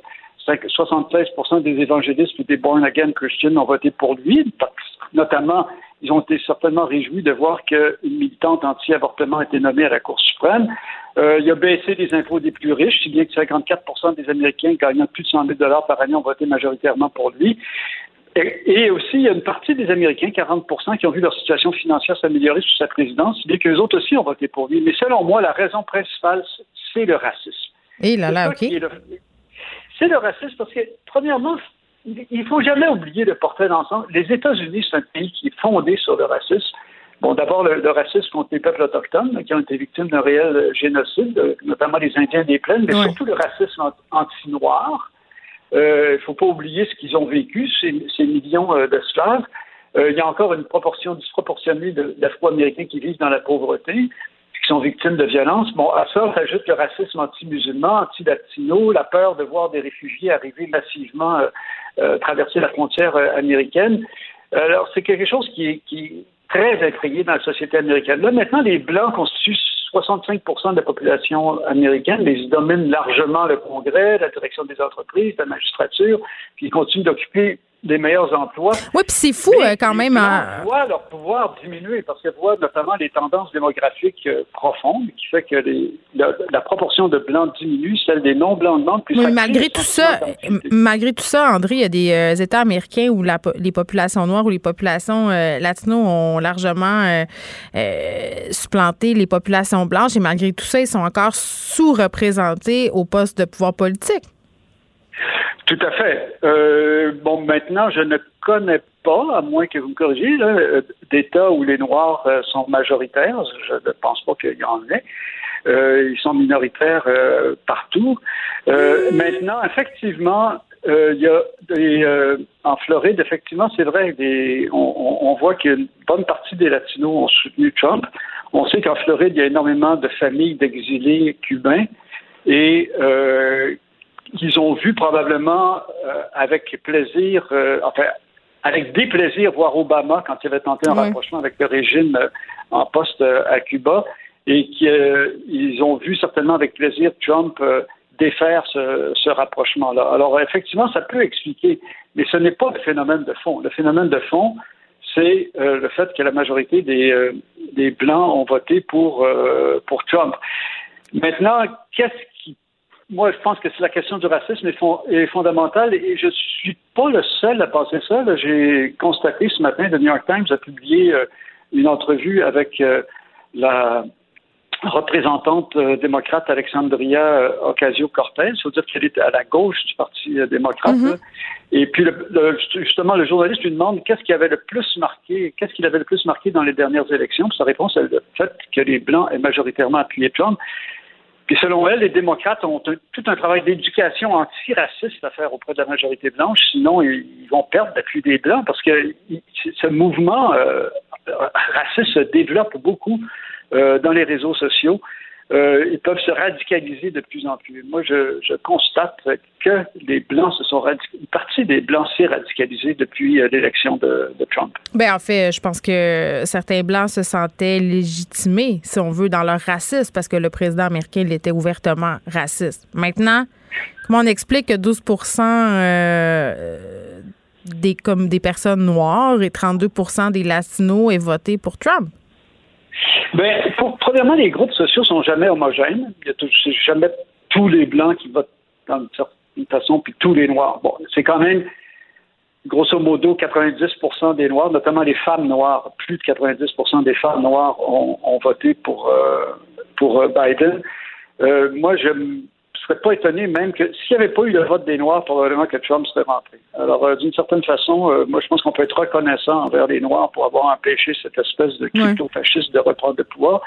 76% des évangélistes et des born again Christians ont voté pour lui, notamment ils ont été certainement réjouis de voir qu'une militante anti-avortement a été nommée à la Cour suprême. Euh, il a baissé les impôts des plus riches, si bien que 54% des Américains gagnant plus de 100 000 par année ont voté majoritairement pour lui. Et, aussi, il y a une partie des Américains, 40% qui ont vu leur situation financière s'améliorer sous sa présidence, si bien qu'eux autres aussi ont voté pour lui. Mais selon moi, la raison principale, c'est le racisme. Et là, là, OK. C'est le racisme parce que, premièrement, il faut jamais oublier le portrait d'ensemble. Les États-Unis, c'est un pays qui est fondé sur le racisme. Bon, d'abord, le, racisme contre les peuples autochtones qui ont été victimes d'un réel euh, génocide, euh, notamment les Indiens des plaines, mais surtout le racisme anti-noir. Il euh, ne faut pas oublier ce qu'ils ont vécu, ces, ces millions d'esclaves. il y a encore une proportion disproportionnée d'Afro-Américains qui vivent dans la pauvreté sont victimes de violences. Bon, à ça s'ajoute le racisme anti-musulman, anti-latino, la peur de voir des réfugiés arriver massivement euh, euh, traverser la frontière euh, américaine. Alors, c'est quelque chose qui est, très effrayé dans la société américaine. Là, maintenant, les Blancs constituent 65% de la population américaine, mais ils dominent largement le Congrès, la direction des entreprises, la magistrature, puis ils continuent d'occuper des meilleurs emplois. Oui, puis c'est fou euh, quand même. On voit leur pouvoir diminuer parce qu'elles voient notamment les tendances démographiques euh, profondes qui fait que les, la, proportion de blancs diminue, celle des non-blancs demande plus. Oui, malgré tout ça, malgré tout ça, André, il y a des euh, États américains où la, les populations noires ou les populations latino ont largement supplanté les populations blanches et malgré tout ça, ils sont encore sous-représentés au poste de pouvoir politique. Tout à fait. Euh, bon, maintenant, je ne connais pas, à moins que vous me corrigiez, euh, d'États où les Noirs euh, sont majoritaires. Je ne pense pas qu'il y en ait. ils sont minoritaires partout. maintenant, effectivement, il y a des, en Floride, effectivement, c'est vrai, des, on, on, voit qu'une bonne partie des Latinos ont soutenu Trump. On sait qu'en Floride, il y a énormément de familles d'exilés cubains et qu'ils ont vu probablement euh, avec plaisir, euh, enfin, avec déplaisir voir Obama quand il avait tenté un rapprochement avec le régime euh, en poste à Cuba et qu'ils ont vu certainement avec plaisir Trump défaire ce, ce rapprochement-là. Alors effectivement, ça peut expliquer, mais ce n'est pas le phénomène de fond. Le phénomène de fond, c'est le fait que la majorité des, des Blancs ont voté pour, pour Trump. Maintenant, qu'est-ce moi, je pense que la question du racisme est, fondamentale et je suis pas le seul à penser ça. J'ai constaté ce matin, le New York Times a publié euh, une entrevue avec euh, la représentante euh, démocrate Alexandria Ocasio-Cortez. Il faut dire qu'elle était à la gauche du Parti démocrate. Mm-hmm. Et puis, justement, le journaliste lui demande qu'est-ce qui avait le plus marqué, qu'est-ce qu'il avait le plus marqué dans les dernières élections. sa réponse est le fait que les Blancs aient majoritairement appuyé Trump. Puis selon elle, les démocrates ont tout un travail d'éducation antiraciste à faire auprès de la majorité blanche, sinon ils, vont perdre l'appui des Blancs parce que ce mouvement euh, raciste se développe beaucoup euh, dans les réseaux sociaux. Euh, ils peuvent se radicaliser de plus en plus. Moi, je, constate que les Blancs se sont radicalisés, une partie des Blancs s'est radicalisée depuis euh, l'élection de, Trump. Ben en fait, je pense que certains Blancs se sentaient légitimés, si on veut, dans leur racisme, parce que le président américain il était ouvertement raciste. Maintenant, comment on explique que 12 euh, des, comme des personnes noires et 32% des Latinos aient voté pour Trump? Pour, premièrement, les groupes sociaux sont jamais homogènes. Il y a jamais tous les blancs qui votent d'une certaine façon, puis tous les noirs. Bon, c'est quand même grosso modo 90% des noirs, notamment les femmes noires. Plus de 90% des femmes noires ont, voté pour euh, pour euh, Biden. Euh, moi, je serais pas étonné même que s'il n'y avait pas eu le vote des Noirs, probablement que Trump serait rentré. Alors, euh, d'une certaine façon, euh, moi, je pense qu'on peut être reconnaissant envers les Noirs pour avoir empêché cette espèce de crypto-fasciste de reprendre le pouvoir.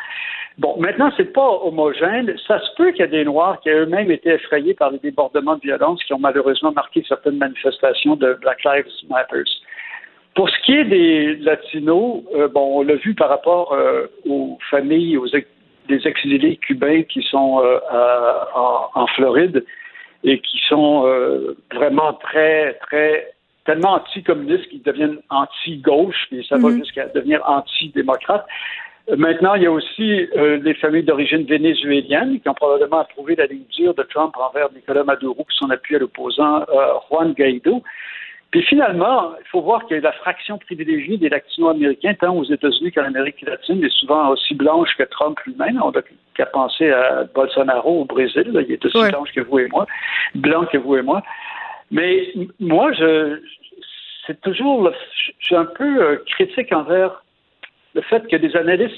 Bon, maintenant, c'est pas homogène. Ça se peut qu'il y ait des Noirs qui eux-mêmes été effrayés par les débordements de violence qui ont malheureusement marqué certaines manifestations de Black Lives Matter. Pour ce qui est des Latinos, euh, bon, on l'a vu par rapport aux familles, aux des exilés cubains qui sont euh, en, Floride et qui sont euh, vraiment très, très, tellement anticommunistes qu'ils deviennent anti-gauche, et ça va mhm. jusqu'à devenir anti-démocrate. Euh, maintenant, il y a aussi des familles d'origine vénézuélienne qui ont probablement approuvé la ligne dure de Trump envers Nicolas Maduro, qui son appui à l'opposant Juan Guaido. Puis finalement, il faut voir que la fraction privilégiée des latino-américains, tant aux États-Unis qu'en Amérique latine, est souvent aussi blanche que Trump lui-même. On n'a qu'à penser à Bolsonaro au Brésil. il est aussi blanche que vous et moi, blanc que vous et moi. Mais moi, je, c'est toujours, je suis un peu euh, critique envers le fait que des analystes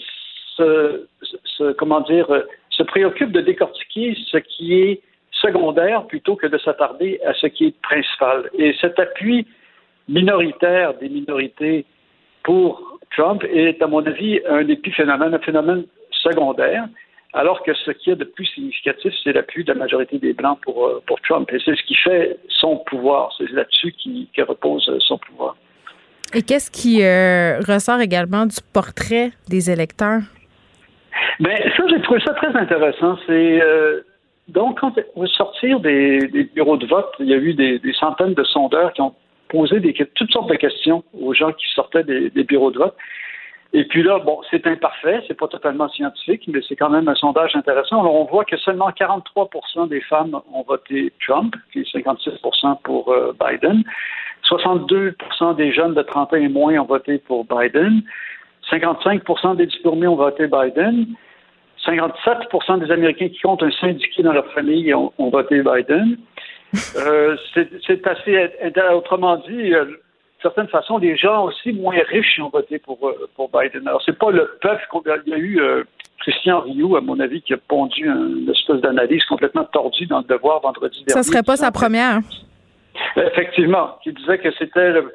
se comment dire, euh, se préoccupent de décortiquer ce qui est secondaire plutôt que de s'attarder à ce qui est principal. Et cet appui minoritaire des minorités pour Trump est, à mon avis, un épiphénomène, un phénomène secondaire, alors que ce qui est de plus significatif, c'est l'appui de la majorité des Blancs pour, euh, pour Trump. Et c'est ce qui fait son pouvoir. C'est là-dessus qui, repose son pouvoir. Et qu'est-ce qui euh, ressort également du portrait des électeurs? Bien, ça, j'ai trouvé ça très intéressant. C'est euh, donc, quand au sortir des, bureaux de vote, il y a eu des, centaines de sondeurs qui ont posé toutes sortes de questions aux gens qui sortaient des, bureaux de vote. Et puis là, bon, c'est imparfait, c'est pas totalement scientifique, mais c'est quand même un sondage intéressant. Alors, on voit que seulement 43% des femmes ont voté Trump, puis 56 pour euh, Biden. 62% des jeunes de 30 ans et moins ont voté pour Biden. 55% des diplômés ont voté Biden. 57 des Américains qui comptent un syndicat dans leur famille ont, voté Biden. Euh, c'est assez, autrement dit, euh, certaine façon, les gens aussi moins riches ont voté pour, euh, pour Biden. Alors, c'est pas le peuple Il y a eu euh, Christian Rioux, à mon avis, qui a pondu une espèce d'analyse complètement tordue dans le devoir vendredi dernier. Ça serait pas sa première. Effectivement, qui disait que c'était le,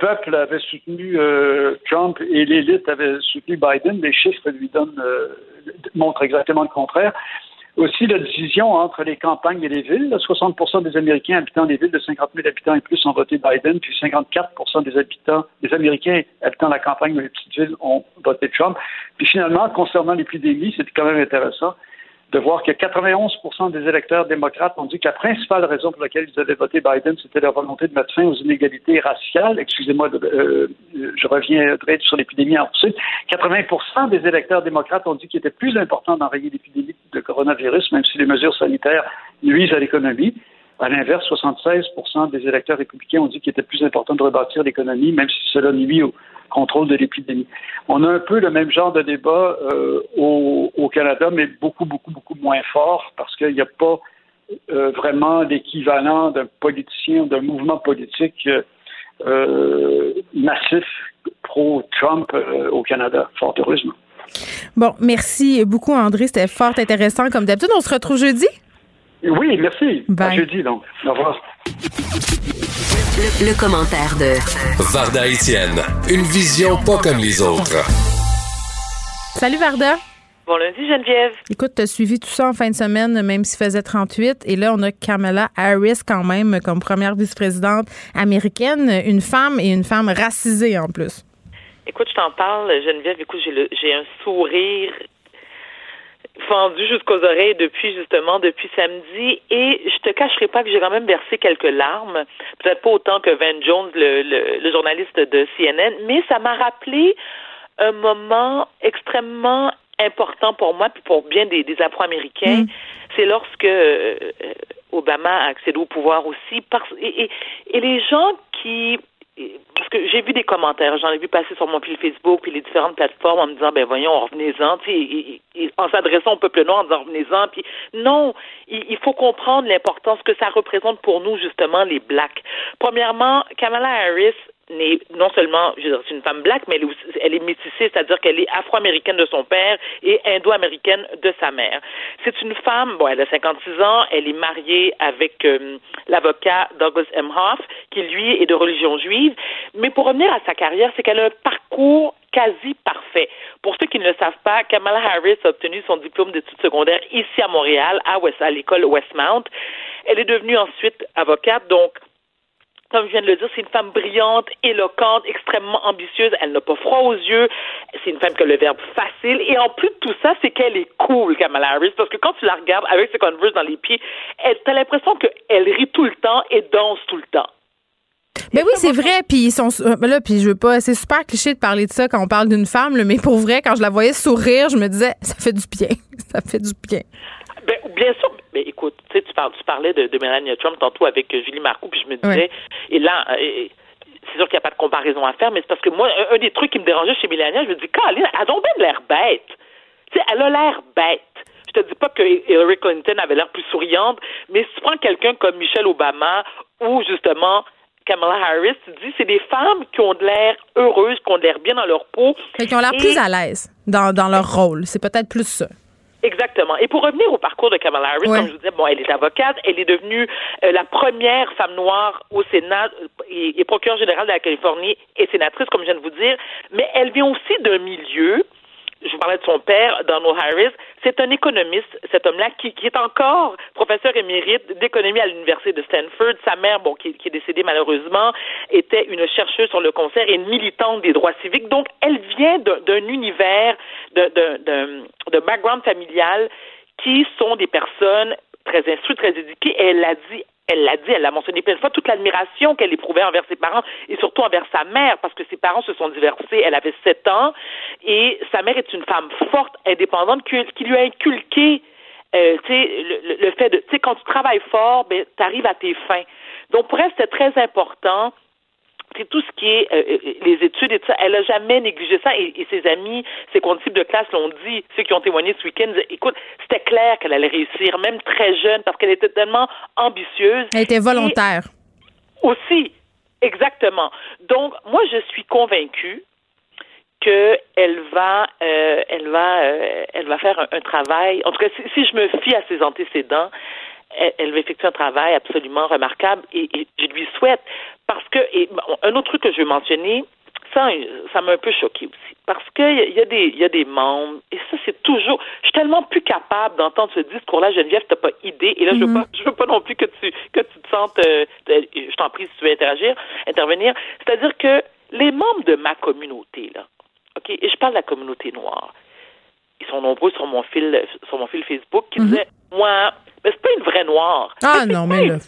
peuple avait soutenu euh, Trump et l'élite avait soutenu Biden. Les chiffres lui donnent montrent exactement le contraire. Aussi, la division entre les campagnes et les villes. 60% des Américains habitant des villes de 50 000 habitants et plus ont voté Biden, puis 54% des habitants, des Américains habitant la campagne ou les petites villes ont voté Trump. Puis finalement, concernant l'épidémie, c'est quand même intéressant de voir que 91% des électeurs démocrates ont dit que la principale raison pour laquelle ils avaient voté Biden, c'était leur volonté de mettre fin aux inégalités raciales. Excusez-moi, euh, je reviendrai sur l'épidémie ensuite. 80% des électeurs démocrates ont dit qu'il était plus important d'enrayer l'épidémie de coronavirus, même si les mesures sanitaires nuisent à l'économie. À l'inverse, 76 des électeurs républicains ont dit qu'il était plus important de rebâtir l'économie, même si cela nuit au contrôle de l'épidémie. On a un peu le même genre de débat euh, au, Canada, mais beaucoup, beaucoup, beaucoup moins fort, parce qu'il n'y a pas euh, vraiment d'équivalent d'un politicien, d'un mouvement politique euh, massif pro-Trump au Canada, fort heureusement. Bon, merci beaucoup, André. C'était fort intéressant. Comme d'habitude, on se retrouve jeudi? Oui, merci. À jeudi, donc. Au revoir. Le, commentaire de Varda Etienne, une vision pas comme les autres. Salut Varda. Bon lundi Geneviève. Écoute, tu as suivi tout ça en fin de semaine, même s'il faisait 38. Et là, on a Kamala Harris quand même comme première vice-présidente américaine, une femme et une femme racisée en plus. Écoute, je t'en parle, Geneviève. Écoute, j'ai un sourire fendu jusqu'aux oreilles depuis justement depuis samedi. Et je te cacherai pas que j'ai quand même versé quelques larmes, peut-être pas autant que Van Jones, le, le, journaliste de CNN, mais ça m'a rappelé un moment extrêmement important pour moi puis pour bien des, des Afro-Américains, mm. c'est lorsque euh, Obama a accédé au pouvoir aussi parce et, et les gens qui parce que j'ai vu des commentaires, j'en ai vu passer sur mon fil Facebook puis les différentes plateformes en me disant ben voyons, revenez-en, en s'adressant au peuple noir en disant revenez-en, puis non, il, faut comprendre l'importance que ça représente pour nous justement les blacks. Premièrement, Kamala Harris non seulement, je veux dire, c'est une femme black, mais elle est, métissée, c'est-à-dire qu'elle est afro-américaine de son père et indo-américaine de sa mère. C'est une femme, bon, elle a 56 ans, elle est mariée avec euh, l'avocat Douglas M. Hoff, qui lui est de religion juive. Mais pour revenir à sa carrière, c'est qu'elle a un parcours quasi parfait. Pour ceux qui ne le savent pas, Kamala Harris a obtenu son diplôme d'études secondaires ici à Montréal, à l'école Westmount. Elle est devenue ensuite avocate, donc comme je viens de le dire, c'est une femme brillante, éloquente, extrêmement ambitieuse. Elle n'a pas froid aux yeux. C'est une femme qui a le verbe facile. Et en plus de tout ça, c'est qu'elle est cool, Kamala Harris, parce que quand tu la regardes avec ses Converse dans les pieds, t'as l'impression qu'elle rit tout le temps et danse tout le temps. Mais oui, c'est vrai. Puis ils sont euh, là, puis je veux pas. C'est super cliché de parler de ça quand on parle d'une femme, mais pour vrai, quand je la voyais sourire, je me disais, ça fait du bien. ça fait du bien. Bien sûr, mais écoute, tu parlais de, de Melania Trump tantôt avec euh, Julie Marcoux, puis je me disais, et là, euh, c'est sûr qu'il n'y a pas de comparaison à faire, mais c'est parce que moi, un, des trucs qui me dérangeait chez Melania, je me dis, Caroline, elle a donc bien l'air bête. Tu sais, elle a l'air bête. Je te dis pas que Hillary Clinton avait l'air plus souriante, mais si tu prends quelqu'un comme Michelle Obama ou justement Kamala Harris, tu dis, c'est des femmes qui ont de l'air heureuses, qui ont de l'air bien dans leur peau. Qui ont l'air plus à l'aise dans, dans leur rôle. C'est peut-être plus ça. Exactement. Et pour revenir au parcours de Kamala Harris, comme je vous disais, bon, elle est avocate, elle est devenue euh, la première femme noire au Sénat euh, et, et procureure générale de la Californie et sénatrice, comme je viens de vous dire, mais elle vient aussi d'un milieu je vous parlais de son père, Donald Harris, c'est un économiste, cet homme-là, qui, est encore professeur émérite d'économie à l'université de Stanford. Sa mère, bon, qui, est décédée malheureusement, était une chercheuse sur le concert et une militante des droits civiques. Donc, elle vient d'un univers, de background familial qui sont des personnes très instruites, très éduquées. Elle a dit elle l'a dit, elle l'a mentionné plein de fois, toute l'admiration qu'elle éprouvait envers ses parents et surtout envers sa mère, parce que ses parents se sont divorcés, elle avait sept ans, et sa mère est une femme forte, indépendante, qui, lui a inculqué euh, le, le, fait de, tu sais, quand tu travailles fort, ben, tu arrives à tes fins. Donc, pour elle, c'était très important tout ce qui est euh, euh, les études et tout ça. Elle a jamais négligé ça et, ses amis, ses condisciples de classe l'ont dit, ceux qui ont témoigné ce week-end, écoute, c'était clair qu'elle allait réussir, même très jeune, parce qu'elle était tellement ambitieuse. Elle était volontaire. aussi, exactement. Donc, moi, je suis convaincue qu'elle va, euh, elle va, elle va faire un, travail. En tout cas, si, je me fie à ses antécédents, elle, va effectuer un travail absolument remarquable et, je lui souhaite parce que et un autre truc que je veux mentionner, ça, ça m'a un peu choqué aussi parce qu'il y, a des il y a des membres et ça c'est toujours je suis tellement plus capable d'entendre ce discours-là Geneviève t'as pas idée et là je veux mm-hmm. pas je veux pas non plus que tu que tu te sentes euh, je t'en prie si tu veux interagir intervenir c'est-à-dire que les membres de ma communauté là ok et je parle de la communauté noire ils sont nombreux sur mon fil sur mon fil Facebook qui mm-hmm. disaient moi mais c'est pas une vraie noire. Ah non, mais là.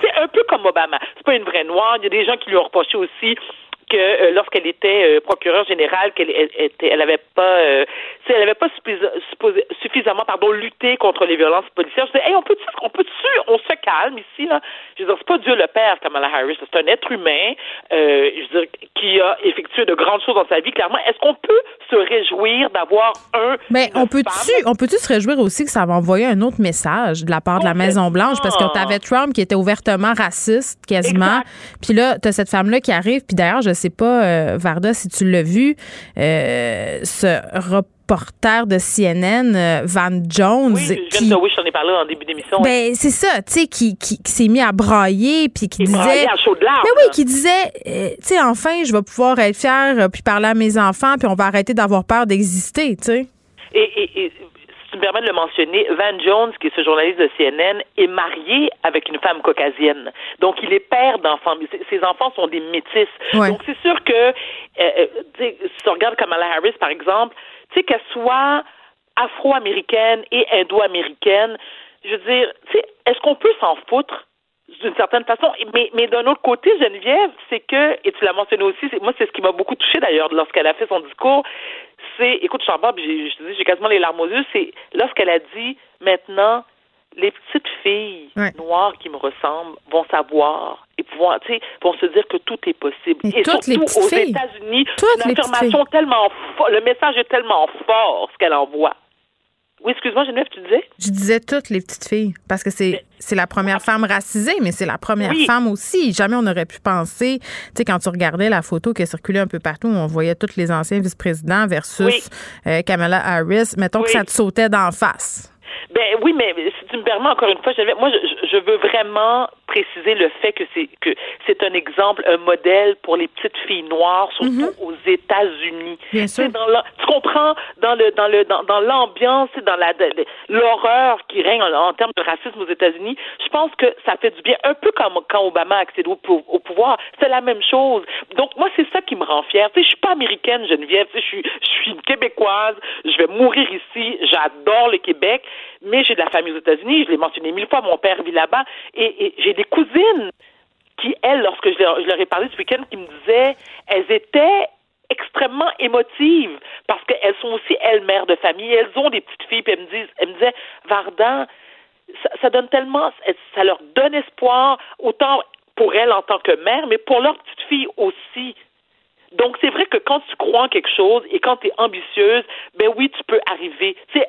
C'est un peu comme Obama. C'est pas une vraie noire. Il y a des gens qui lui ont reproché aussi que euh, lorsqu'elle était euh, procureure générale, qu'elle était, elle avait pas, euh, elle avait pas suffisamment, pardon, lutté contre les violences policières. Je disais, hey, on peut, on peut, on se calme ici là? Je veux dire, c'est pas Dieu le Père, Kamala Harris, c'est un être humain, euh, je veux dire, qui a effectué de grandes choses dans sa vie. Clairement, est-ce qu'on peut se réjouir d'avoir un Mais on peut-tu, on peut-tu se réjouir aussi que ça va envoyer un autre message de la part de la Maison Blanche parce que tu avais Trump qui était ouvertement raciste quasiment, puis là tu as cette femme là qui arrive, puis d'ailleurs je sais pas, euh, Varda, si tu l'as vu, euh, ce reporter de CNN, euh, Van Jones. Oui, qui, oui, j'en ai parlé en début d'émission. Ben, c'est ça, tu sais, qui, qui, s'est mis à brailler, puis qui disait. À chaud de larmes, mais oui, qui disait, tu sais, enfin, je vais pouvoir être fier, puis parler à mes enfants, puis on va arrêter d'avoir peur d'exister, tu sais. et, me permets de le mentionner, Van Jones, qui est ce journaliste de CNN, est marié avec une femme caucasienne. Donc, il est père d'enfants. Ses enfants sont des métis. Donc, c'est sûr que, euh, euh, si on regarde Kamala Harris, par exemple, tu sais, qu'elle soit afro-américaine et indo-américaine, je veux dire, tu sais, est-ce qu'on peut s'en foutre? d'une certaine façon? Mais, mais d'un autre côté, Geneviève, c'est que, et tu l'as mentionné aussi, moi, c'est ce qui m'a beaucoup touché d'ailleurs lorsqu'elle a fait son discours, c'est, écoute, je pas, j'ai, j'ai quasiment les larmes aux yeux, c'est lorsqu'elle a dit, maintenant, les petites filles noires qui me ressemblent vont savoir et pouvoir, vont se dire que tout est possible. Et, surtout aux États-Unis, une affirmation tellement forte, le message est tellement fort ce qu'elle envoie. Oui, excuse-moi, Geneviève, tu disais? Je disais toutes les petites filles, parce que c'est c'est la première femme racisée, mais c'est la première femme aussi. Jamais on n'aurait pu penser, tu sais, quand tu regardais la photo qui circulait un peu partout, on voyait tous les anciens vice-présidents versus euh, Kamala Harris, mettons que ça te sautait d'en face. Ben oui, mais tu me permets encore une fois, moi je, je veux vraiment préciser le fait que c'est que c'est un exemple, un modèle pour les petites filles noires, surtout mhm. aux États-Unis. Tu comprends dans le dans le dans, dans l'ambiance, dans la l'horreur qui règne en, termes de racisme aux États-Unis. Je pense que ça fait du bien, un peu comme quand Obama a accédé au, pouvoir. C'est la même chose. Donc moi c'est ça qui me rend fière. Tu sais, je suis pas américaine, Geneviève. Tu sais, je suis je suis une québécoise. Je vais mourir ici. J'adore le Québec, mais j'ai de la famille aux États-Unis. Je l'ai mentionné mille fois. Mon père vit là-bas et, j'ai des cousines qui, elles, lorsque je leur, ai parlé ce week-end, qui me disaient, elles étaient extrêmement émotives parce qu'elles sont aussi elles mères de famille, elles ont des petites filles, puis elles me disent, elles me disaient, Vardan, ça, donne tellement, ça leur donne espoir, autant pour elles en tant que mère, mais pour leurs petites filles aussi. Donc, c'est vrai que quand tu crois en quelque chose et quand tu es ambitieuse, ben oui, tu peux arriver. C'est,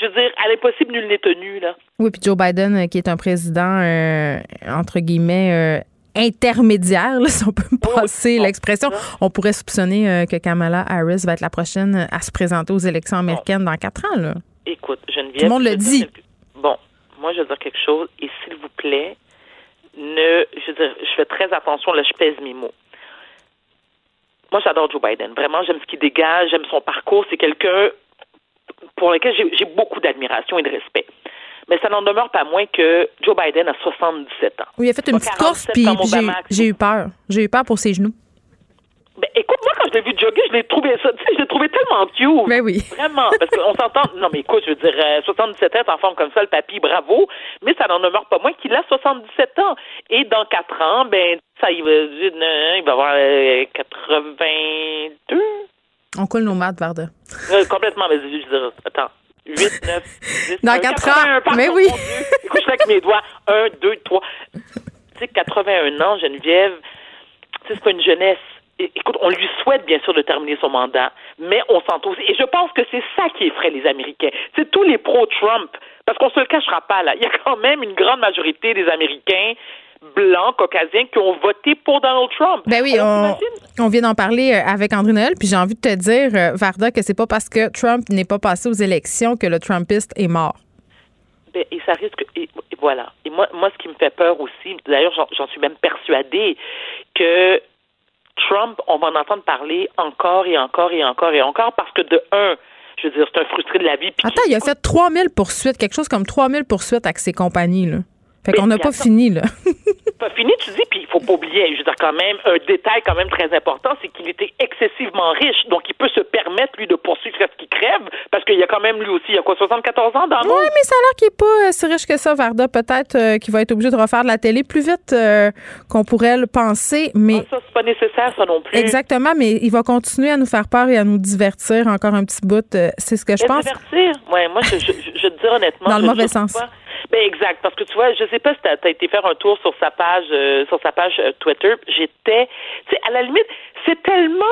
je veux dire, à l'impossible, nul n'est tenu, là. Oui, puis Joe Biden, euh, qui est un président, euh, entre guillemets, euh, intermédiaire, si on peut me passer l'expression. On pourrait soupçonner que Kamala Harris va être la prochaine à se présenter aux élections américaines dans quatre ans. Là. Écoute, Geneviève... Tout le monde le dit. Bon, moi, je veux dire quelque chose, et s'il vous plaît, ne... Je veux dire, je fais très attention, là, je pèse mes mots. Moi, j'adore Joe Biden. Vraiment, j'aime ce qu'il dégage, j'aime son parcours. C'est quelqu'un pour lequel j'ai beaucoup d'admiration et de respect. Mais ça n'en demeure pas moins que Joe Biden a 77 ans. Oui, il a fait une petite course, puis j'ai eu peur. J'ai eu peur pour ses genoux. Ben, écoute, moi, quand je l'ai vu jogger, je l'ai trouvé ça, tu sais, je l'ai trouvé tellement cute. Mais oui. Vraiment. Parce qu'on s'entend, non, mais écoute, je veux dire, 77 ans, en forme comme ça, le papy, bravo. Mais ça n'en demeure pas moins qu'il a 77 ans. Et dans 4 ans, ben, ça, il va, il va avoir 82. On coule nos maths, Varda. complètement, mais je veux dire, attends. 8, 9, 10, Dans 4 ans. Mais oui. Écoute, je avec mes doigts. 1, 2, 3. Tu sais, 81 ans, Geneviève, c'est pas une jeunesse. Écoute, on lui souhaite bien sûr de terminer son mandat, mais on aussi. Et je pense que c'est ça qui effraie les Américains. C'est tous les pro-Trump, parce qu'on se le cachera pas là. Il y a quand même une grande majorité des Américains blancs, caucasiens, qui ont voté pour Donald Trump. Ben oui, on, vient d'en parler euh, avec André Noël, puis j'ai envie de te dire, euh, Varda, que c'est pas parce que Trump n'est pas passé aux élections que le Trumpiste est mort. Ben, et ça risque. Et, voilà. Et moi, moi, ce qui me fait peur aussi, d'ailleurs, j'en suis même persuadée que Trump, on va en entendre parler encore et encore et encore et encore parce que de un, je veux dire, c'est un frustré de la vie. Attends, il a fait 3000 poursuites, quelque chose comme 3000 poursuites avec ses compagnies, là. Fait qu'on n'a pas fini, là. pas fini, tu dis, puis il faut pas oublier, je veux dire, quand même, un détail quand même très important, c'est qu'il était excessivement riche, donc il peut se permettre, lui, de poursuivre ce qu'il crève, parce qu'il y a quand même, lui aussi, il y a quoi, 74 ans dans le Oui, mais ça a l'air qu'il n'est pas euh, si riche que ça, Varda. Peut-être euh, qu'il va être obligé de refaire de la télé plus vite euh, qu'on pourrait le penser, mais... Ah, ça, c'est pas nécessaire, ça non plus. Exactement, mais il va continuer à nous faire peur et à nous divertir encore un petit bout. c'est ce que je pense. Divertir? Oui, moi, je, je, je, te dis honnêtement... Dans le mauvais sens. Ben exact, parce que tu vois, je sais pas si tu as, été faire un tour sur sa page, euh, sur sa page euh, Twitter. J'étais, tu sais, à la limite, c'est tellement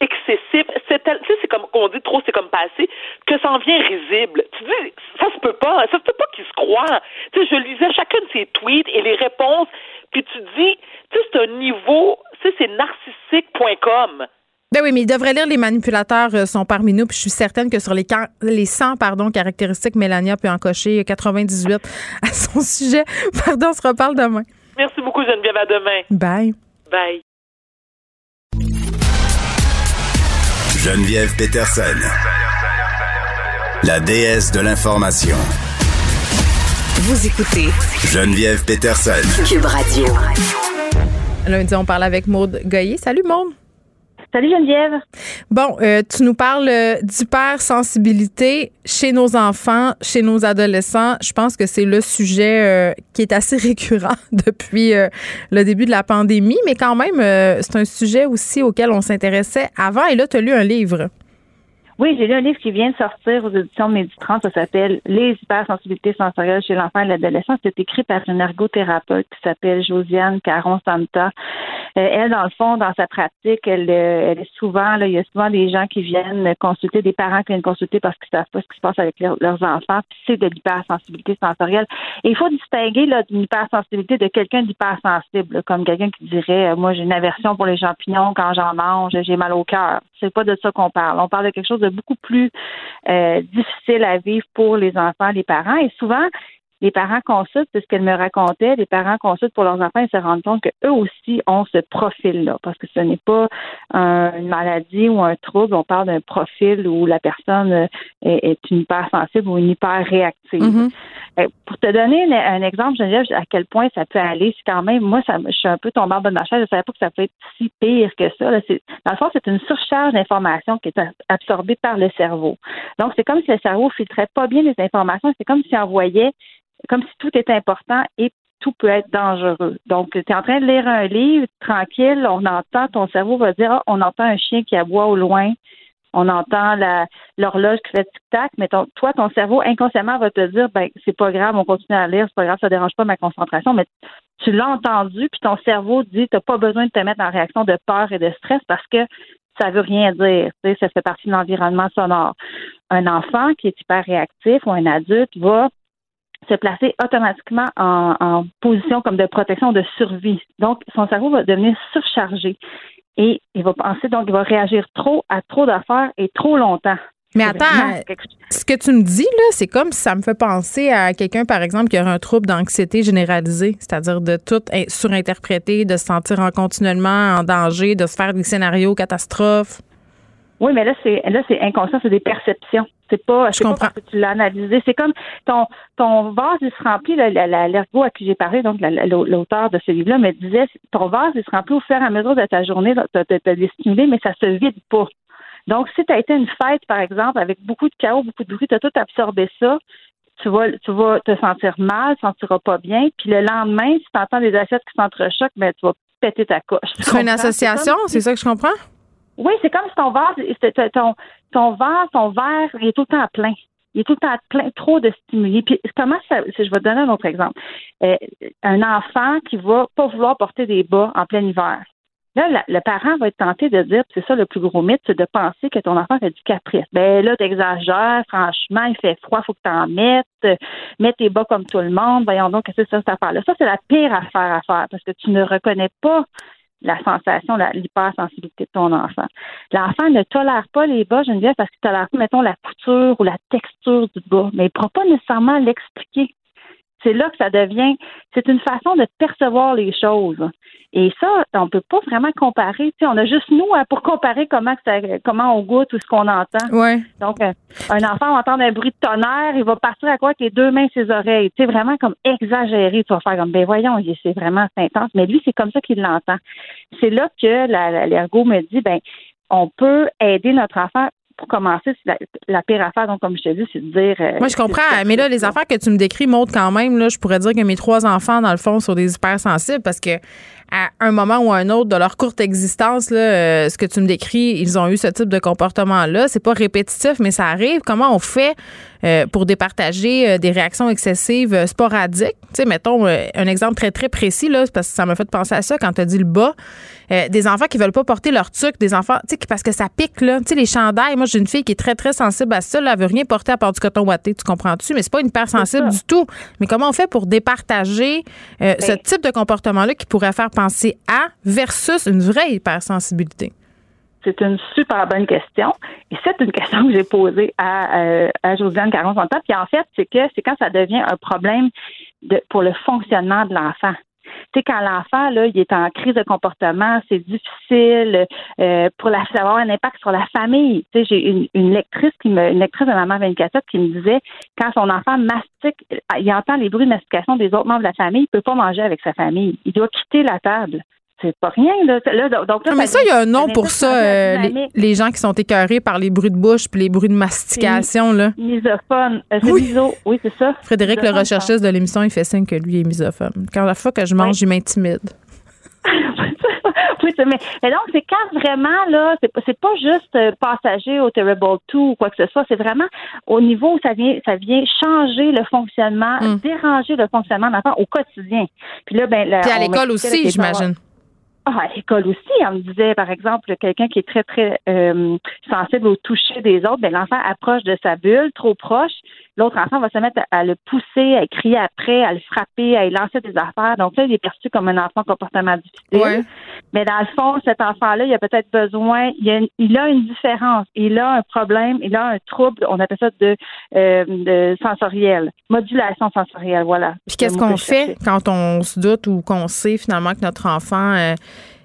excessif, c'est tu sais, c'est comme on dit trop, c'est comme passé, que ça en vient risible. Tu dis, ça se peut pas, ça se peut pas qu'il se croit. Tu sais, je lisais chacun de ses tweets et les réponses, puis tu dis, tu sais, c'est un niveau, tu sais, c'est narcissique.com. Ben oui, mais il devrait lire Les manipulateurs euh, sont parmi nous. Puis je suis certaine que sur les, les 100 pardon, caractéristiques, Mélania peut en cocher 98 à son sujet. Pardon, on se reparle demain. Merci beaucoup, Geneviève. À demain. Bye. Bye. Geneviève Peterson, la déesse de l'information. Vous écoutez Geneviève Peterson. Cube Radio. Lundi, on parle avec Maude Goyer. Salut, Maude. Salut Geneviève. Bon, euh, tu nous parles euh, d'hypersensibilité chez nos enfants, chez nos adolescents. Je pense que c'est le sujet euh, qui est assez récurrent depuis le début de la pandémie, mais quand même, c'est un sujet aussi auquel on s'intéressait avant. Et là, tu as lu un livre. Oui, j'ai lu un livre qui vient de sortir aux éditions Méditrans. Ça s'appelle Les hypersensibilités sensorielles chez l'enfant et l'adolescent. C'est écrit par une ergothérapeute qui s'appelle Josiane Caron-Santa. Euh, elle, dans le fond, dans sa pratique, elle, euh, elle est souvent, là, il y a souvent des gens qui viennent consulter, des parents qui viennent consulter parce qu'ils savent pas ce qui se passe avec leurs enfants. Puis c'est de l'hypersensibilité sensorielle. Et il faut distinguer là, hypersensibilité de quelqu'un d'hypersensible, comme quelqu'un qui dirait, euh, moi, j'ai une aversion pour les champignons quand j'en mange, j'ai mal au cœur. C'est pas de ça qu'on parle. On parle de quelque chose de beaucoup plus euh, difficile à vivre pour les enfants, les parents. Et souvent, les parents consultent, c'est ce qu'elle me racontait, les parents consultent pour leurs enfants et se rendent compte qu'eux aussi ont ce profil-là, parce que ce n'est pas une maladie ou un trouble, on parle d'un profil où la personne euh, est, une hypersensible ou une hyper réactive. Mm-hmm. Euh, pour te donner un, exemple, Geneviève, à quel point ça peut aller, c'est quand même, moi, ça, je suis un peu tombée en bas de ma chaise, je ne savais pas que ça peut être si pire que ça. Là, dans le fond, c'est une surcharge d'informations qui est absorbée par le cerveau. Donc, c'est comme si le cerveau filtrait pas bien les informations, c'est comme s'il envoyait comme si tout était important et tout peut être dangereux. Donc, tu es en train de lire un livre, tranquille, on entend, ton cerveau va dire, ah, on entend un chien qui aboie au loin, on entend l'horloge qui fait tic-tac, mais toi, ton cerveau inconsciemment va te dire, ben, c'est pas grave, on continue à lire, c'est pas grave, ça dérange pas ma concentration, mais tu l'as entendu, puis ton cerveau dit, t'as pas besoin de te mettre en réaction de peur et de stress parce que ça veut rien dire. Tu sais, ça fait partie de l'environnement sonore. Un enfant qui est hyper réactif ou un adulte va se placer automatiquement en, position comme de protection, de survie. Donc, son cerveau va devenir surchargé et il va penser, donc, il va réagir trop à trop d'affaires et trop longtemps. Mais attends, ce que tu me dis, là, c'est comme si ça me fait penser à quelqu'un, par exemple, qui aurait un trouble d'anxiété généralisée, c'est-à-dire de tout surinterpréter, de se sentir en continuellement en danger, de se faire des scénarios catastrophes. Oui, mais là, c'est là, c'est inconscient, c'est des perceptions. C'est pas, je pas parce que tu l'as analysé. C'est comme ton, ton vase, il se remplit, l'ergo à qui j'ai parlé, donc l'auteur de ce livre-là me disait, ton vase, il se remplit au fur et à mesure de ta journée, de te stimuler, mais ça se vide pas. Donc, si tu as été une fête, par exemple, avec beaucoup de chaos, beaucoup de bruit, tu as tout absorbé ça, tu vas, tu vas te sentir mal, tu ne sentiras pas bien. Puis le lendemain, si tu entends des assiettes qui s'entrechoquent, ben, tu vas péter ta coche. C'est une association, c'est ça que je comprends? Oui, c'est comme si ton ton, ton verre, ton verre, il est tout le temps plein. Il est tout le temps plein, trop de stimuli. Puis comment ça, je vais te donner un autre exemple. Euh, un enfant qui va pas vouloir porter des bas en plein hiver. Là, le parent va être tenté de dire, c'est ça le plus gros mythe, c'est de penser que ton enfant fait du caprice. Ben là, t'exagères, franchement, il fait froid, faut que t'en mettes, mets tes bas comme tout le monde, voyons donc, c'est ça, cette affaire-là? Ça, c'est la pire affaire à faire parce que tu ne reconnais pas la sensation, l'hypersensibilité de ton enfant. L'enfant ne tolère pas les bas, Geneviève, parce qu'il tolère pas, mettons, la couture ou la texture du bas, mais il ne pourra pas nécessairement l'expliquer. C'est là que ça devient, c'est une façon de percevoir les choses. Et ça, on peut pas vraiment comparer. Tu on a juste nous hein, pour comparer comment ça, comment on goûte ou ce qu'on entend. Ouais. Donc, euh, un enfant va entendre un bruit de tonnerre, il va partir à quoi avec les deux mains ses oreilles. Tu sais, vraiment comme exagéré. Tu vas faire comme, ben voyons, c'est vraiment intense. Mais lui, c'est comme ça qu'il l'entend. C'est là que l'ergo me dit, ben, on peut aider notre enfant pour commencer, la, la, pire affaire, donc comme je te dis, c'est de dire. Euh, Moi, je comprends, mais là, les affaires que tu me décris montrent quand même, là, je pourrais dire que mes trois enfants, dans le fond, sont des hypersensibles parce que à un moment ou un autre de leur courte existence, là, euh, ce que tu me décris, ils ont eu ce type de comportement-là. C'est pas répétitif, mais ça arrive. Comment on fait euh, pour départager des réactions excessives sporadiques? Tu sais, mettons un exemple très, très précis, là, parce que ça m'a fait penser à ça quand tu as dit le bas. des enfants qui veulent pas porter leur tuc, des enfants, tu sais, parce que ça pique, là. Tu sais, les chandails. Moi, j'ai une fille qui est très, très sensible à ça. Là, elle veut rien porter à part du coton ouaté. Tu comprends-tu? Mais c'est pas une hypersensible du tout. Mais comment on fait pour départager ce ben type de comportement-là qui pourrait faire penser à versus une vraie hypersensibilité? C'est une super bonne question. Et c'est une question que j'ai posée à, euh, à Josiane caron Puis en fait, c'est que c'est quand ça devient un problème de, pour le fonctionnement de l'enfant. Tu sais, quand l'enfant, là, il est en crise de comportement, c'est difficile euh, pour la, avoir un impact sur la famille. Tu sais, j'ai une, une, lectrice qui me, une lectrice de maman 24 qui me disait quand son enfant mastique, il entend les bruits de mastication des autres membres de la famille, il peut pas manger avec sa famille. Il doit quitter la table c'est pas rien. Là. donc, mais ça, il y a un nom pour ça, euh, les, gens qui sont écœurés par les bruits de bouche puis les bruits de mastication. Là. Misophone. Euh, oui. Miso. Oui, c'est ça. Frédéric, le recherchiste de l'émission, il fait signe que lui est misophone. Quand la fois que je mange, il m'intimide. oui, mais, mais, donc, c'est quand vraiment, là, c'est, c'est pas juste euh, passager au Terrible 2 ou quoi que ce soit, c'est vraiment au niveau où ça vient, ça vient changer le fonctionnement, hmm. déranger le fonctionnement de l'enfant au quotidien. Puis là, ben, là, Puis à l'école aussi, j'imagine. Ah, à l'école aussi, on me disait, par exemple, quelqu'un qui est très, très euh, sensible au toucher des autres, ben, l'enfant approche de sa bulle, trop proche, l'autre enfant va se mettre à, le pousser, à crier après, à le frapper, à lui lancer des affaires. Donc là, il est perçu comme un enfant comportement difficile. Mais dans le fond, cet enfant-là, il a peut-être besoin, il a, une, il a, une, différence, il a un problème, il a un trouble, on appelle ça de, euh, de sensoriel, modulation sensorielle, voilà. Puis qu'est-ce qu'on fait quand on se doute ou qu'on sait finalement que notre enfant euh,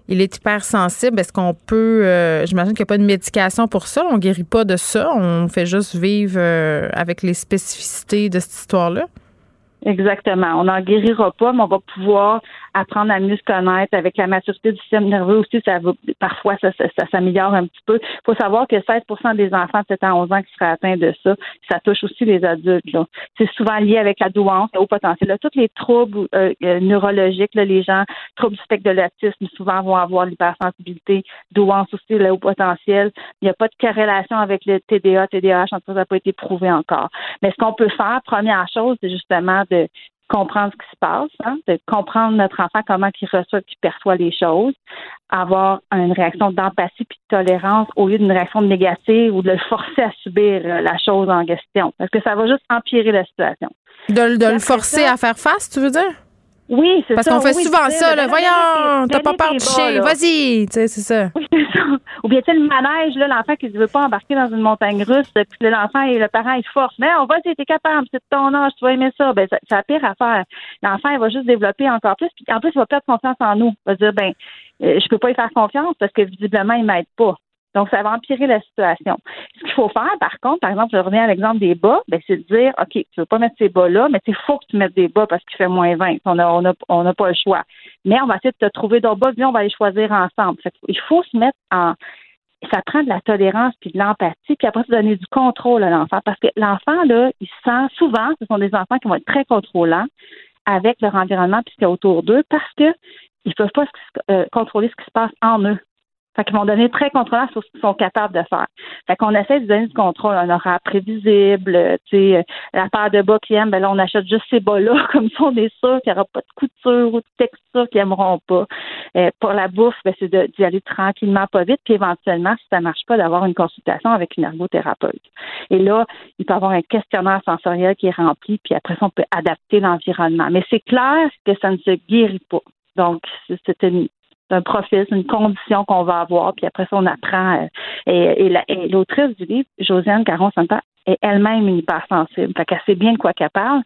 il est hypersensible. Est-ce qu'on peut. Euh, j'imagine qu'il n'y a pas de médication pour ça. On ne guérit pas de ça. On fait juste vivre euh, avec les spécificités de cette histoire-là. Exactement. On n'en guérira pas, mais on va pouvoir apprendre à mieux se connaître. Avec la maturité du système nerveux aussi, ça va, parfois, ça, ça, s'améliore un petit peu. Il faut savoir que 16% des enfants de 7 à 11 ans qui seraient atteints de ça, ça touche aussi les adultes. C'est souvent lié avec la douance, haut potentiel. Là, tous les troubles euh, euh, neurologiques, là, les gens, troubles du spectre de l'autisme, souvent vont avoir l'hypersensibilité, douance aussi, le haut potentiel. Il n'y a pas de corrélation avec le TDA, TDAH, en tout cas, ça n'a pas été prouvé encore. Mais ce qu'on peut faire, première chose, c'est justement de comprendre ce qui se passe, hein, de comprendre notre enfant, comment il reçoit, qu'il perçoit les choses, avoir une réaction d'empathie puis de tolérance au lieu d'une réaction négative ou de le forcer à subir euh, la chose en question. Parce que ça va juste empirer la situation. De, de le forcer à faire face, tu veux dire? Oui, c'est ça. Parce qu'on fait souvent ça, là. Voyons, t'as pas peur de toucher, vas-y, tu sais, c'est ça. Oui, c'est ça. Ou bien, tu sais, le manège, là, l'enfant qui ne veut pas embarquer dans une montagne russe, puis l'enfant et le parent, il force. Mais on va, tu es capable, c'est de ton âge, tu vas aimer ça. Ben, c'est la pire affaire. L'enfant, il va juste développer encore plus, puis en plus, il va perdre confiance en nous. Il va dire, ben, euh, je peux pas y faire confiance parce que visiblement, il m'aide pas. Donc, ça va empirer la situation. Ce qu'il faut faire, par contre, par exemple, je reviens à l'exemple des bas, ben, c'est de dire, OK, tu veux pas mettre ces bas-là, mais il faut que tu mettes des bas parce qu'il fait moins 20. On n'a on a, on a pas le choix. Mais on va essayer de te trouver d'autres bas, viens, on va les choisir ensemble. il faut se mettre en, ça prend de la tolérance puis de l'empathie, puis après, se donner du contrôle à l'enfant. Parce que l'enfant, là, il sent souvent, ce sont des enfants qui vont être très contrôlants avec leur environnement puis ce qu'il y a autour d'eux parce que ils peuvent pas euh, contrôler ce qui se passe en eux. Fait qu'ils vont donner très contrôlant sur ce qu'ils sont capables de faire. Fait qu'on essaie de donner du contrôle, un horaire prévisible, euh, tu sais, euh, la paire de bas qu'ils aiment, ben là, on achète juste ces bas-là, comme ça, on est sûr qu'il n'y aura pas de couture ou de texture qu'ils n'aimeront pas. Euh, pour la bouffe, ben, c'est d'y aller tranquillement, pas vite, puis éventuellement, si ça marche pas, d'avoir une consultation avec une ergothérapeute. Et là, il peut avoir un questionnaire sensoriel qui est rempli, puis après ça, on peut adapter l'environnement. Mais c'est clair que ça ne se guérit pas. Donc, c'est une un profil, c'est une condition qu'on va avoir, puis après ça, on apprend. Euh, et, l'autrice du livre, Josiane Caron-Santa, est elle-même hypersensible. Fait qu'elle sait bien de quoi qu'elle parle,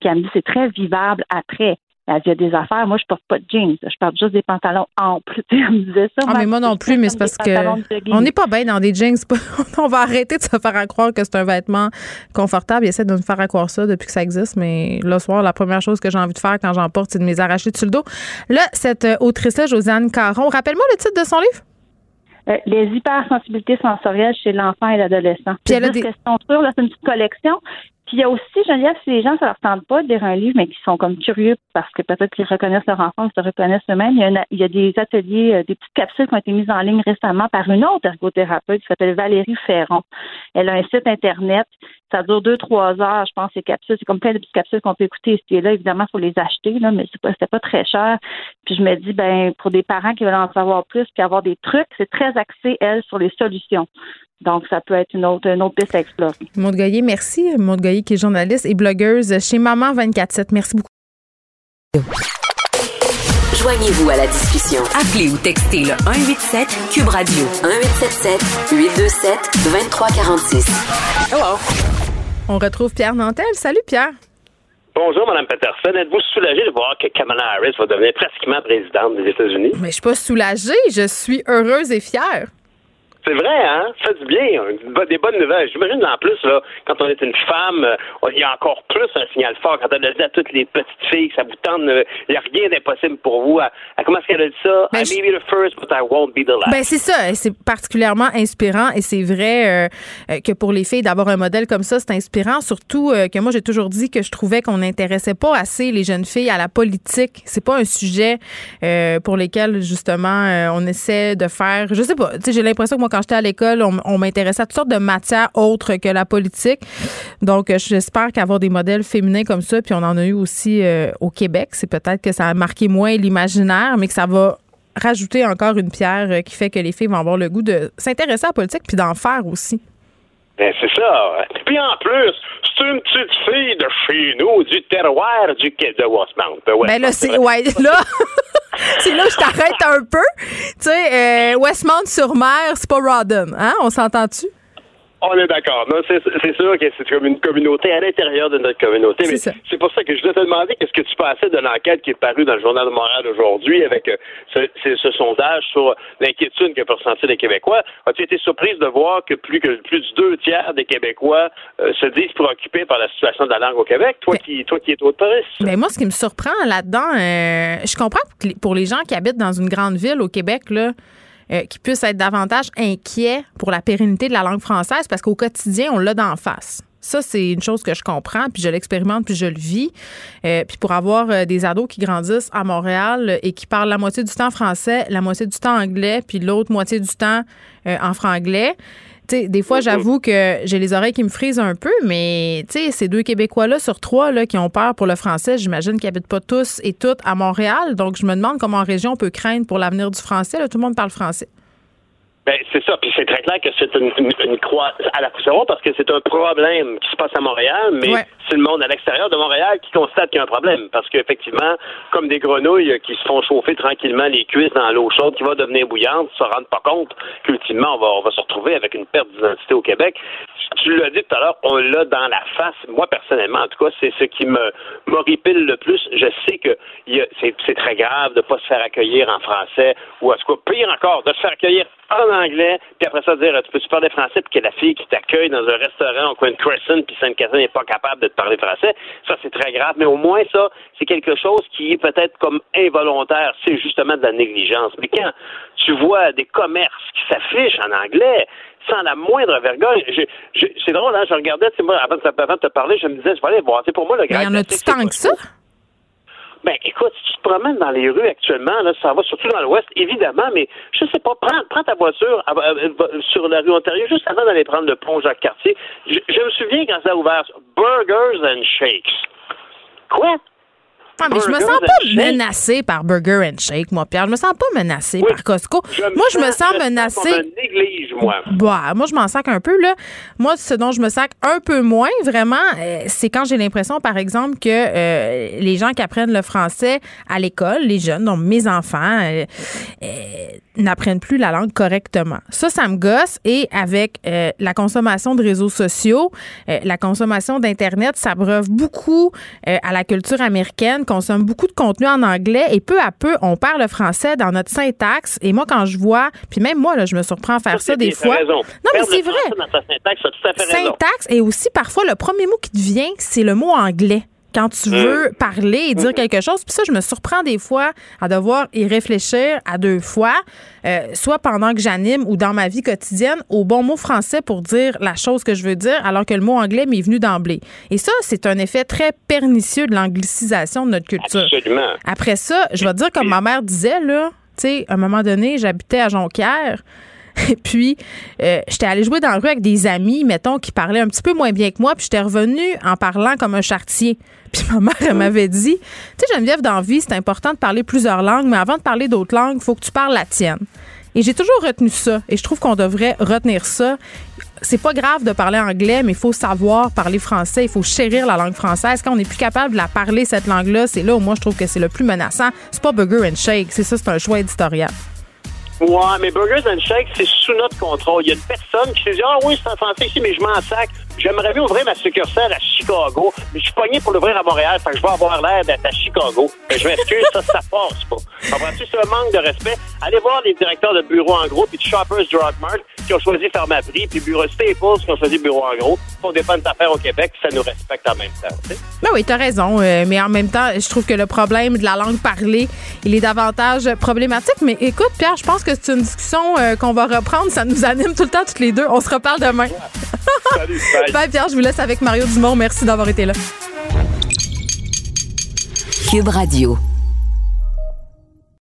puis elle me dit c'est très vivable après. Il y a des affaires. Moi, je porte pas de jeans. Je porte juste des pantalons amples. Elle me disait ça. Ah, mais moi non plus, mais c'est parce que on n'est pas bien dans des jeans. on va arrêter de se faire croire que c'est un vêtement confortable. Il essaie de nous faire croire ça depuis que ça existe. Mais le soir, la première chose que j'ai envie de faire quand j'en porte, c'est de me les arracher dessus le dos. Là, cette euh, autrice-là, Josiane Caron, rappelle-moi le titre de son livre? Euh, les hypersensibilités sensorielles chez l'enfant et l'adolescent. Puis elle a des sûres, c'est une petite collection. Puis il y a aussi, Geneviève, si les gens, ça leur tente pas de lire un livre, mais qui sont comme curieux parce que peut-être qu'ils reconnaissent leur enfant ou se reconnaissent eux-mêmes, il, y a des ateliers, euh, des petites capsules qui ont été mises en ligne récemment par une autre ergothérapeute qui s'appelle Valérie Ferron. Elle a un site Internet. Ça dure deux, trois heures, je pense, ces capsules. C'est comme plein de petites capsules qu'on peut écouter ici là. Évidemment, il faut les acheter, là, mais pas, pas très cher. Puis je me dis, ben, pour des parents qui veulent en savoir plus puis avoir des trucs, c'est très axé, elle, sur les solutions. Donc, ça peut être une autre, une autre piste à explorer. Maude Goyer, merci. Maude Goyer, qui est journaliste et blogueuse chez Maman 24-7. Merci beaucoup. Joignez-vous à la discussion. Appelez ou textez le 187 Cube Radio 1877 827 2346. Hello. On retrouve Pierre Nantel. Salut Pierre. Bonjour, Mme Peterson. Êtes-vous soulagée de voir que Kamala Harris va devenir pratiquement présidente des États-Unis? Mais je suis pas soulagée. Je suis heureuse et fière. C'est vrai, hein? Ça fait du bien. Des bonnes nouvelles. J'imagine en plus, là, quand on est une femme, euh, il y a encore plus un signal fort. Quand elle a dit à toutes les petites filles ça vous tente, il n'y a rien d'impossible pour vous. comment est-ce qu'elle a dit ça? Ben, I may be the first, but I won't be the last. Ben, c'est ça. C'est particulièrement inspirant et c'est vrai euh, euh, que pour les filles, d'avoir un modèle comme ça, c'est inspirant. Surtout que moi, j'ai toujours dit que je trouvais qu'on n'intéressait pas assez les jeunes filles à la politique. C'est pas un sujet pour lequel, justement, on essaie de faire. Je sais pas. J'ai l'impression que moi, quand j'étais à l'école, on, m'intéressait à toutes sortes de matières autres que la politique. Donc, euh, j'espère qu'avoir des modèles féminins comme ça, puis on en a eu aussi euh, au Québec, c'est peut-être que ça a marqué moins l'imaginaire, mais que ça va rajouter encore une pierre euh, qui fait que les filles vont avoir le goût de s'intéresser à la politique puis d'en faire aussi. Ben, c'est ça. Puis en plus, c'est une petite fille de chez nous, du terroir du quai de Westmount. Ben là, c'est. Ouais, là. c'est là que je t'arrête un peu. Tu sais, euh, Westmount-sur-Mer, c'est pas Rawdon. Hein? On s'entend-tu? On est d'accord. C'est sûr que c'est comme une communauté à l'intérieur de notre communauté. Mais c'est pour ça que je voulais te demander qu'est-ce que tu pensais de l'enquête qui est parue dans le Journal de Montréal aujourd'hui avec euh, ce, sondage sur l'inquiétude que peuvent ressentir les Québécois? As-tu été surprise de voir que plus que plus de deux tiers des Québécois euh, se disent préoccupés par la situation de la langue au Québec? Toi qui toi qui es autoriste. Mais moi, ce qui me surprend là-dedans, euh, je comprends que pour les gens qui habitent dans une grande ville au Québec, là, euh, qui puissent être davantage inquiets pour la pérennité de la langue française parce qu'au quotidien, on l'a d'en face. Ça, c'est une chose que je comprends, puis je l'expérimente, puis je le vis. Euh, puis pour avoir euh, des ados qui grandissent à Montréal et qui parlent la moitié du temps français, la moitié du temps anglais, puis l'autre moitié du temps en franglais, des fois, j'avoue que j'ai les oreilles qui me frisent un peu, mais ces deux Québécois-là sur trois là, qui ont peur pour le français, j'imagine qu'ils n'habitent pas tous et toutes à Montréal. Donc, je me demande comment en région on peut craindre pour l'avenir du français. Là, tout le monde parle français. Ben, c'est ça. Puis c'est très clair que c'est une, croix à la poussière parce que c'est un problème qui se passe à Montréal, mais c'est le monde à l'extérieur de Montréal qui constate qu'il y a un problème. Parce qu'effectivement, comme des grenouilles qui se font chauffer tranquillement les cuisses dans l'eau chaude qui va devenir bouillante, ne se rendent pas compte qu'ultimement, on va, on va se retrouver avec une perte d'identité au Québec. Tu l'as dit tout à l'heure, on l'a dans la face. Moi, personnellement, en tout cas, c'est ce qui me m'horripile le plus. Je sais que c'est très grave de ne pas se faire accueillir en français ou à ce cas, pire encore, de se faire accueillir en anglais, puis après ça dire tu peux-tu parler français, puis que la fille qui t'accueille dans un restaurant au coin de Crescent, puis Sainte-Catherine n'est pas capable de te parler français, ça c'est très grave. Mais au moins ça, c'est quelque chose qui est peut-être comme involontaire, c'est justement de la négligence. Mais quand tu vois des commerces qui s'affichent en anglais, sans la moindre vergogne. c'est drôle, hein, je regardais, moi, avant de, avant de te parler, je me disais, je vais aller voir. C'est pour moi le grand. Il y en a-tu tant que ça? Ben, écoute, si tu te promènes dans les rues actuellement, là, ça va surtout dans l'Ouest, évidemment, mais je sais pas, prends, prends ta voiture euh, euh, sur la rue Ontario juste avant d'aller prendre le pont Jacques-Cartier. Je, je, me souviens quand ça a ouvert Burgers and Shakes. Quoi? Mais je me sens pas menacée par Burger and Shake, moi, Pierre. Je me sens pas menacée par Costco. moi, je me sens menacée. moi. Bah, moi, je m'en sac un peu, là. Moi, ce dont je me sac un peu moins, vraiment, euh, c'est quand j'ai l'impression, par exemple, que euh, les gens qui apprennent le français à l'école, les jeunes, donc mes enfants, euh, n'apprennent plus la langue correctement. Ça, ça me gosse. Et avec la consommation de réseaux sociaux, la consommation d'Internet, ça breuve beaucoup à la culture américaine consomme beaucoup de contenu en anglais et peu à peu, on perd le français dans notre syntaxe. Et moi, quand je vois, puis même moi, là, je me surprends à faire ça, des fois. Non, mais c'est vrai. syntaxe, et aussi parfois, le premier mot qui te vient, c'est le mot anglais quand tu veux parler et dire quelque chose. Puis ça, je me surprends des fois à devoir y réfléchir à deux fois, euh, soit pendant que j'anime ou dans ma vie quotidienne, au bon mot français pour dire la chose que je veux dire, alors que le mot anglais m'est venu d'emblée. Et ça, c'est un effet très pernicieux de l'anglicisation de notre culture. Absolument. Après ça, je vais dire comme ma mère disait, là, tu sais, à un moment donné, j'habitais à Jonquière. Et puis, euh, j'étais allée jouer dans la rue avec des amis, mettons, qui parlaient un petit peu moins bien que moi, puis j'étais revenue en parlant comme un chartier. Puis ma mère, elle m'avait dit, tu sais, Geneviève, dans vie, c'est important de parler plusieurs langues, mais avant de parler d'autres langues, il faut que tu parles la tienne. Et j'ai toujours retenu ça. Et je trouve qu'on devrait retenir ça. C'est pas grave de parler anglais, mais il faut savoir parler français. Il faut chérir la langue française. Quand on n'est plus capable de la parler, cette langue-là, c'est là où moi je trouve que c'est le plus menaçant. C'est pas burger and shake. C'est ça, c'est un choix éditorial. Ouais, mais Burgers and Shakes, c'est sous notre contrôle. Il y a une personne qui se dit Ah oui, c'est en français ici, mais je m'en sac. J'aimerais bien ouvrir ma succursale à Chicago, mais je suis pogné pour l'ouvrir à Montréal, fait que je vais avoir l'air d'être à Chicago. je m'excuse, ça, ça passe pas. Comprends-tu? C'est un manque de respect. Allez voir les directeurs de bureaux en gros, puis de Shoppers Drug Mart qui ont choisi Pharmaprix, puis Bureau Staples qui ont choisi Bureau en gros. On dépend de affaires au Québec, ça nous respecte en même temps. Ben oui, t'as raison. Euh, mais en même temps, je trouve que le problème de la langue parlée, il est davantage problématique. Mais écoute, Pierre, je pense que c'est une discussion euh, qu'on va reprendre. Ça nous anime tout le temps, toutes les deux. On se reparle demain. Salut, Pierre. Je vous laisse avec Mario Dumont. Merci d'avoir été là. Cube Radio.